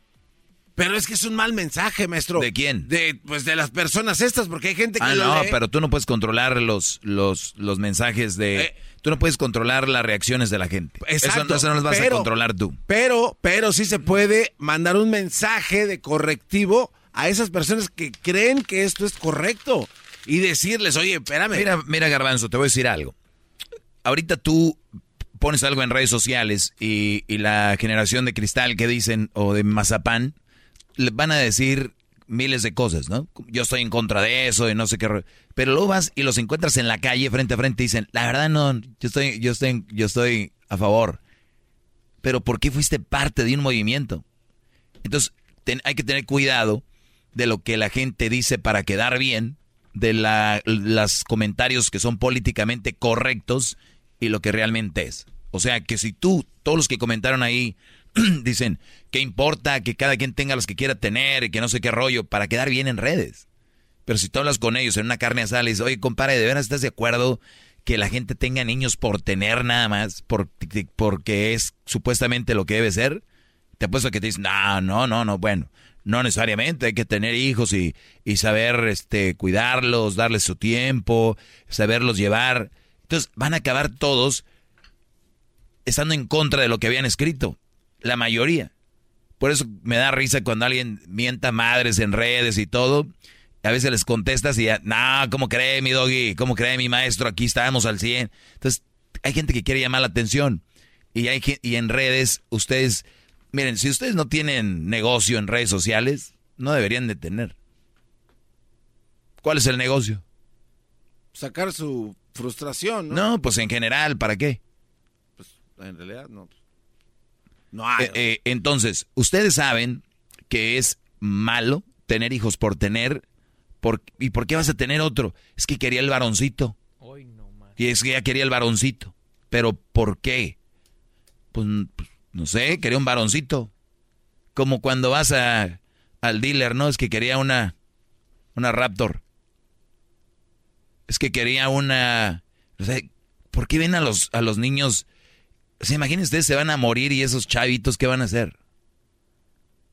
pero es que es un mal mensaje, maestro. ¿De quién? De, pues de las personas estas, porque hay gente que Ah, lo no, lee. pero tú no puedes controlar los, los, los mensajes de... Eh. Tú no puedes controlar las reacciones de la gente. Exacto, eso, eso no los vas pero- a controlar tú. Pero, pero sí se puede mandar un mensaje de correctivo a esas personas que creen que esto es correcto y decirles, oye, espérame. Mira, mira, Garbanzo, te voy a decir algo. Ahorita tú pones algo en redes sociales y, y la generación de cristal que dicen, o de mazapán, le van a decir miles de cosas, ¿no? Yo estoy en contra de eso y no sé qué. ro- Pero luego vas y los encuentras en la calle frente a frente y dicen, la verdad no, yo estoy, yo estoy, yo estoy a favor. Pero ¿por qué fuiste parte de un movimiento? Entonces, hay que tener cuidado de lo que la gente dice para quedar bien, de la, los comentarios que son políticamente correctos y lo que realmente es. O sea, que si tú, todos los que comentaron ahí, <clears throat> dicen, ¿qué importa que cada quien tenga los que quiera tener y que no sé qué rollo para quedar bien en redes? Pero si tú hablas con ellos en una carne asada, y dices, oye, compadre, ¿de veras estás de acuerdo que la gente tenga niños por tener nada más, por, porque es supuestamente lo que debe ser? Te apuesto que te dicen, no, no, no, no, bueno, no necesariamente hay que tener hijos y, y saber este, cuidarlos, darles su tiempo, saberlos llevar. Entonces van a acabar todos estando en contra de lo que habían escrito, la mayoría. Por eso me da risa cuando alguien mienta madres en redes y todo. A veces les contestas y ya, no, ¿cómo cree mi doggy? ¿Cómo cree mi maestro? Aquí estábamos al 100. Entonces, hay gente que quiere llamar la atención. Y, hay, y en redes, ustedes, miren, si ustedes no tienen negocio en redes sociales, no deberían de tener. ¿Cuál es el negocio? Sacar su frustración, ¿no? No, pues en general, ¿para qué? En realidad, no. No hay. Eh, eh, entonces, ustedes saben que es malo tener hijos por tener. Por, ¿Y por qué vas a tener otro? Es que quería el varoncito. Y es que ya quería el varoncito. ¿Pero por qué? Pues, pues, no sé, quería un varoncito. Como cuando vas a, al dealer, ¿no? Es que quería una, una Raptor. Es que quería una... O sea, ¿por qué ven a los, a los niños? O sea, imagínense, ustedes se van a morir y esos chavitos, ¿qué van a hacer?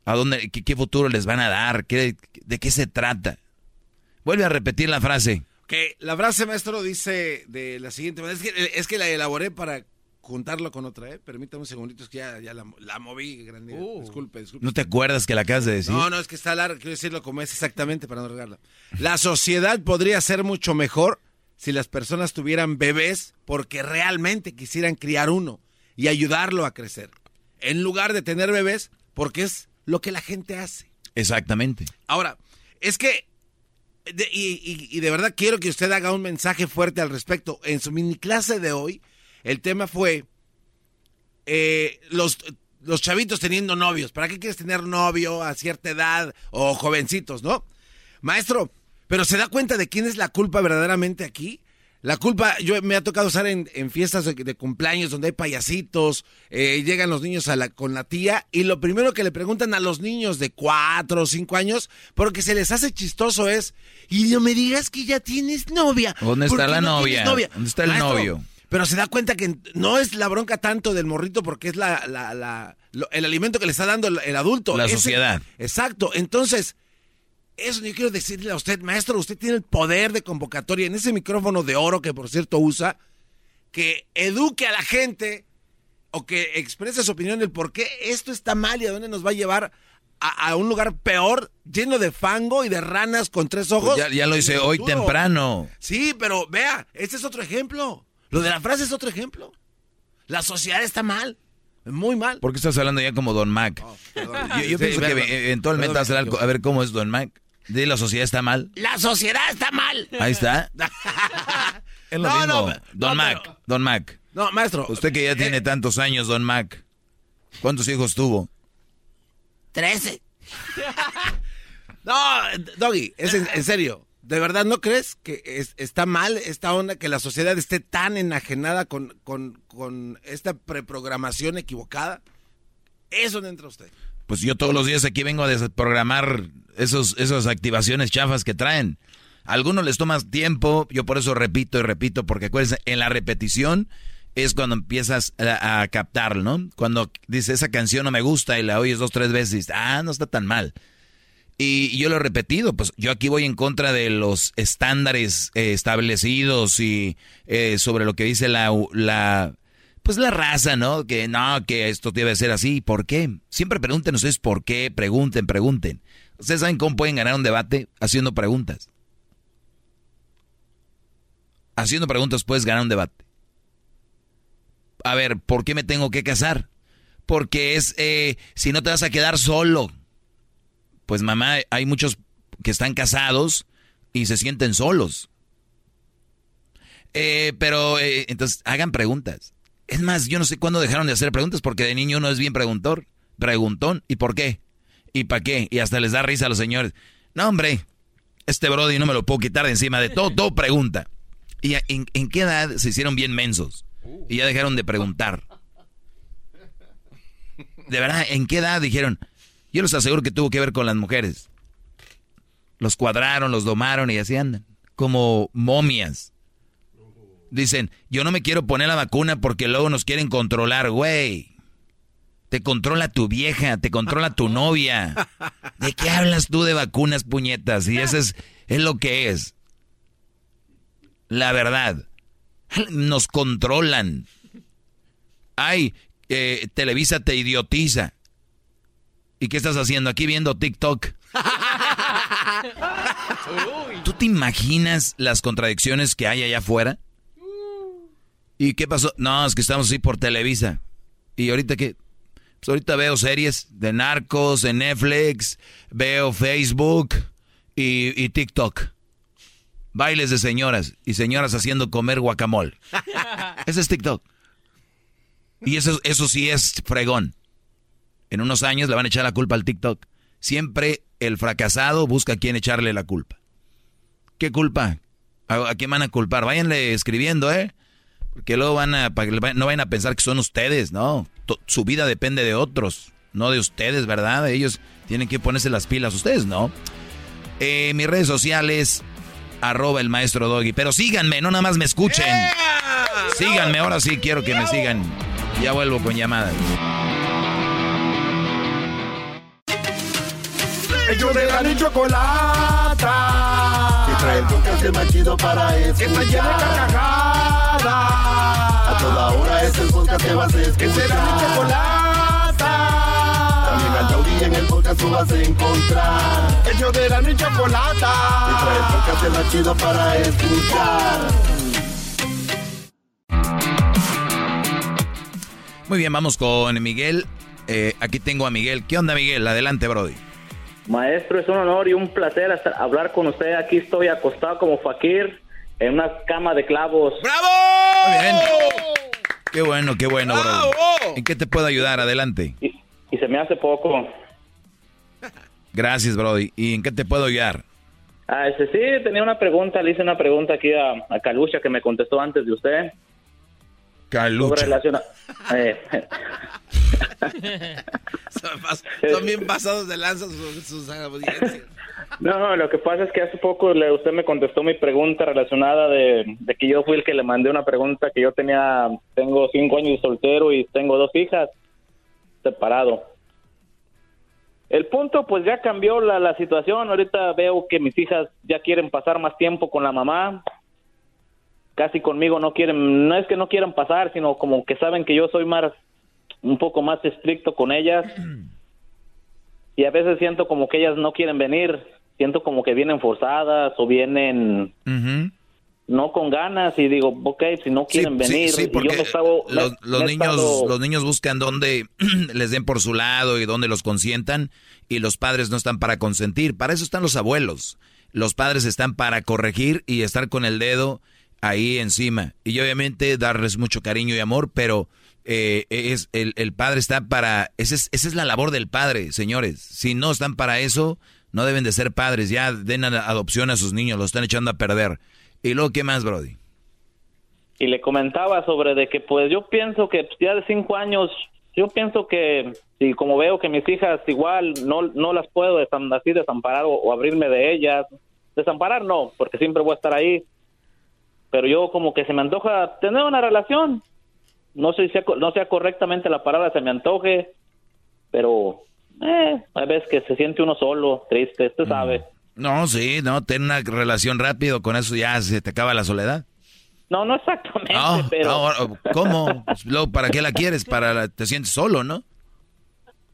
¿A dónde, qué, qué futuro les van a dar? ¿Qué, ¿De qué se trata? Vuelve a repetir la frase. Que la frase, maestro, dice de la siguiente manera. Es que, es que la elaboré para juntarlo con otra, ¿eh? Permítame un segundito, es que ya, ya la, la moví, grande. Disculpe, disculpe. ¿No te acuerdas que la acabas de decir? No, no, es que está largo, quiero decirlo como es exactamente para no regarla. La sociedad podría ser mucho mejor si las personas tuvieran bebés porque realmente quisieran criar uno y ayudarlo a crecer. En lugar de tener bebés porque es lo que la gente hace. Exactamente. Ahora, es que, de- y, y- y de verdad quiero que usted haga un mensaje fuerte al respecto. En su mini clase de hoy, el tema fue eh, los, los chavitos teniendo novios. ¿Para qué quieres tener novio a cierta edad o jovencitos, no? Maestro, pero ¿se da cuenta de quién es la culpa verdaderamente aquí? La culpa, yo me ha tocado estar en, en fiestas de, de cumpleaños donde hay payasitos, eh, llegan los niños a la, con la tía y lo primero que le preguntan a los niños de cuatro o cinco años, porque se les hace chistoso es, y no me digas que ya tienes novia. ¿Dónde ¿Por está la no novia? novia? ¿Dónde está el Maestro, novio? Pero se da cuenta que no es la bronca tanto del morrito porque es la, la- la- lo- el alimento que le está dando el, el adulto. La Ese- sociedad. exacto. Entonces, Eso yo quiero decirle a usted, maestro, usted tiene el poder de convocatoria en ese micrófono de oro que por cierto usa, que eduque a la gente o que exprese su opinión del por qué esto está mal y a dónde nos va a llevar a, a un lugar peor, lleno de fango y de ranas con tres ojos. Pues ya, ya lo hice hoy futuro. temprano. Sí, pero vea, este es otro ejemplo. Lo de la frase es otro ejemplo. La sociedad está mal, muy mal. ¿Por qué estás hablando ya como Don Mac? yo yo Sí, pienso que eventualmente Perdón, vas a hablar- a ver cómo es Don Mac. De la sociedad está mal. La sociedad está mal. Ahí está. <laughs> Es lo No, mismo. no, Don no, Mac, Don Mac. No, maestro. Usted que ya tiene tantos años, Don Mac. ¿Cuántos hijos tuvo? Trece. <laughs> No, Doggy, es en, en serio. ¿De verdad no crees que es- está mal esta onda que la sociedad esté tan enajenada con, con, con esta preprogramación equivocada? Eso no entra usted. Pues yo todos los días aquí vengo a desprogramar esos, esas activaciones chafas que traen. A algunos les toma tiempo, yo por eso repito y repito, porque acuérdense, en la repetición es cuando empiezas a, a captar, ¿no? Cuando dice esa canción no me gusta y la oyes dos, tres veces y dices, ah, no está tan mal. Y yo lo he repetido, pues yo aquí voy en contra de los estándares eh, establecidos y eh, sobre lo que dice la, la, pues la raza, ¿no? Que no, que esto debe ser así. ¿Por qué? Siempre pregunten ustedes por qué, pregunten, pregunten. ¿Ustedes saben cómo pueden ganar un debate? Haciendo preguntas. Haciendo preguntas puedes ganar un debate. A ver, ¿por qué me tengo que casar? Porque es, eh, si no te vas a quedar solo. Pues mamá, hay muchos que están casados y se sienten solos. Eh, pero eh, entonces hagan preguntas. Es más, yo no sé cuándo dejaron de hacer preguntas porque de niño uno es bien preguntor, preguntón. ¿Y por qué? ¿Y para qué? Y hasta les da risa a los señores. No, hombre, este Brody no me lo puedo quitar de encima de todo, todo pregunta. ¿Y en, en qué edad se hicieron bien mensos? Y ya dejaron de preguntar. De verdad, ¿en qué edad dijeron? Yo les aseguro que tuvo que ver con las mujeres. Los cuadraron, los domaron y así andan. Como momias. Dicen, yo no me quiero poner la vacuna porque luego nos quieren controlar, güey. Te controla tu vieja, te controla tu novia. ¿De qué hablas tú de vacunas, puñetas? Y eso es, es lo que es. La verdad. Nos controlan. Ay, eh, Televisa te idiotiza. ¿Y qué estás haciendo? Aquí viendo TikTok. <laughs> ¿Tú te imaginas las contradicciones que hay allá afuera? ¿Y qué pasó? No, es que estamos así por Televisa. ¿Y ahorita qué? Pues ahorita veo series de narcos en Netflix, veo Facebook y, y TikTok. Bailes de señoras y señoras haciendo comer guacamole. <laughs> Ese es TikTok. Y eso, eso sí es fregón. En unos años le van a echar la culpa al TikTok. Siempre el fracasado busca a quién echarle la culpa. ¿Qué culpa? ¿A, a quién van a culpar? Váyanle escribiendo, ¿eh? Porque luego van a, no vayan a pensar que son ustedes, ¿no? Su vida depende de otros, no de ustedes, ¿verdad? Ellos tienen que ponerse las pilas, ustedes no. Eh, mis redes sociales, arroba el maestro Doggy. Pero síganme, no nada más me escuchen. Síganme, ahora sí quiero que me sigan. Ya vuelvo con llamadas. Ellos de la chocolata. Trae el podcast el más chido para escuchar. Que está llena de carcajadas. A toda hora es el podcast que vas a escuchar. Que será mi chocolata. También al taurí en el podcast tú vas a encontrar. Ellos de la ni chocolata. Que trae el podcast el más chido para escuchar. Muy bien, vamos con Miguel. Eh, aquí tengo a Miguel. ¿Qué onda, Miguel? Adelante, Brody. Maestro, es un honor y un placer hablar con usted. Aquí estoy acostado como fakir en una cama de clavos. Muy bien. Qué bueno, qué bueno, Brody. ¿En qué te puedo ayudar? Adelante. Y se me hace poco. Gracias, Brody. ¿Y en qué te puedo ayudar? Ah, este, sí, tenía una pregunta. Le hice una pregunta aquí a, a Calucha que me contestó antes de usted. Calucha. relaciona- eh, <laughs> Son, pas- son bien pasados de lanza sus, sus audiencias. No, no, lo que pasa es que hace poco le- usted me contestó mi pregunta relacionada de, de que yo fui el que le mandé una pregunta que yo tenía, tengo cinco años de soltero y tengo dos hijas separado. El punto, pues ya cambió la, la situación. Ahorita veo que mis hijas ya quieren pasar más tiempo con la mamá. Casi conmigo no quieren, no es que no quieran pasar, sino como que saben que yo soy más, un poco más estricto con ellas. Y a veces siento como que ellas no quieren venir. Siento como que vienen forzadas o vienen no con ganas y digo, ok, si no quieren venir, Sí, porque yo me los, me- los me he niños, estado- los niños buscan donde <clears throat> les den por su lado y donde los consientan y los padres no están para consentir. Para eso están los abuelos. Los padres están para corregir y estar con el dedo ahí encima. Y obviamente darles mucho cariño y amor, pero eh, es el, el padre está para... Esa es, esa es la labor del padre, señores. Si no están para eso, no deben de ser padres. Ya den adopción a sus niños, los están echando a perder. ¿Y luego qué más, Brody? y le comentaba sobre de que pues yo pienso que ya de cinco años yo pienso que si como veo que mis hijas igual no no las puedo así desamparar o, o abrirme de ellas desamparar no porque siempre voy a estar ahí pero yo como que se me antoja tener una relación no sé si sea, no sea correctamente la palabra se me antoje pero eh, a veces que se siente uno solo triste usted sabe No, sí, no, ten una relación rápido, con eso ya se te acaba la soledad. no no exactamente Ah, pero ¿Cómo? Pues, ¿Para qué la quieres? Para la- te sientes solo, ¿no?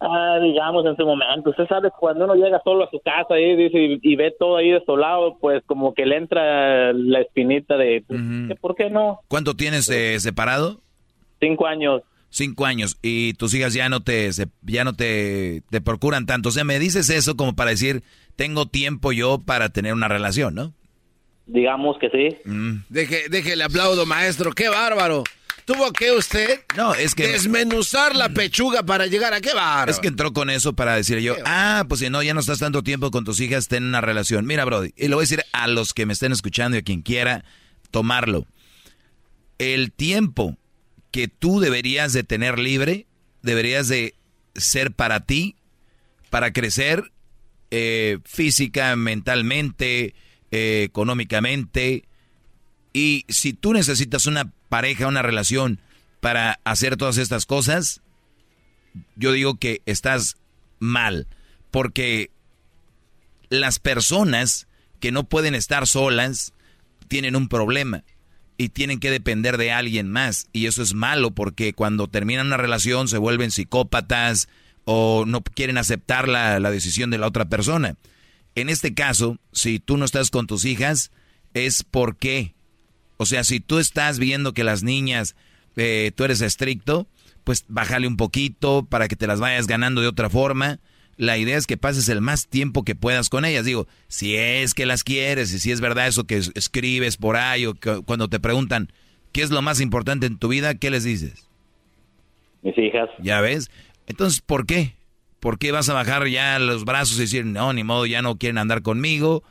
Ah, digamos en su momento. Usted sabe que cuando uno llega solo a su casa y dice y, y ve todo ahí desolado, pues como que le entra la espinita de pues, ¿qué- ¿por qué no? ¿Cuánto tienes eh, separado? Cinco años. Cinco años y tus hijas ya no te se- ya no te, te procuran tanto. O sea, me dices eso como para decir tengo tiempo yo para tener una relación, ¿no? Digamos que sí. Mm. Deje, déjele aplaudo, maestro. ¡Qué bárbaro! ¿Tuvo que usted No, es que desmenuzar la pechuga para llegar a qué bárbaro? Es que entró con eso para decir yo, ah, pues si no, ya no estás tanto tiempo con tus hijas, ten una relación. Mira, Brody, y le voy a decir a los que me estén escuchando y a quien quiera tomarlo. El tiempo que tú deberías de tener libre, deberías de ser para ti, para crecer eh, física, mentalmente, eh, económicamente. Y si tú necesitas una pareja, una relación para hacer todas estas cosas, yo digo que estás mal, porque las personas que no pueden estar solas tienen un problema y tienen que depender de alguien más. Y eso es malo porque cuando terminan una relación se vuelven psicópatas o no quieren aceptar la, la decisión de la otra persona. En este caso, si tú no estás con tus hijas, es porque, o sea, si tú estás viendo que las niñas, eh, tú eres estricto, pues bájale un poquito para que te las vayas ganando de otra forma. La idea es que pases el más tiempo que puedas con ellas. Digo, si es que las quieres y si es verdad eso que es- escribes por ahí o que cuando te preguntan qué es lo más importante en tu vida, ¿qué les dices? Mis hijas. ¿Ya ves? Entonces, ¿por qué? ¿Por qué vas a bajar ya los brazos y decir, no, ni modo, ya no quieren andar conmigo?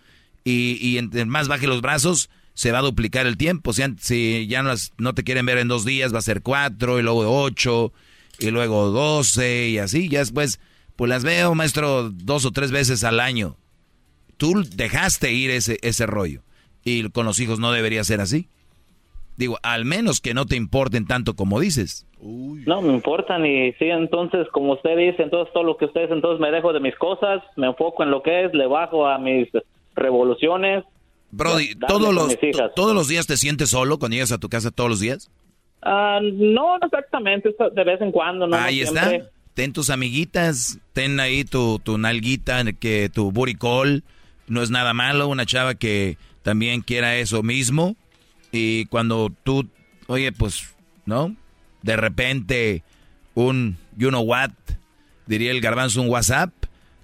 Y, y entre más baje los brazos, se va a duplicar el tiempo. Sea, si ya no, las- no te quieren ver en dos días, va a ser cuatro, y luego ocho, y luego doce, y así. Ya después, pues las veo, maestro, dos o tres veces al año. Tú dejaste ir ese, ese rollo. Y con los hijos no debería ser así. Digo, al menos que no te importen tanto como dices. No me importan y sí, entonces, como usted dice, entonces todo lo que ustedes, entonces me dejo de mis cosas, me enfoco en lo que es, le bajo a mis revoluciones. Brody, ¿todos los. ¿todos los días te sientes solo cuando llegas a tu casa todos los días? Ah, no, no exactamente, de vez en cuando, no, no Ahí siempre. está. Ten tus amiguitas, ten ahí tu, tu nalguita, que tu call. No es nada malo, una chava que también quiera eso mismo. Y cuando tú, oye, pues, ¿no? De repente, un, you know what, diría el garbanzo, un WhatsApp.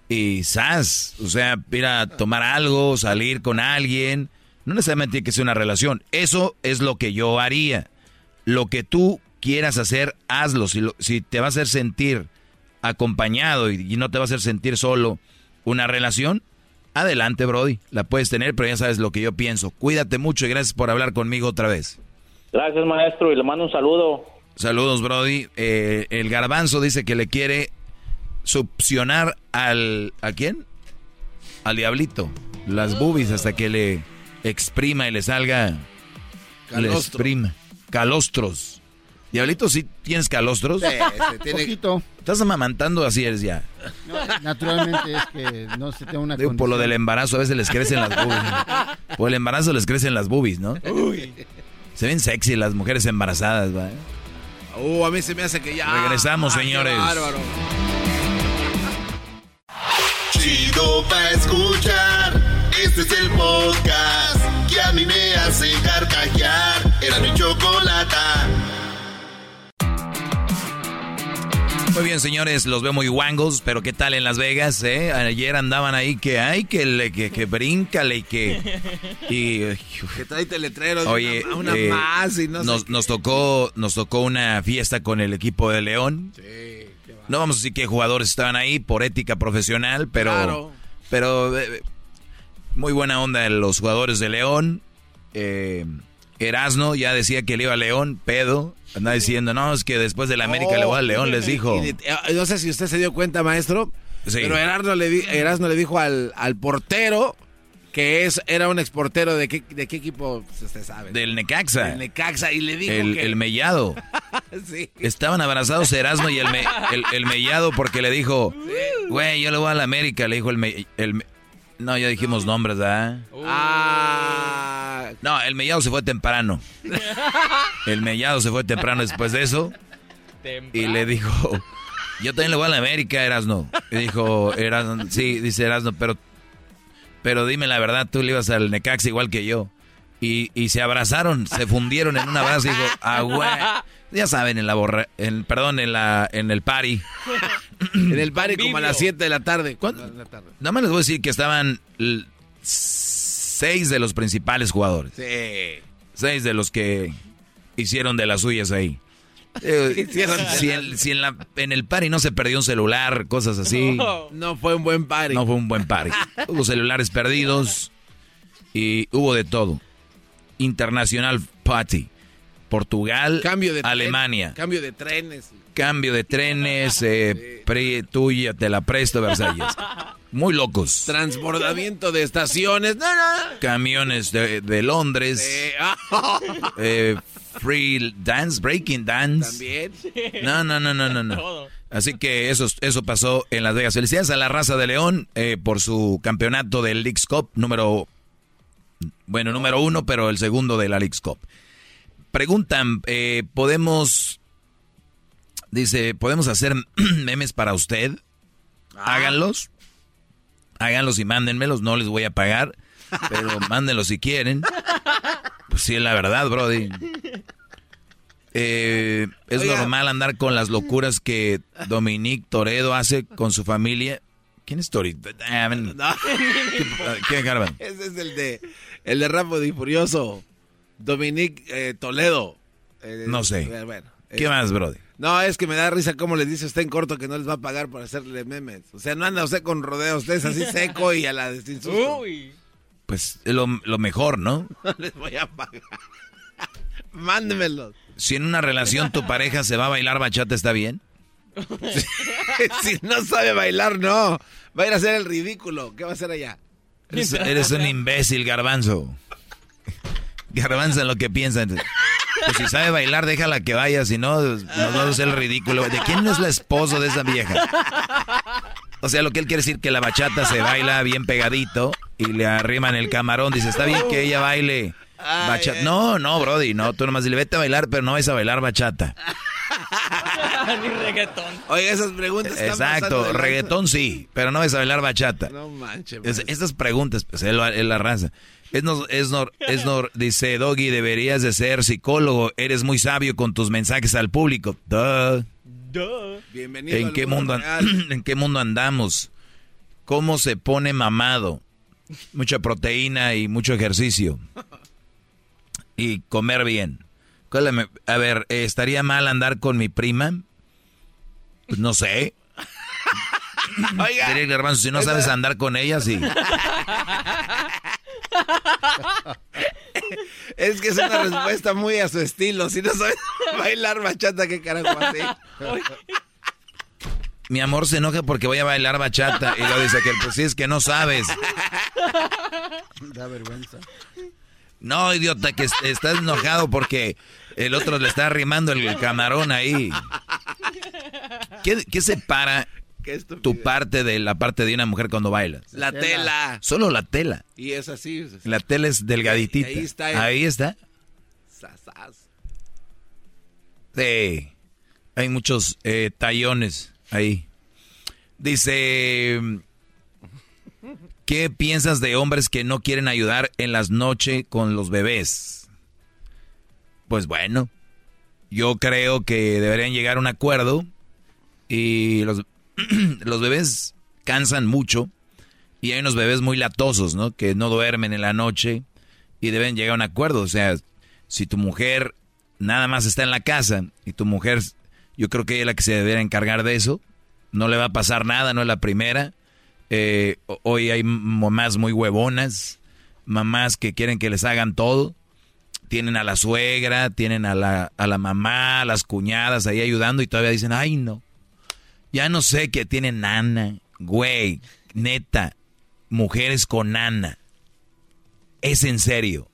Y sas, o sea, ir a tomar algo, salir con alguien. No necesariamente tiene que ser una relación. Eso es lo que yo haría. Lo que tú quieras hacer, hazlo. Si, lo- si te va a hacer sentir acompañado y, y no te va a hacer sentir solo una relación, adelante, Brody. La puedes tener, pero ya sabes lo que yo pienso. Cuídate mucho y gracias por hablar conmigo otra vez. Gracias, maestro, y le mando un saludo. Saludos, Brody. Eh, el garbanzo dice que le quiere succionar al... ¿A quién? Al diablito. Las boobies hasta que le exprima y le salga... Le Calostro. exprima. Calostros. Diablito, ¿sí tienes calostros? Sí, tiene- Poquito. Estás amamantando, así eres ya. No, naturalmente es que no se tenga una Digo, por lo del embarazo a veces les crecen las boobies. Por el embarazo les crecen las boobies, ¿no? Se ven sexy las mujeres embarazadas, ¿va? Uh, a mí se me hace que ya. Regresamos, Ay, qué señores. bárbaro. Chido pa' escuchar. Este es el podcast que a mí me hace carcajear. Era mi chocolata. Muy bien, señores, los veo muy guangos, pero ¿qué tal en Las Vegas, eh? Ayer andaban ahí que, ay, que, le, que, que bríncale y que... <laughs> Y, Que trae letrero de Oye, una, una eh, más y no nos, sé. nos tocó nos tocó una fiesta con el equipo de León. No vamos a decir qué jugadores estaban ahí por ética profesional, pero Claro. pero eh, muy buena onda los jugadores de León. Eh, Erasno ya decía que le iba a León, pedo. Andaba diciendo, no, es que después de la América le voy a León, les dijo. De- eh, no sé si usted se dio cuenta, maestro, Sí. pero Erasmo le, di- Erasmo le dijo al, al portero que es era un exportero de qué, de qué equipo usted sabe. Del Necaxa. Del Necaxa y le dijo El, que el mellado. <laughs> sí. Estaban abrazados Erasmo y el, me- el, el mellado porque le dijo, güey, yo le voy a la América, le dijo el, me- el No, ya dijimos nombres, ¿verdad? Ah, No, el mellado se fue temprano. El mellado se fue temprano después de eso. Y le dijo, yo también le voy a la América, Erasno. Y dijo, Erasno, sí, dice Erasno, pero, pero dime la verdad, tú le ibas al Necaxa igual que yo. Y, y se abrazaron, se fundieron en un abrazo y dijo, ah, güey. Ya saben, en la borra, en, perdón, en la, en el party. en el party como a las 7 de la tarde. ¿Cuándo? La tarde. Nada más les voy a decir que estaban seis de los principales jugadores. Sí. Seis de los que hicieron de las suyas ahí. Eh, <laughs> si en, si en la- en el party no se perdió un celular, cosas así. No fue un buen party. No fue un buen party. <laughs> Hubo celulares perdidos y hubo de todo. Internacional Party. Portugal, Cambio de tren- Alemania. Cambio de trenes. Cambio de trenes, eh, pre- tuya, te la presto, Versalles. Muy locos. Transbordamiento de estaciones. No, no. Camiones de, de Londres. <laughs> Eh, free dance, breaking dance. También. No, no, no, no, no, no. <laughs> Así que eso, eso pasó en Las Vegas. Felicidades a la raza de León eh, por su campeonato del Leagues Cup número, bueno, número uno, pero el segundo de la Leagues Cup. Preguntan, eh, ¿podemos, dice, ¿podemos hacer <clears throat> memes para usted? Háganlos. Háganlos y mándenmelos, no les voy a pagar, pero <laughs> mándenlos si quieren. Pues sí, es la verdad, Brody. Eh, es Oiga. normal andar con las locuras que Dominique Toredo hace con su familia. ¿Quién es Toredo? Ah, ven. No. ¿Qué, Garban? Ese es el de el de Rápido y Furioso. Dominique eh, Toledo. Eh, No sé. eh, bueno, ¿Qué eh, más, Brody? No, es que me da risa cómo le dice usted en corto que no les va a pagar por hacerle memes. O sea, no anda usted con rodeos, usted es así seco y a la de sin susto. Pues es lo, lo mejor, ¿no? <laughs> No les voy a pagar. <laughs> Mándemelos. Si en una relación tu pareja se va a bailar bachata, ¿está bien? <laughs> si no sabe bailar, no. Va a ir a hacer el ridículo. ¿Qué va a hacer allá? Eres, eres un imbécil, garbanzo. Garbanzo en lo que piensa. Pues si sabe bailar, déjala que vaya, si no, nos vamos a hacer el ridículo. ¿De quién es la esposa de esa vieja? O sea, lo que él quiere decir que la bachata se baila bien pegadito y le arriman el camarón. Dice, está bien que ella baile bachata. No, no, Brody, no, tú nomás dile, vete a bailar, pero no vas a bailar bachata. <laughs> Ni reggaetón. Oye, esas preguntas están Exacto, reggaetón sí, pero no vas a bailar bachata. No manches. Es- estas preguntas, pues es la, es. Es no, es no, es no- dice Doggy, deberías de ser psicólogo, eres muy sabio con tus mensajes al público. Duh. Bienvenido ¿En al qué, mundo. <clears throat> ¿En qué mundo andamos? ¿Cómo se pone mamado? Mucha proteína y mucho ejercicio. Y comer bien. ¿Cuál es la me- A ver, eh, ¿estaría mal andar con mi prima? Pues no sé. <laughs> Oiga. Diría el garbanzo, si no sabes andar con ella, sí. Es que es una respuesta muy a su estilo. Si no sabes <laughs> bailar bachata, ¿qué carajo así? Mi amor se enoja porque voy a bailar bachata. Y lo dice que pues sí, es que no sabes. <laughs> Da vergüenza. No, idiota, que est- estás enojado porque el otro le está arrimando el camarón ahí. ¿Qué, qué separa tu parte de la parte de una mujer cuando bailas? La tela. Solo la tela. Y es así. La tela es delgaditita. Ahí está el- Ahí está. Sasas. Sí. Hay muchos eh, tallones ahí. Dice, ¿qué piensas de hombres que no quieren ayudar en las noches con los bebés? Pues bueno, yo creo que deberían llegar a un acuerdo y los, <clears throat> los bebés cansan mucho y hay unos bebés muy latosos, ¿no? Que no duermen en la noche y deben llegar a un acuerdo. O sea, si tu mujer nada más está en la casa y tu mujer, yo creo que ella es la que se debería encargar de eso. No le va a pasar nada, no es la primera. Eh, ho- hoy hay mamás muy huevonas, mamás que quieren que les hagan todo. Tienen a la suegra, tienen a la, a la mamá, a las cuñadas ahí ayudando y todavía dicen, ay no. Ya no sé que tienen nana, güey, neta, mujeres con nana. Es en serio.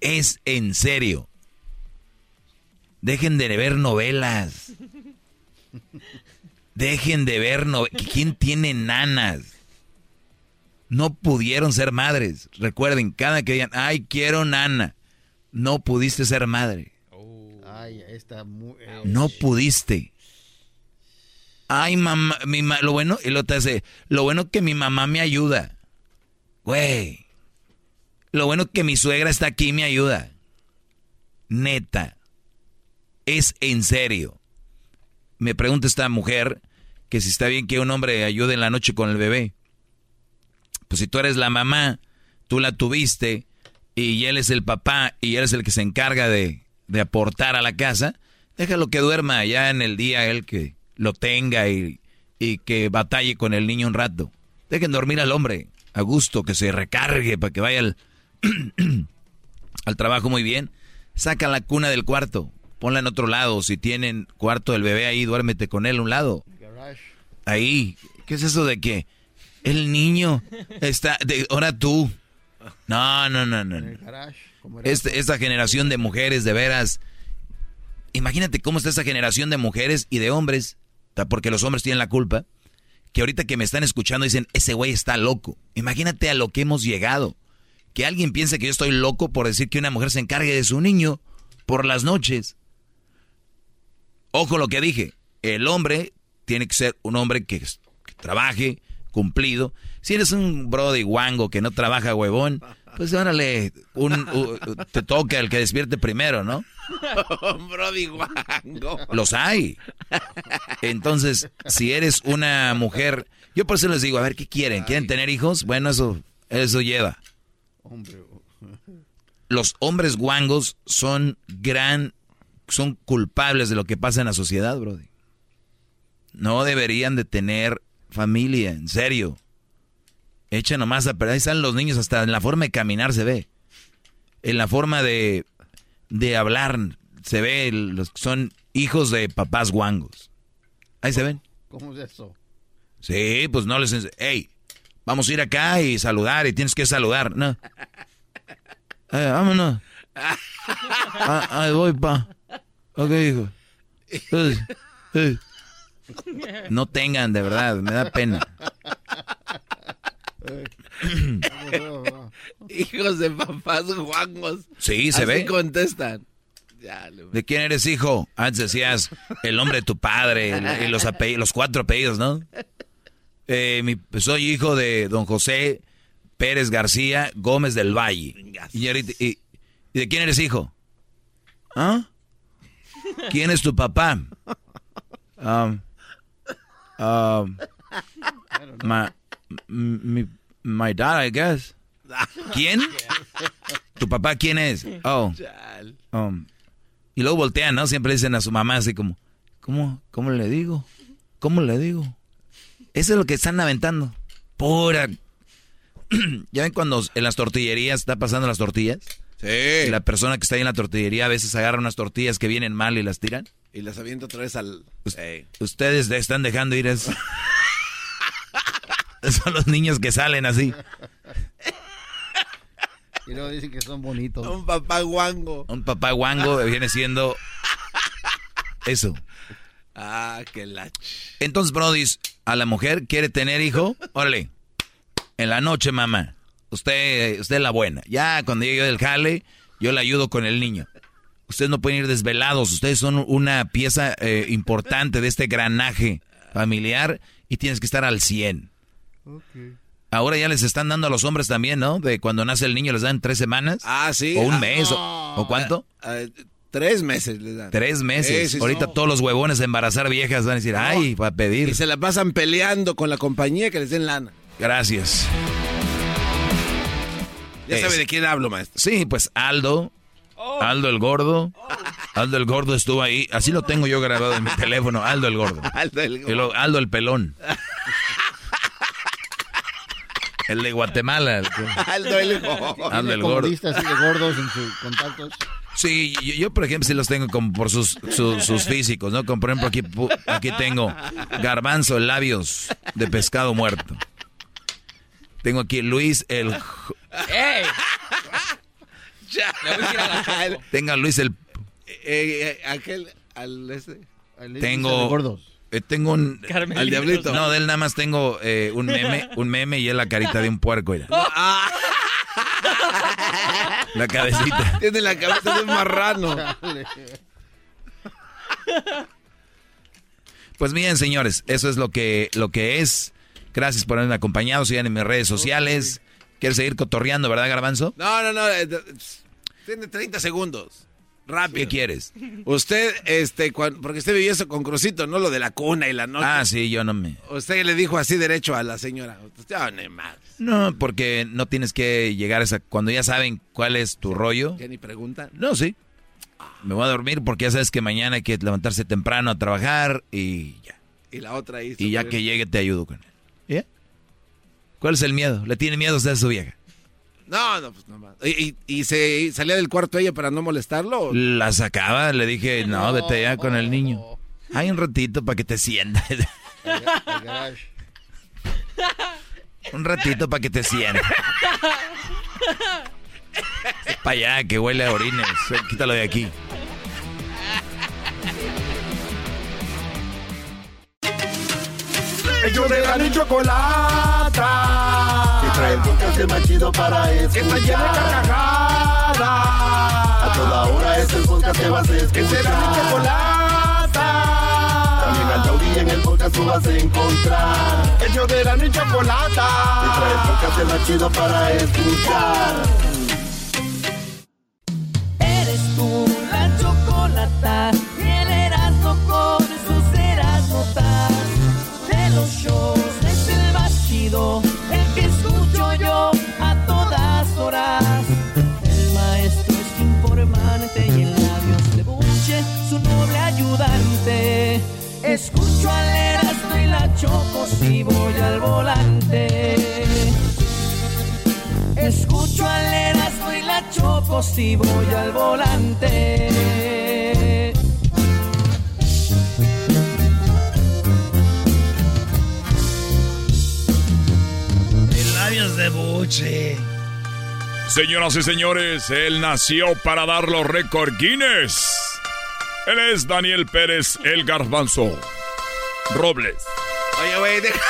Es en serio. Dejen de ver novelas. Dejen de ver novelas. ¿Quién tiene nanas? No pudieron ser madres. Recuerden, cada que digan, ay, quiero nana. No pudiste ser madre. Ay, está muy... eh, No pudiste. Ay, mamá, mi ma- lo bueno, y lo te hace, lo bueno que mi mamá me ayuda. Güey. Lo bueno que mi suegra está aquí y me ayuda. Neta. Es en serio. Me pregunta esta mujer que si está bien que un hombre ayude en la noche con el bebé. Pues si tú eres la mamá, tú la tuviste y él es el papá y él es el que se encarga de, de aportar a la casa, déjalo que duerma ya en el día él que lo tenga y, y que batalle con el niño un rato. Dejen dormir al hombre a gusto, que se recargue para que vaya al, <clears throat> al trabajo muy bien. Saca la cuna del cuarto, ponla en otro lado. Si tienen cuarto del bebé ahí, duérmete con él a un lado. Ahí. ¿Qué es eso de que el niño está... Ahora tú. No, no, no, no. Este- esta generación de mujeres, de veras... Imagínate cómo está esta generación de mujeres y de hombres, porque los hombres tienen la culpa, que ahorita que me están escuchando dicen, ese güey está loco. Imagínate a lo que hemos llegado. Que alguien piense que yo estoy loco por decir que una mujer se encargue de su niño por las noches. Ojo lo que dije, el hombre tiene que ser un hombre que, que trabaje, cumplido. Si eres un brody guango que no trabaja huevón, pues órale, un, u- te toca el que despierte primero, ¿no? <laughs> Brody guango. Los hay. Entonces, si eres una mujer, yo por eso les digo, a ver, ¿qué quieren? ¿Quieren tener hijos? Bueno, eso, eso lleva. Los hombres guangos son gran, son culpables de lo que pasa en la sociedad, Brody. No deberían de tener familia, en serio. Echa nomás a perder. Ahí están los niños, hasta en la forma de caminar se ve. En la forma de, de hablar se ve los son hijos de papás guangos. Ahí se ven. ¿Cómo es eso? Sí, pues no les... Hey, vamos a ir acá y saludar y tienes que saludar. No. <laughs> Eh, vámonos. <laughs> Ah, ahí voy, pa. Ok, hijo. No tengan, de verdad, me da pena. <laughs> Hijos de papás guangos. Sí, se Así ve. contestan. Ya, ¿De quién eres hijo? Antes decías el nombre de tu padre y los, apellidos, los cuatro apellidos, ¿no? Eh, mi- soy hijo de don José Pérez García Gómez del Valle. Y, ahorita- y- ¿y de quién eres hijo? ¿Ah? ¿Quién es tu papá? Um, um, my, m- mi- my dad, I guess. ¿Quién? ¿Tu papá quién es? Oh. Um, y luego voltean, ¿no? Siempre dicen a su mamá así como, ¿cómo, cómo le digo? ¿Cómo le digo? Eso es lo que están aventando. Pura. <clears throat> ¿Ya ven cuando en las tortillerías está pasando las tortillas? Sí. Y la persona que está ahí en la tortillería a veces agarra unas tortillas que vienen mal y las tiran. Y las avienta otra vez al... Ey. Ustedes le están dejando ir eso. <laughs> Son los niños que salen así. Y luego dicen que son bonitos. Un papá guango. Un papá guango viene siendo eso. Ah, qué la... Entonces, Brody, a la mujer quiere tener hijo, órale, en la noche, mamá. Usted, usted es la buena. Ya cuando llegue yo del jale, yo le ayudo con el niño. Ustedes no pueden ir desvelados. Ustedes son una pieza eh, importante de este granaje familiar y tienes que estar al 100. Ahora ya les están dando a los hombres también, ¿no? De cuando nace el niño les dan tres semanas. Ah, sí. O un Ah, mes. o- no. ¿O, cuánto? Ah, ah, tres meses les dan. Tres meses. Sí, sí, Ahorita todos los huevones de embarazar viejas van a decir, ay, va a pedir. Y se la pasan peleando con la compañía que les den lana. Gracias. Ya Es- sabe de quién hablo, maestro. Sí, pues Aldo. Aldo el gordo. Aldo el gordo estuvo ahí. Así lo tengo yo grabado en mi <laughs> teléfono. Aldo el gordo. Aldo el Y luego Aldo el pelón. <laughs> El de Guatemala. el que- Aldo el gordo. Aldo el gordo. así de gordos en sus contactos. Sí, yo, yo, por ejemplo sí los tengo como por sus, su- sus físicos, ¿no? Como por ejemplo aquí, aquí tengo garbanzo, labios de pescado muerto. Tengo aquí Luis el... ¡Ey! Le voy a decir a la <laughs> Choco. Tengo a Luis el... Eh, eh, aquel, al ese. al- Tengo... gordos. eh, tengo un... Carmelita. Al diablito. No, de él nada más tengo eh, un meme, <laughs> un meme y es la carita de un puerco, mira. Ah, La cabecita. tiene la cabeza de un marrano. Pues bien, señores, eso es lo que, lo que es. Gracias por haberme acompañado. Sigan en mis redes sociales. ¿Quieres seguir cotorreando, verdad, Garbanzo? No, no, no. eh, Tiene 30 segundos. Rápido. ¿Qué quieres? Usted, este, porque usted vivió eso con Crucito, ¿no? Lo de la cuna y la noche. Ah, sí, yo no me... Usted le dijo así derecho a la señora. Usted, "Ah, ni madre". No, porque no tienes que llegar a esa... Cuando ya saben cuál es tu rollo. Ya ni pregunta. No, sí. Me voy a dormir porque ya sabes que mañana hay que levantarse temprano a trabajar y ya. Y la otra ahí. Y ya que llegue te ayudo con él. ¿Cuál es el miedo? ¿Le tiene miedo usted a su vieja? No, no, pues no más. ¿Y, y, y se y salía del cuarto ella para no molestarlo? o- La sacaba, le dije, no, vete ya con el niño. Hay un ratito para que te sientas. <laughs> un ratito para que te sientas. <laughs> para allá, que huele a orines. Quítalo de aquí. Ellos de la ni chocolata. Que trae el podcast más chido para escuchar. Que está llena de carcajadas. A toda hora es el podcast que vas a escuchar. Que será mi chocolata. También al taurí en el podcast tú vas a encontrar. Ellos de la ni chocolata. Que trae el podcast más chido para escuchar. Escucho al Erasmo y la choco si voy al volante. Escucho al Erasmo y la choco si voy al volante. En labios de buche. Señoras y señores, él nació para dar los récord Guinness. Él es Daniel Pérez, el garbanzo. Robles. Oye, güey, deja.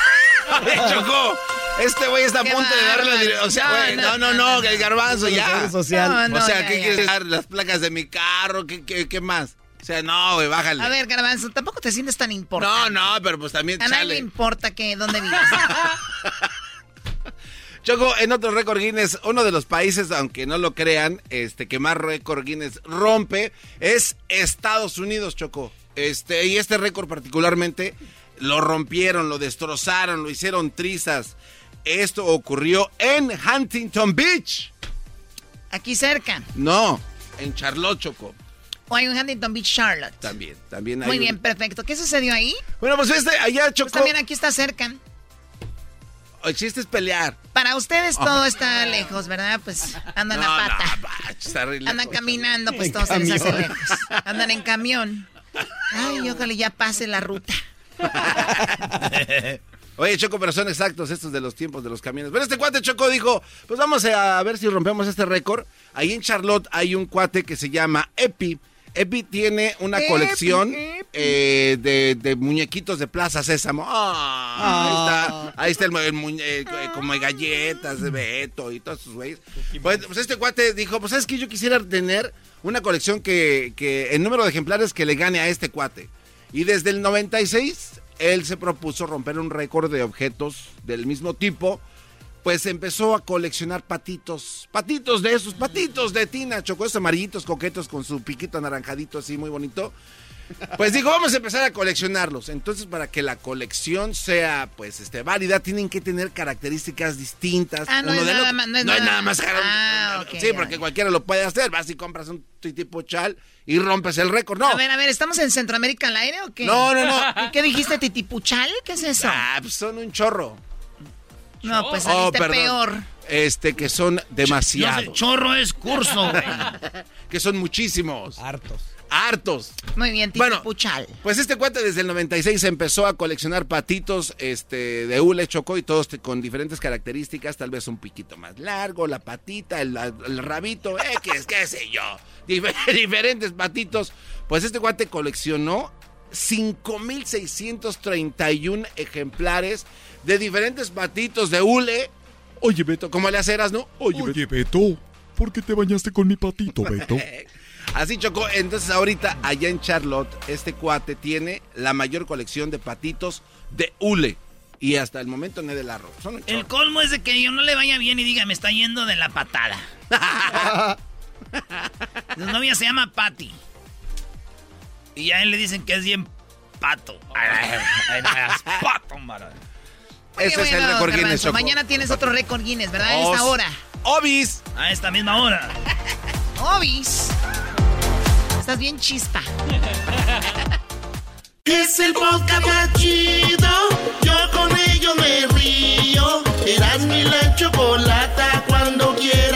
<laughs> Chocó. Este güey está a punto de darle la O sea, güey, No, no, no, el garbanzo ya. social. No, no, o sea, ya, ¿qué ya. quieres dar? Las placas de mi carro, ¿qué, qué, qué más? O sea, no, güey, bájale. A ver, Garbanzo, tampoco te sientes tan importante. No, no, pero pues también A nadie le importa que dónde vives. <laughs> Choco, en otro récord Guinness, uno de los países, aunque no lo crean, este, que más récord Guinness rompe es Estados Unidos, Choco. Este, y este récord particularmente lo rompieron, lo destrozaron, lo hicieron trizas. Esto ocurrió en Huntington Beach. Aquí cerca. No, en Charlotte, Choco. O hay un Huntington Beach, Charlotte. También, también hay Muy un- bien, perfecto. ¿Qué sucedió ahí? Bueno, pues este, allá, Choco. Pues también aquí está cerca. El chiste es pelear. Para ustedes todo está lejos, ¿verdad? Pues andan No, a pata. no, pa, está re lejos. Andan caminando, pues En todo se les hace camión. lejos. Andan en camión. Ay, ojalá ya pase la ruta. <laughs> Oye, Choco, pero son exactos estos de los tiempos de los camiones. Pero este cuate Choco dijo, pues vamos a ver si rompemos este récord. Ahí en Charlotte hay un cuate que se llama Epi. Epi tiene una Epi, colección Epi. eh, de, de muñequitos de Plaza Sésamo. Ah, Ahí está, ahí está el, mu- el muñe- eh, como de galletas de Beto y todos esos güeyes. Pues, pues este cuate dijo, pues sabes que yo quisiera tener una colección que, que el número de ejemplares que le gane a este cuate. Y desde el 96 él se propuso romper un récord de objetos del mismo tipo. Pues empezó a coleccionar patitos, patitos de esos, patitos de tina, chocó esos amarillitos coquetos con su piquito anaranjadito así muy bonito. Pues dijo, vamos a empezar a coleccionarlos. Entonces, para que la colección sea, pues, este, válida, tienen que tener características distintas. Ah, no es nada más- no es no nada- nada más. Ah, sí, porque cualquiera lo puede hacer. Vas y compras un tipo chal y rompes el récord. No. A ver, a ver, ¿estamos en Centroamérica al aire o qué? No, no, no. ¿Y <laughs> ¿Qué dijiste, titipuchal? ¿Qué es eso? Ah, pues son un chorro. No, pues Oh, peor. Este, que son demasiados. chorro es curso, güey. <laughs> que son muchísimos. Hartos. Hartos. Muy bien, Bueno, titipuchal. Pues este cuate desde el 96 empezó a coleccionar patitos este, de hule chocó y todos te- con diferentes características, tal vez un piquito más largo, la patita, el, el rabito, X, qué sé yo, Dif- <laughs> diferentes patitos. Pues este cuate coleccionó 5.631 ejemplares de diferentes patitos de hule. Oye, Beto, ¿cómo le haceras, no? Oye, Oye, Beto, ¿por qué te bañaste con mi patito, Beto? <laughs> Así chocó. Entonces ahorita allá en Charlotte, este cuate tiene la mayor colección de patitos de hule. Y hasta el momento no es de la. Son. El colmo es de que yo no le vaya bien y diga, me está yendo de la patada. <laughs> Su novia se llama Patty. Y a él le dicen que es bien pato. <laughs> Ay, ay, ay, no hagas pato, mano. Ese es el récord Guinness, Choco. Mañana tienes otro récord Guinness, ¿verdad? A esta hora. Obis. A esta misma hora. <laughs> Obis. Estás bien chispa. Es el podcast más chido. Yo con ello me río. Eras mi la chocolata. Cuando quiera